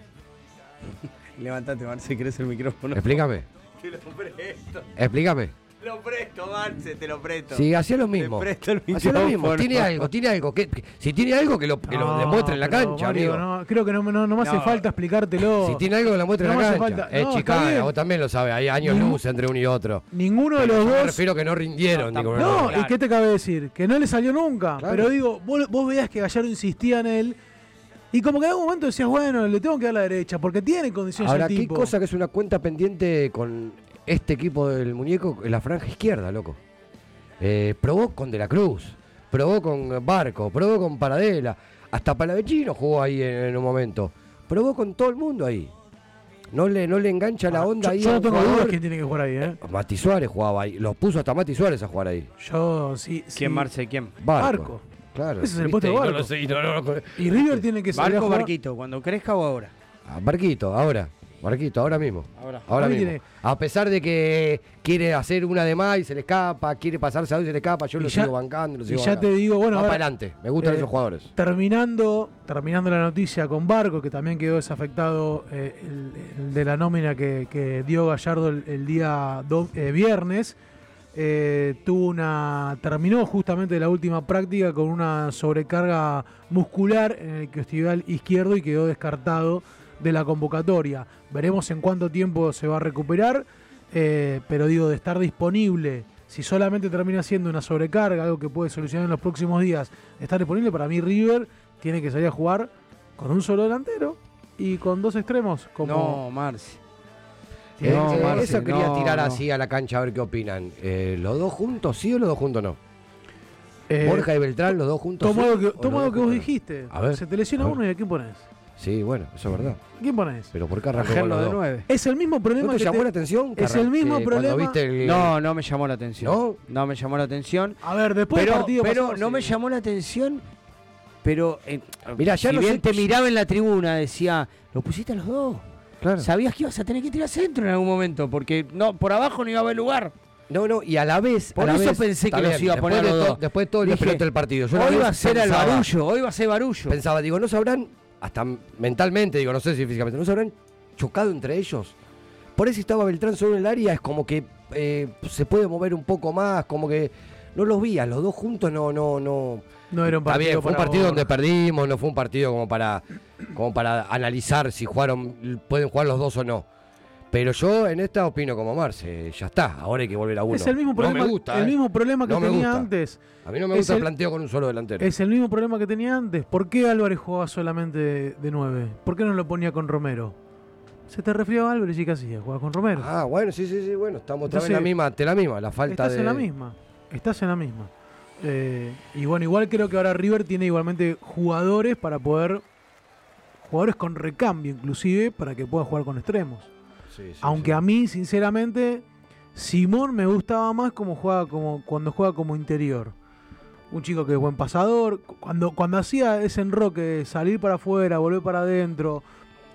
Levantate, Marce, querés el micrófono. Explícame. Te lo presto. Explícame. Lo presto, Marce, te lo presto. Sí, hacía lo mismo. Te presto el Hacía lo mismo. Tiene algo, tiene algo. Que, que- si tiene algo, que lo, que lo demuestre en la cancha, Mario, amigo. no, creo que no, no, no me hace No. falta explicártelo. Si tiene algo, que lo muestre No en la cancha. falta. Es chicana, vos también lo sabes. Hay años Ningún- luz entre uno y otro. Ninguno de los yo me dos. refiero que no rindieron. digo, No, no. ¿y qué te cabe decir? Que no le salió nunca. Claro. Pero digo, vos, vos veías que Gallardo insistía en él. Y como que en algún momento decías, bueno, le tengo que dar la derecha, porque tiene condiciones Ahora, el ¿qué tipo. cosa que es una cuenta pendiente con este equipo del muñeco en la franja izquierda, loco? Eh, probó con De la Cruz, probó con Barco, probó con Paradela, hasta Palavecino jugó ahí en, en un momento. Probó con todo el mundo ahí. No le, no le engancha la onda Ah, yo, ahí. yo a no tengo dudas quién tiene que jugar ahí, ¿eh? Mati Suárez jugaba ahí. Los puso hasta Mati Suárez a jugar ahí. Yo, sí. sí. ¿Quién, Marce? ¿Quién? Barco. Barco. Claro. Ese es el puesto de Y no Barco. lo sé, y no- no- no- Y River tiene que a Barco, jugar- Barquito, cuando crezca o ahora. Ah, Barquito, ahora. Barquito, ahora mismo. Ahora. Mismo. tiene- A pesar de que quiere hacer una de más y se le escapa, quiere pasarse a dos y se le escapa, yo Y lo ya- sigo bancando, lo y sigo ya bancando. te digo, bueno, Va para adelante. Me gustan eh, esos jugadores. Terminando, terminando la noticia con Barco, que también quedó desafectado eh, el, el de la nómina que, que dio Gallardo el, el día do- eh, viernes. eh, tuvo una. terminó justamente la última práctica con una sobrecarga muscular en el costillar izquierdo y quedó descartado de la convocatoria. Veremos en cuánto tiempo se va a recuperar, eh, pero digo, de estar disponible, si solamente termina siendo una sobrecarga, algo que puede solucionar en los próximos días, estar disponible, para mí River tiene que salir a jugar con un solo delantero y con dos extremos. Como No. Eh, No, eh, Marce, eso quería no, tirar no. así a la cancha a ver qué opinan. Eh, ¿Los dos juntos sí o los dos juntos no? Borja y Beltrán, los dos juntos Tomo sí. que, o los tomo dos lo que vos dijiste. A ver, Se te lesiona uno y a quién pones. Sí, bueno, eso es verdad. ¿A quién pones? Pero ¿por qué arrancó Argel con los de dos? nueve. Es el mismo problema ¿No te que llamó te- la atención? Es el mismo que problema. Cuando viste el... No, no me llamó la atención. ¿No? No me llamó la atención. A ver, después del Pero, partido pero no sí. me llamó la atención. Pero eh, Mirá, ya si no bien sé- te miraba en la tribuna, decía, lo pusiste a los dos. Claro. Sabías que ibas a tener que tirar centro en algún momento, porque no, por abajo no iba a haber lugar. No, no, y a la vez. Por la eso vez- pensé que los iba a después poner de a los to- dos. Después de todo el del partido. Yo hoy va a ser el pensaba- barullo, hoy va a ser barullo. Pensaba, digo, ¿no sabrán, hasta mentalmente, digo, no sé si físicamente, ¿no se habrán chocado entre ellos? Por eso estaba Beltrán solo en el área, es como que eh, se puede mover un poco más, como que no los vi, a los dos juntos no, no, no. No era un Está partido bien, fue un partido donde perdimos, no fue un partido como para, como para analizar si jugaron, pueden jugar los dos o no. Pero yo en esta opino como Marce, ya está, ahora hay que volver a uno. Es el mismo No problema, me gusta, el eh. mismo problema que No tenía gusta. antes. A mí no me gusta el el- planteo con un solo delantero. Es el mismo problema que tenía antes. ¿Por qué Álvarez jugaba solamente de, de 9? ¿Por qué no lo ponía con Romero? Se te refirió a Álvarez y ¿qué hacía? Jugaba con Romero. Ah, bueno, sí, sí, sí, bueno, estamos otra vez en la Entonces, misma, ante la misma, la falta Estás de... en la misma. Estás en la misma. Eh, y bueno, igual creo que ahora River tiene igualmente jugadores para poder. Jugadores con recambio, inclusive, para que pueda jugar con extremos. Sí, sí, Aunque a mí, sinceramente, Simón me gustaba más como juega como cuando juega como interior. Un chico que es buen pasador. Cuando, cuando hacía ese enroque de salir para afuera, volver para adentro.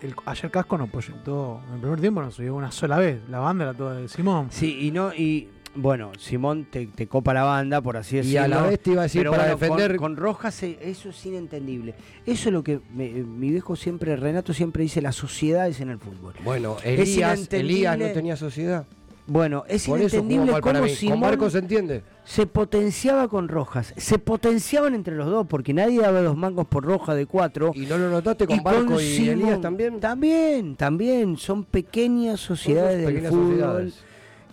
El, ayer Casco nos proyectó. En el primer tiempo nos subió una sola vez. La banda era toda de Simón. Sí, y no, y bueno, Simón te, te copa la banda, por así Y decirlo. a la vez te iba a decir para bueno, defender- Con, Rojas eh, eso es inentendible. Eso es lo que me- eh, mi viejo siempre, Renato siempre dice, la sociedad es en el fútbol. Bueno, Elías, Elías no tenía sociedad. Bueno, es Por eso inentendible para cómo Simón Marcos se entiende. se potenciaba con Rojas. Se potenciaban entre los dos, porque nadie daba dos mangos por Roja de cuatro. ¿Y no lo notaste con Barco y Elías también? También, también. Son pequeñas sociedades del pequeñas fútbol. sociedades.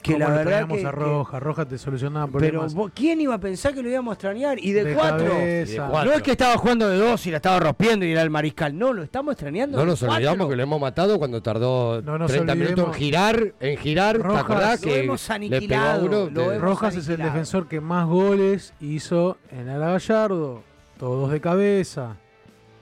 Que ¿Cómo la lo verdad que, a Roja. Roja te solucionaba pero problemas. vos- ¿quién iba a pensar que lo íbamos a extrañar? Y de, De cuatro. cabeza. Y de cuatro. No es que estaba jugando de dos y la estaba rompiendo y era el mariscal. No, lo estamos extrañando. No de nos cuatro. olvidamos que lo hemos matado cuando tardó No nos 30 minutos en girar, en girar, ¿te Rojas, acordás lo que hemos le aniquilado, uno? lo de- Rojas es el defensor que más goles hizo en el Gallardo. Todos de cabeza.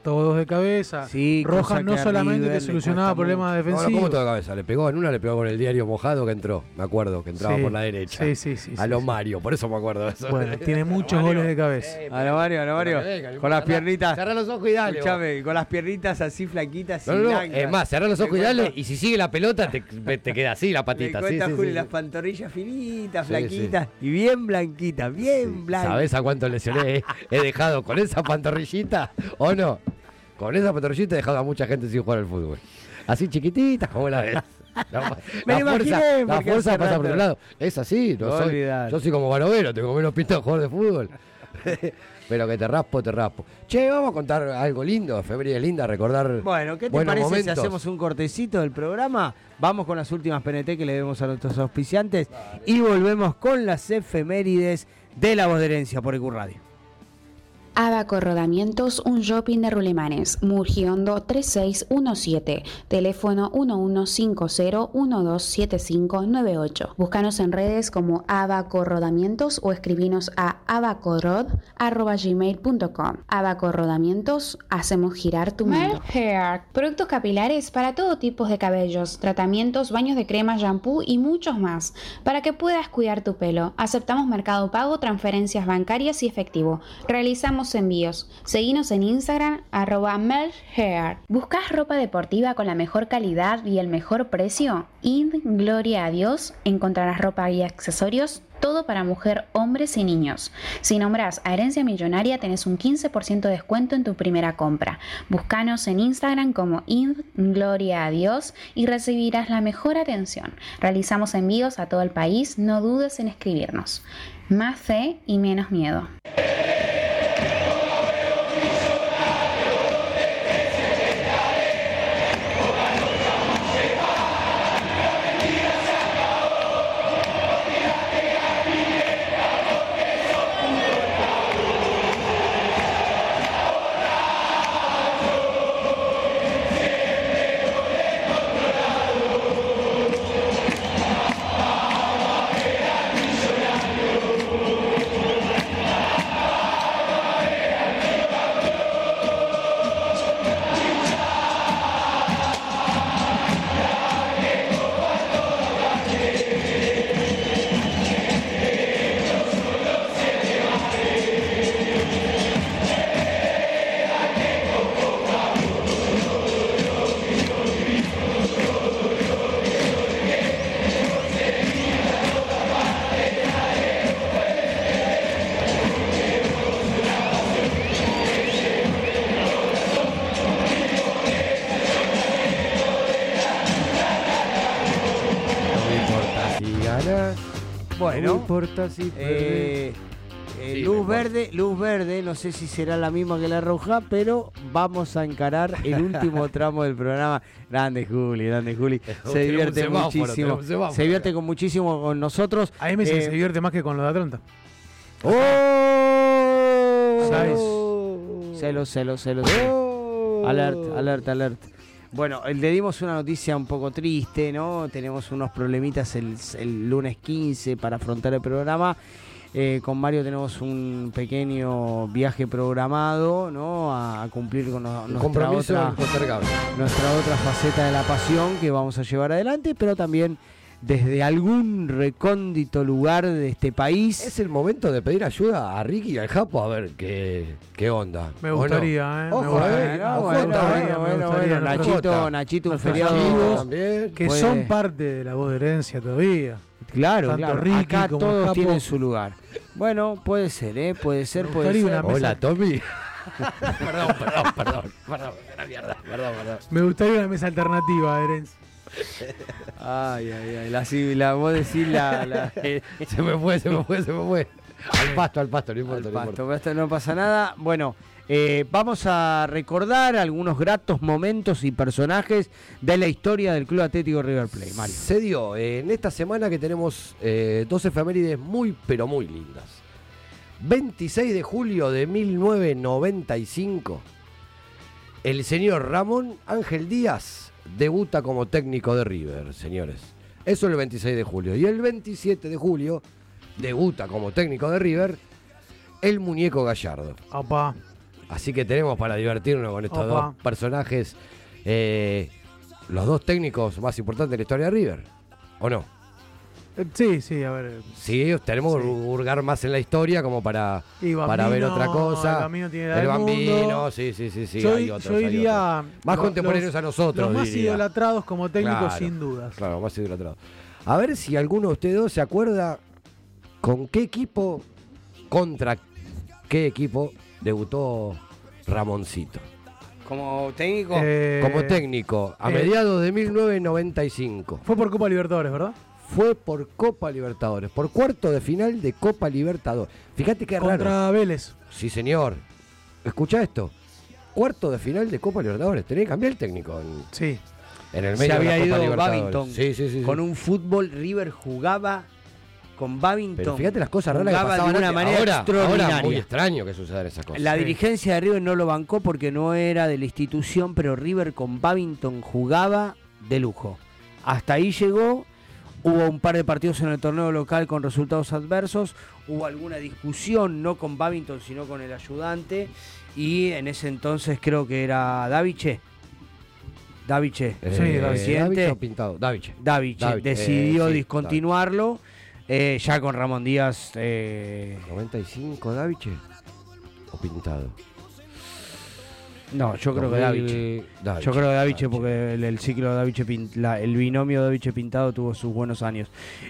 Todos de cabeza. Sí, Rojas no solamente River te le solucionaba problemas No, no, defensivos. ¿cómo todo de cabeza? Le pegó en una, le pegó con el diario mojado que entró. Me acuerdo que entraba Sí, por la derecha. sí, sí, sí, A lo sí. Mario, por eso me acuerdo de eso. Bueno, tiene muchos goles de cabeza. A lo Mario, a lo Mario. Venga, con las piernitas. Cerrá los ojos y dale. Escuchame, con las piernitas así flaquitas No, y no, es más, cerrá los ojos y Le dale, y si sigue la pelota te, te queda así la Le patita. Sí, cuenta sí, Juli sí, las sí. pantorrillas finitas, Sí, flaquitas y bien blanquitas, bien blancas. ¿Sabés a cuánto lesioné he, he dejado con esa pantorrillita o no? Con esa pantorrillita he dejado a mucha gente sin jugar al fútbol. Así chiquititas como la ves. La, Me la fuerza, la fuerza pasa por otro lado. Es así, no No soy, olvidar. yo soy como Barovero, tengo menos pinta de jugador de fútbol. Pero que te raspo, te raspo. Che, vamos a contar algo lindo, efemérides linda, recordar Bueno, ¿qué te parece momentos. si hacemos un cortecito del programa? Vamos con las últimas PNT que le debemos a nuestros auspiciantes y volvemos con las efemérides de la voz de herencia por EQ Radio. Abaco Rodamientos, un shopping de Rulemanes, Murgiondo 3617, teléfono 1150127598. Búscanos en redes como Abaco Rodamientos o escribinos a abacorod.gmail.com. Abaco Rodamientos, hacemos girar tu mundo. Hair, productos capilares para todo tipo de cabellos, tratamientos, baños de crema, shampoo y muchos más, para que puedas cuidar tu pelo. Aceptamos mercado pago, transferencias bancarias y efectivo. Realizamos envíos. Seguinos en Instagram, arroba melhair. ¿Buscas ropa deportiva con la mejor calidad y el mejor precio? In Gloria a Dios, encontrarás ropa y accesorios todo para mujer, hombres y niños. Si nombras a Herencia Millonaria, tenés un 15% de descuento en tu primera compra. Búscanos en Instagram como In Gloria a Dios y recibirás la mejor atención. Realizamos envíos a todo el país, no dudes en escribirnos. Más fe y menos miedo. Importa si Eh, Eh, Sí, luz verde, luz verde, no sé si será la misma que la roja, pero vamos a encarar el último tramo del programa. Grande Juli, grande Juli. Se divierte muchísimo. Se divierte con muchísimo con nosotros. A mí me Eh, se divierte más que con lo de Atlanta. ¡Oh! ¿Sabes? Celos, celos, celos. Alert, alert, alert. Bueno, eh, le dimos una noticia un poco triste, ¿no? Tenemos unos problemitas el, el lunes 15 para afrontar el programa. Eh, con Mario tenemos un pequeño viaje programado, ¿no? A, a cumplir con no- otra, nuestra otra faceta de la pasión que vamos a llevar adelante, pero también desde algún recóndito lugar de este país. Es el momento de pedir ayuda a Ricky y al Japo a ver qué, qué onda. Me gustaría, ¿eh? Me Nachito. Nachito, un feriado también. que Puede- son parte de la voz de herencia todavía. Claro, Tanto claro. Ricky Acá como todos Japo. tienen su lugar. Bueno, puede ser, ¿eh? Puede ser, puede ser. Hola, Tommy. perdón, perdón, perdón. Perdón, mierda. Perdón, perdón. Me gustaría una mesa alternativa, herencia. Ay, ay, ay. La, sí, la, vos decís la. la Se me fue, se me fue, se me fue. Al pasto, al pasto, no importa, no pasto, importa. pero esto no pasa nada. Bueno, eh, vamos a recordar algunos gratos momentos y personajes de la historia del Club Atlético River Plate, Mario. Se dio eh, en esta semana que tenemos eh, dos efemérides muy, pero muy lindas. 26 de julio de 1995, el señor Ramón Ángel Díaz debuta como técnico de River, señores. Eso el 26 de julio. Y el 27 de julio debuta como técnico de River el muñeco Gallardo. Opa. Así que tenemos para divertirnos con estos Opa. dos personajes, eh, los dos técnicos más importantes de la historia de River. ¿O no? Sí, sí, a ver. eh, Sí, tenemos que hurgar más en la historia como para, para ver otra cosa. el Bambino tiene edad El del bambino, mundo. sí, sí, sí, sí. yo, hay otros, yo hay diría. otros. Más contemporáneos a nosotros. Los más diría. idolatrados como técnicos, Claro, sin dudas. Claro, más idolatrados. A ver si alguno de ustedes dos se acuerda con qué equipo, contra qué equipo debutó Ramoncito. Como técnico. Eh, Como técnico, a eh, mediados de 1995. Fue por Copa Libertadores, ¿verdad? Fue por Copa Libertadores, por cuarto de final de Copa Libertadores. Fíjate qué raro. Contra Vélez. Sí, señor. Escucha esto. Cuarto de final de Copa Libertadores. Tenía que cambiar el técnico en, Sí. en el Se medio de había la Copa ido Libertadores. Babington. Sí, sí, sí. sí. Con un fútbol, River jugaba con Babington. Pero fíjate las cosas raras que pasaban de una manera ahora, extraordinaria. ahora muy extraño que sucedan esas cosas. La Sí. dirigencia de River no lo bancó porque no era de la institución, pero River con Babington jugaba de lujo. Hasta ahí llegó. Hubo un par de partidos en el torneo local con resultados adversos. Hubo alguna discusión, no con Babington, sino con el ayudante. Y en ese entonces creo que era Daviche. Daviche, Eh, Sí, Daviche. o Pintado. Daviche. Daviche, Daviche, decidió eh, sí, discontinuarlo. eh, ya con Ramón Díaz. eh, 95 Daviche o Pintado. No, yo creo que 2000, Daviche. Daviche, Yo creo que Daviche, Daviche. porque el, el ciclo de Daviche, la- el binomio Daviche Pintado tuvo sus buenos años.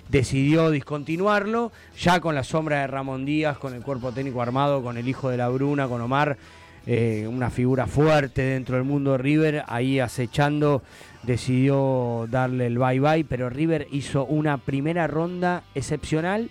Decidió discontinuarlo, ya con la sombra de Ramón Díaz, con el cuerpo técnico armado, con el hijo de la Bruna, con Omar, eh, una figura fuerte dentro del mundo de River, ahí acechando, decidió darle el bye bye, pero River hizo una primera ronda excepcional,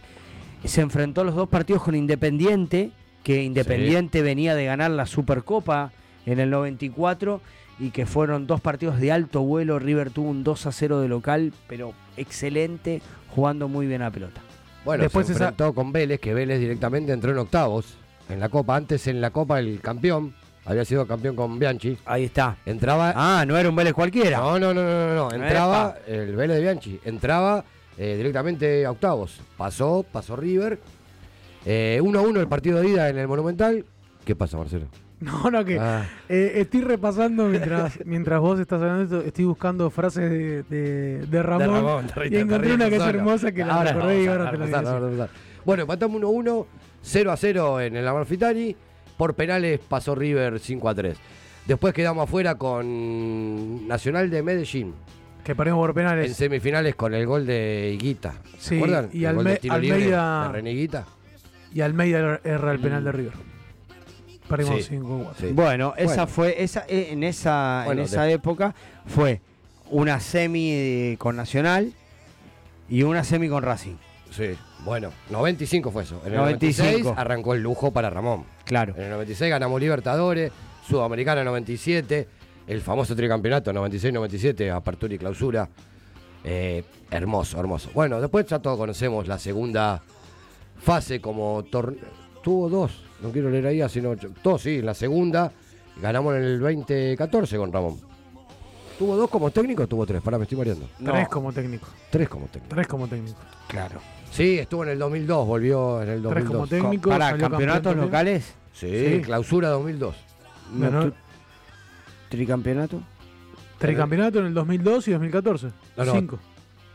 se enfrentó los dos partidos con Independiente, que Independiente venía de ganar la Supercopa en el 94 y que fueron dos partidos de alto vuelo. River tuvo un 2 a 0 de local, pero excelente, jugando muy bien a la pelota. Bueno, Después se esa- enfrentó con Vélez, que Vélez directamente entró en octavos en la Copa. Antes en la Copa el campeón, había sido campeón con Bianchi. Ahí está. Entraba... Ah, no era un Vélez cualquiera. No, no, no, no, no, no. Entraba el Vélez de Bianchi. Entraba eh, directamente a octavos. Pasó, pasó River. 1 a 1 el partido de ida en el Monumental. ¿Qué pasa, Marcelo? No, no, que Ah. eh, estoy repasando mientras, mientras vos estás hablando, esto, estoy buscando frases de, de, de Ramón, De Ramón, y encontré una que es hermosa que la Ahora recordé y vamos a ahora te la voy a decir. Bueno, empatamos 1-1, 0 a 0 en el Amalfitani. Por penales pasó River 5 a 3. Después quedamos afuera con Nacional de Medellín. Que perdimos por En penales. semifinales con el gol de Higuita. ¿Se Sí, acuerdan? y el gol de Alme- tiro libre Almeida- de René Higuita. Y Almeida erra el penal de River. Perdimos Sí, 5 sí. Bueno, esa Bueno. fue, esa, eh, en esa, Bueno, en esa de- época fue una semi eh, con Nacional y una semi con Racing. Sí, bueno, 95 fue eso. En el 95. 96 arrancó el lujo para Ramón. Claro. En el 96 ganamos Libertadores, Sudamericana 97, el famoso tricampeonato 96-97, apertura y clausura. Eh, hermoso, hermoso. Bueno, después ya todos conocemos la segunda fase como torneo. Tuvo dos, no quiero leer ahí, sino dos, sí, en la segunda. Ganamos en el 2014 con Ramón. ¿Tuvo dos como técnico o tuvo tres? Pará, me estoy mareando. Tres como técnico. Tres como técnico. Tres como técnico. Claro. Sí, estuvo en el 2002, volvió en el 2002. Tres como técnico. Para campeonatos locales. Sí, Sí. clausura 2002. Ganó tu- Tricampeonato. tricampeonato en el 2002 y 2014. No, no. Cinco.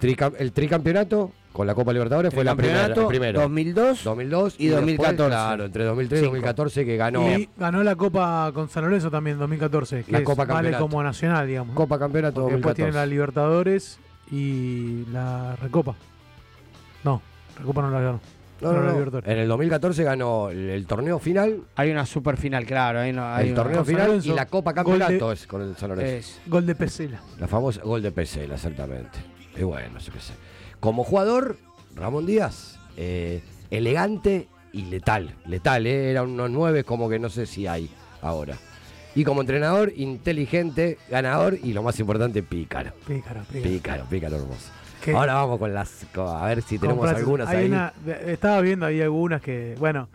Tricam- el tricampeonato con la Copa Libertadores fue la primera. La primera. 2002, 2002 y después, 2014. claro, entre 2003 y Cinco. 2014 que ganó Y ganó la Copa con San Lorenzo también en 2014. Que La es- Copa vale Campeonato. como nacional, digamos. ¿no? Copa Campeonato Porque después 2014. tiene la Libertadores y la Recopa. No, Recopa no la ganó. No, no. En el 2014 ganó el, el torneo final, Hay una super final, claro. Hay una- hay el torneo final Lorenzo, y la Copa Campeonato de- es con el San Lorenzo. es- Gol de Pesela. La famosa gol de Pesela, exactamente. Y bueno, yo qué sé. Como jugador, Ramón Díaz, eh, elegante y letal. Letal, ¿eh? Era unos nueve como que no sé si hay ahora. Y como entrenador, inteligente, ganador y lo más importante, pícaro. Pícaro, pícaro. Pícaro, pícaro hermoso. ¿Qué? Ahora vamos con las. con- a ver si tenemos algunas ahí. una- estaba viendo ahí algunas que, bueno,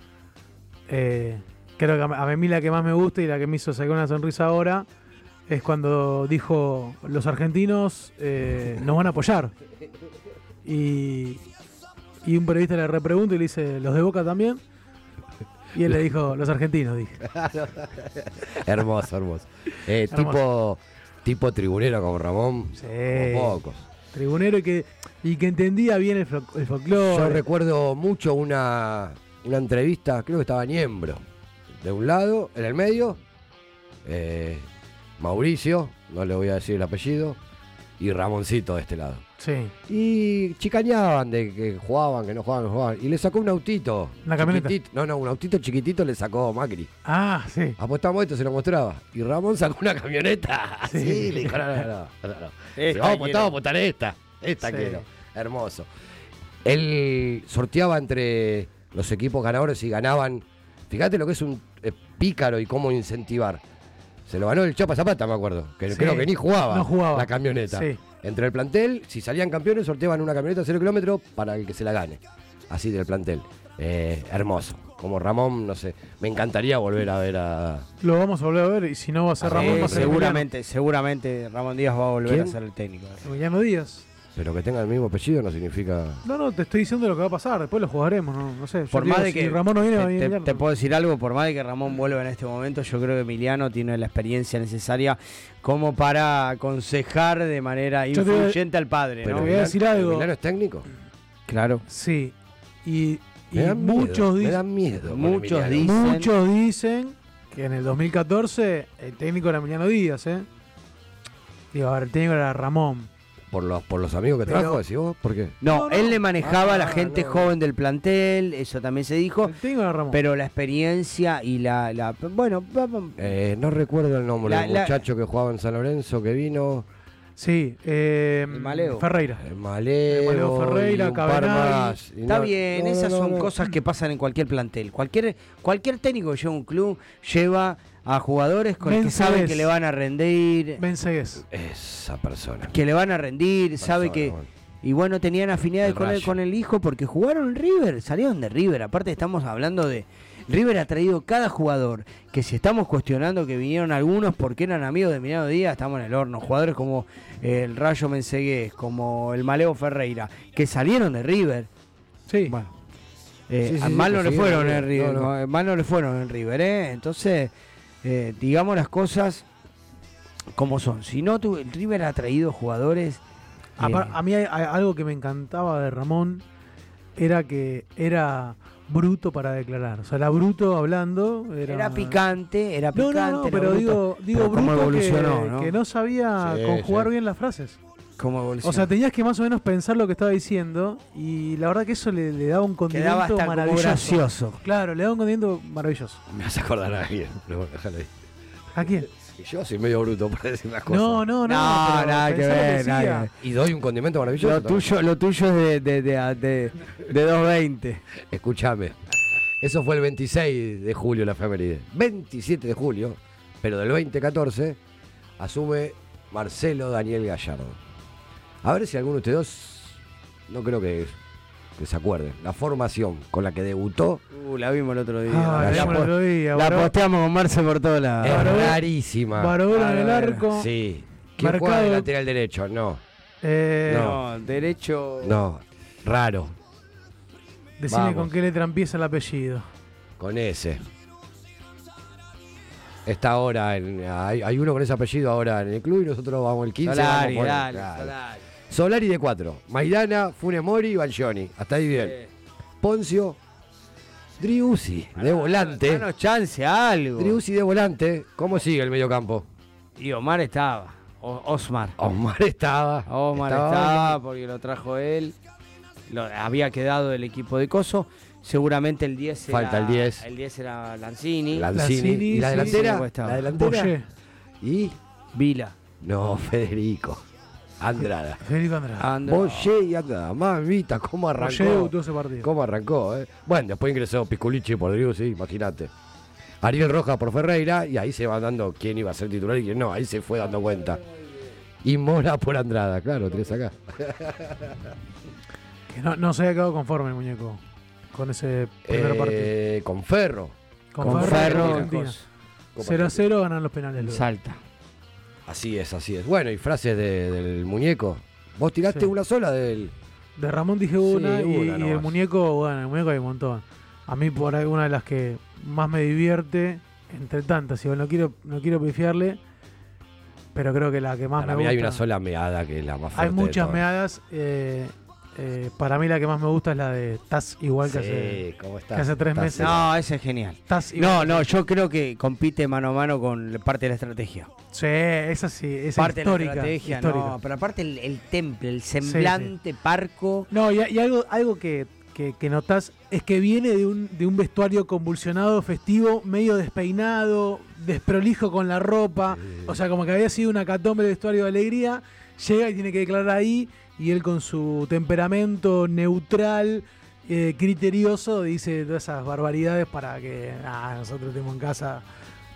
eh, creo que a mí la que más me gusta y la que me hizo sacar una sonrisa ahora es cuando dijo los argentinos eh, nos van a apoyar. Y, y un periodista le repregunta y le dice, ¿los de Boca también? Y él le dijo, los argentinos, dije. hermoso, hermoso. Eh, Hermoso. Tipo, tipo tribunero como Ramón. Sí. Como pocos. Tribunero y que, y que entendía bien el, el folclore. Yo recuerdo mucho una, una entrevista, creo que estaba Niembro. De un lado, en el medio, eh, Mauricio, no le voy a decir el apellido, y Ramoncito de este lado. Sí. Y chicañaban de que jugaban, que no jugaban, que jugaban. Y le sacó un autito. ¿Una camioneta? chiquitito. No, no, un autito chiquitito le sacó Macri. Ah, sí. Apostamos esto, se lo mostraba. Y Ramón sacó una camioneta. Sí. Sí, le dijo, no, no, no. no, no. Vamos, a apostar, quiero. vamos a apostar esta. Esta Sí. quiero. Hermoso. Él sorteaba entre los equipos ganadores y ganaban. Fíjate lo que es un eh, pícaro y cómo incentivar. Se lo ganó el Chapa Zapata, me acuerdo. Que Sí. creo que ni jugaba, No jugaba. la camioneta. Sí. Entre el plantel, si salían campeones, sorteaban una camioneta de 0 kilómetros para el que se la gane. Así del plantel. Eh, hermoso. Como Ramón, no sé. Me encantaría volver a ver a. Lo vamos a volver a ver y si no va a ser Ah, Ramón, va a ser seguramente, seguramente Ramón Díaz va a volver ¿Quién? a ser el técnico. Emiliano Díaz. Pero que tenga el mismo apellido no significa. No, no, te estoy diciendo lo que va a pasar. Después lo jugaremos, no, no sé. Yo Por te más digo, de si que Ramón no viene, va a te, venir te- Emiliano. te puedo decir algo, por más de que Ramón vuelva en este momento, yo creo que Emiliano tiene la experiencia necesaria como para aconsejar de manera Yo te influyente al padre. Pero ¿no? voy a decir algo. ¿Milano es técnico? Claro. Sí. Y, y Me dan miedo, muchos me dicen. dan miedo Muchos Emiliano. dicen. Muchos dicen que en el 2014 el técnico era Emiliano Díaz, ¿eh? Digo, a ver, el técnico era Ramón. Por los, por los amigos que Pero- trajo, decís vos, ¿por qué? No, No, no. él le manejaba a la Ah, gente no. joven del plantel, eso también se dijo, El técnico era Ramón. pero la experiencia y la... la- bueno, vamos- Eh, no recuerdo el nombre La- del la- muchacho que jugaba en San Lorenzo, que vino. sí, eh, El Maleo. Ferreira. El Maleo. Maleo Ferreira, y un par Cabenagui. más. Y Está no- bien, no, no, esas no, son no. cosas que pasan en cualquier plantel. Cualquier, cualquier técnico que lleva un club lleva a jugadores con los que saben que le van a rendir, Mensegues. Esa persona. que le van a rendir, sabe Persona, que... bueno. Y bueno, tenían afinidades con el, con el hijo porque jugaron en River, salieron de River. Aparte estamos hablando de... River ha traído cada jugador, que si estamos cuestionando que vinieron algunos porque eran amigos de Emiliano Díaz, estamos en el horno. Jugadores como eh, el Rayo Mensegués, como el Maleo Ferreira, que salieron de River. Sí. Bueno, eh, Sí, sí, sí, mal que no le fueron en River. No, no. no, mal no le fueron en River, ¿eh? Entonces, eh, digamos las cosas como son. Si no, tu, el River ha traído jugadores. A, eh, a mí hay, hay algo que me encantaba de Ramón era que era bruto para declarar. O sea, era bruto hablando. Era, era picante, era No, picante. no, no, era pero bruto. digo, digo Pero bruto que, ¿no? que no sabía Sí, conjugar sí. bien las frases. Cómo evolucionó. O sea, tenías que más o menos pensar lo que estaba diciendo y la verdad que eso le, le daba un condimento maravilloso. gracioso. Claro, le daba un condimento maravilloso. Me vas a acordar a alguien. pero bueno, déjalo ahí. ¿A quién? Yo soy medio bruto para decir las cosas. No, no, no. No, nada que ver, nada que ver. Y doy un condimento maravilloso. Lo tuyo, lo tuyo es de, de, de, de, de 220. Escúchame. Eso fue el 26 de julio la efeméride. 27 de julio, pero del 2014, asume Marcelo Daniel Gallardo. A ver si alguno de ustedes dos, no creo que, que se acuerden, la formación con la que debutó Uh, la vimos el otro día. Ah, la la, vimos el otro día, la posteamos con Marce por todos lados. es rarísima. Barovero en el arco. Sí. ¿Quién juega de lateral derecho? No. Eh, No, derecho. No. Raro. Decime Vamos. con qué letra empieza el apellido. Con ese. Está ahora en. Hay, hay uno con ese apellido ahora en el club y nosotros vamos el 15. Solari, vamos por- dale, claro. Solari. Solari de 4. Maidana, Funes Mori y Bangioni. Hasta ahí bien. Poncio. Driussi de volante. Danos chance a algo. Driussi de volante. ¿Cómo sigue el mediocampo? Y Omar estaba. O- Osmar. Omar estaba. Omar Estaba porque lo trajo él. Lo, había quedado el equipo de Coso. Seguramente el 10 era, Falta el 10. El 10 era Lanzini. Lanzini. Lanzini, ¿Y la sí. delantera? Estaba. la delantera. Y. Vila. No, Federico. Andrada. Federico Andrade. Andra- Boye y Andrada. Mamita, ¿cómo arrancó? debutó ese partido. ¿Cómo arrancó? eh? Bueno, después ingresó Pisculichi por Driussi, imagínate. Ariel Rojas por Ferreira y ahí se va dando quién iba a ser titular y quién no. Ahí se fue dando cuenta. Y Mora por Andrada, claro, tenés acá. Que no, no se había quedado conforme el muñeco con ese primer partido. Eh, con Ferro. Con, con Ferro, Ferro, Argentina. Coso. 0 a 0 ganan los penales. luego. Salta. Así es, así es. Bueno, y frases de- del muñeco. Vos tiraste Sí. una sola del. De Ramón dije una, Sí, y, una y el muñeco, bueno, el muñeco hay un montón. A mí por ahí una de las que más me divierte, entre tantas, bueno, no quiero, no quiero pifiarle, pero creo que la que más Para me mí gusta. hay una sola meada que es la más fuerte. Hay de muchas todas. meadas. eh, eh, para mí la que más me gusta es la de Estás igual que hace, tres meses. No, ese es genial. No, igual. no, yo creo que compite mano a mano con parte de la estrategia. Sí, esa sí, esa parte histórica. de la estrategia, histórica. no, pero aparte el, el temple, el semblante parco. No, y, y algo, algo que, que, que notás es que viene de un, de un vestuario convulsionado, festivo, medio despeinado, desprolijo con la ropa. O sea, como que había sido una catombe de vestuario de alegría. Llega y tiene que declarar ahí. Y él con su temperamento neutral, eh, criterioso, dice todas esas barbaridades para que nosotros estemos en casa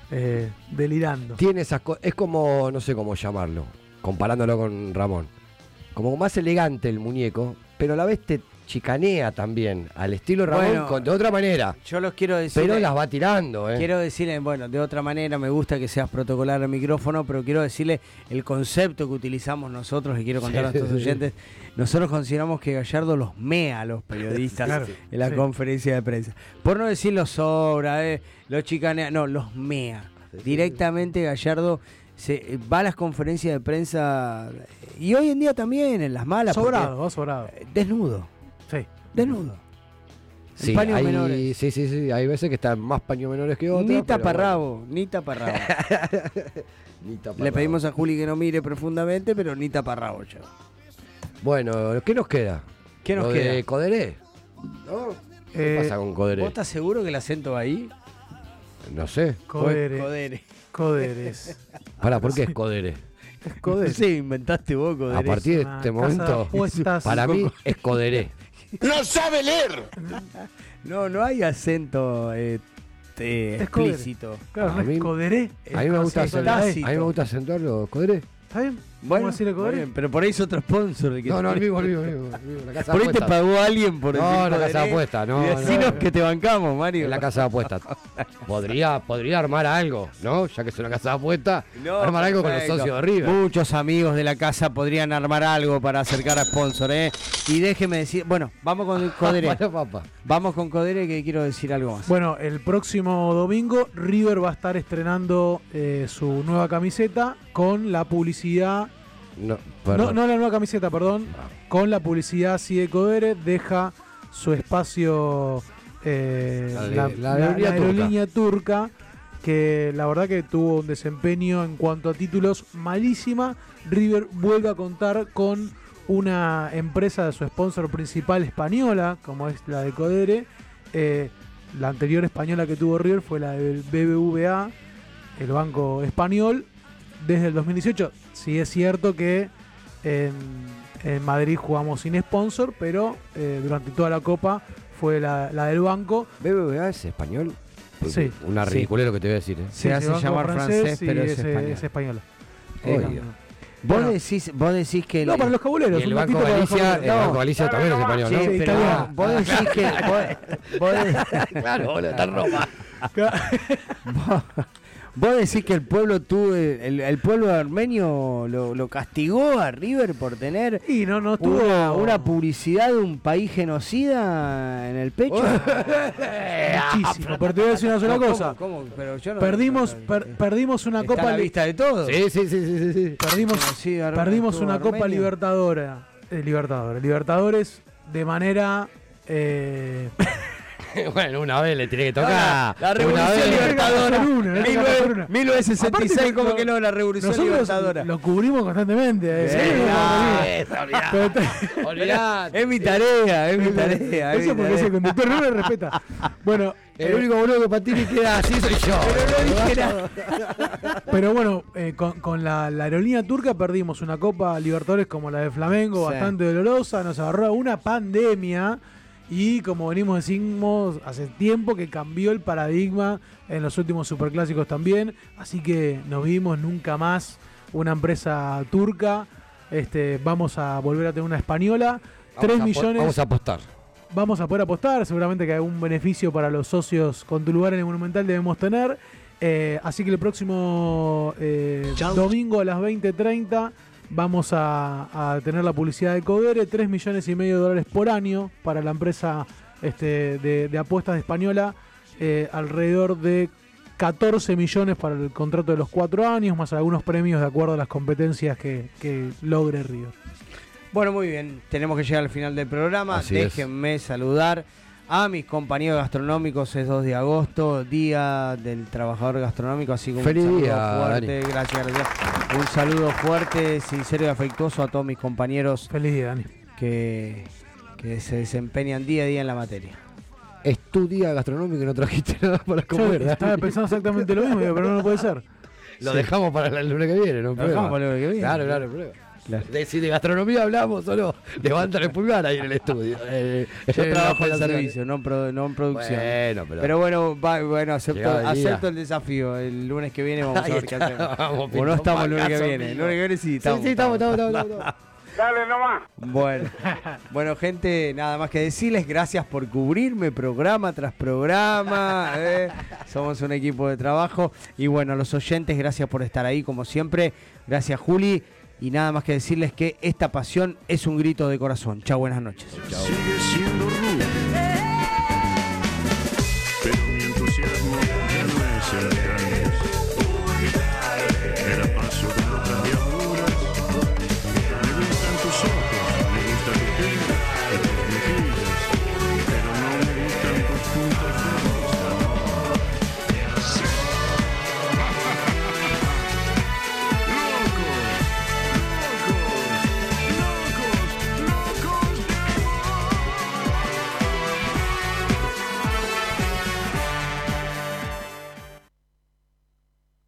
eh, delirando. Tiene esas co- Es como, no sé cómo llamarlo, comparándolo con Ramón. Como más elegante el muñeco, pero a la vez te chicanea también, al estilo Ramón, Bueno, con- de otra manera. Yo los quiero decir. Pero las va tirando, ¿eh? Quiero decirle, bueno, de otra manera me gusta que seas protocolar al micrófono, pero quiero decirle el concepto que utilizamos nosotros y quiero contar a nuestros sí. oyentes. Nosotros consideramos que Gallardo los mea a los periodistas Claro, en la sí. conferencia de prensa. Por no decir los sobra, eh, los chicanea, no, los mea. Directamente Gallardo se va a las conferencias de prensa y hoy en día también en las malas. Sobrado, va sobrado. Desnudo, Sí. desnudo. Sí, paños hay, menores. sí, sí, sí, hay veces que están más paños menores que otros. Ni taparrabo, ni taparrabo. bueno, ni taparrabo. Le pedimos a Juli que no mire profundamente, pero ni taparrabo ya. Bueno, ¿qué nos queda? ¿Qué nos Lo queda? de Coderé. ¿No? ¿Qué Eh, pasa con Coderé? ¿Vos estás seguro que el acento va ahí? No sé. Codere. Codere. Coderes. Para, ¿por qué es Codere? Es Codere. Sí, inventaste vos, Codere. A partir de este momento, para mí es Coderé. ¡No sabe leer! No, no hay acento eh, eh, explícito. Claro, A no mí- es Coderé. A mí me gusta, acentuar- a mí me gusta acentuarlo, Coderé. ¿Está bien? Bueno, ¿Cómo decirle está Codere? bien, pero por ahí es otro sponsor. de que No, no, el tiene- mismo, el mismo, el mismo, el mismo, la casa Por ahí te pagó alguien por No, decir la casa de Codere apuestas, no, Y no. decinos que te bancamos, Mario. En la casa de apuestas. Podría, podría armar algo, ¿no? Ya que es una casa de apuestas, No, armar algo con los socios de River. Muchos amigos de la casa podrían armar algo para acercar a sponsor, ¿eh? Y déjeme decir, bueno, vamos con Codere. Bueno, papá. Vamos con Codere que quiero decir algo más. Bueno, el próximo domingo River va a estar estrenando eh, su nueva camiseta con la publicidad. No, No, perdón. no la nueva camiseta, perdón. Con la publicidad Sigue Codere. Deja su espacio. eh, La de- la, la la- aerolínea la aerolínea turca. Que la verdad que tuvo un desempeño en cuanto a títulos malísima. River vuelve a contar con una empresa de su sponsor principal española, como es la de Codere. Eh, la anterior española que tuvo River fue la del BBVA, el banco español. desde el 2018. Sí es cierto que en, en Madrid jugamos sin sponsor, pero eh, durante toda la Copa fue la, la del banco. ¿BBVA es español? Sí. Una Sí. lo que te voy a decir. ¿eh? Se hace llamar francés, y pero es español. es española. Eh. Vos, Bueno. decís, vos decís que... No, para los cabuleros. El un Banco Galicia, el. Banco Galicia también es español, Sí, ¿no? Sí, pero italiano. vos decís que... Vos, vos de- claro, boludo, está en Roma. vos- decís que el pueblo tuvo, el, el pueblo armenio lo, lo castigó a River por tener Y no, no estuvo. una, una publicidad de un país genocida en el pecho. Muchísimo. Pero te voy a decir una sola ¿Cómo, cosa. cómo? Pero yo no- Perdimos, no- per- perdimos una está a Copa la vista de todos. Sí, sí, sí, sí, sí, sí. Perdimos, armenio, perdimos una Copa. Libertadora. eh, Libertadores. Libertadores de manera. eh, bueno, una vez le tiene que tocar. la, la revolución libertadora. Hacer una, no hay que hacer una. 1966, Aparte, ¿cómo lo- que no? La revolución nosotros libertadora. Lo cubrimos constantemente. eh. Pero. Es mi tarea, es mi tarea. Eso porque ese conductor no me respeta. Bueno, El único boludo que Patini queda así soy yo. Pero bueno, eh, con, con la, la aerolínea turca perdimos una Copa Libertadores como la de Flamengo, Sí. bastante dolorosa, nos agarró una pandemia y como venimos decimos hace tiempo que cambió el paradigma en los últimos superclásicos también, así que no vimos nunca más una empresa turca, este, vamos a volver a tener una española, 3 Vamos a po- millones Vamos a apostar. vamos a poder apostar. Seguramente que algún beneficio para los socios con tu lugar en el Monumental debemos tener. Eh, así que el próximo eh, domingo a las 20.30 vamos a, a tener la publicidad de Codere. 3 millones y medio de dólares por año para la empresa este, de, de apuestas española. eh, alrededor de 14 millones para el contrato de los 4 años, más algunos premios de acuerdo a las competencias que, que logre River. Bueno, muy bien. Tenemos que llegar al final del programa. Así es. Déjenme saludar a mis compañeros gastronómicos. Es 2 de agosto, Día del Trabajador Gastronómico. Así que un Feliz saludo día, fuerte. Gracias, gracias. Un saludo fuerte, sincero y afectuoso a todos mis compañeros Feliz día, Dani. que, que se desempeñan día a día en la materia. Es tu día gastronómico y no trajiste nada para Yo comer. estaba Dani. pensando exactamente lo mismo, pero no, no puede ser. Lo Sí. dejamos para el lunes que viene, ¿no? Lo dejamos para el lunes que viene. Claro, claro, prueba. De, si de gastronomía hablamos o no, levantan el pulgar ahí en el estudio. Eh, Yo trabajo en servicio, no en, pro- no en producción. Bueno, pero- pero bueno, va- bueno acepto, el día. acepto el desafío. El lunes que viene vamos a Ahí ver qué hacemos. Vamos, o no estamos el lunes que viene. El lunes que viene sí, estamos. sí, estamos, estamos, estamos, estamos. Dale nomás. Bueno, bueno, gente, nada más que decirles gracias por cubrirme programa tras programa. eh. Somos un equipo de trabajo. Y bueno, a los oyentes, gracias por estar ahí, como siempre. Gracias, Juli. Y nada más que decirles que esta pasión es un grito de corazón. Chao, buenas noches.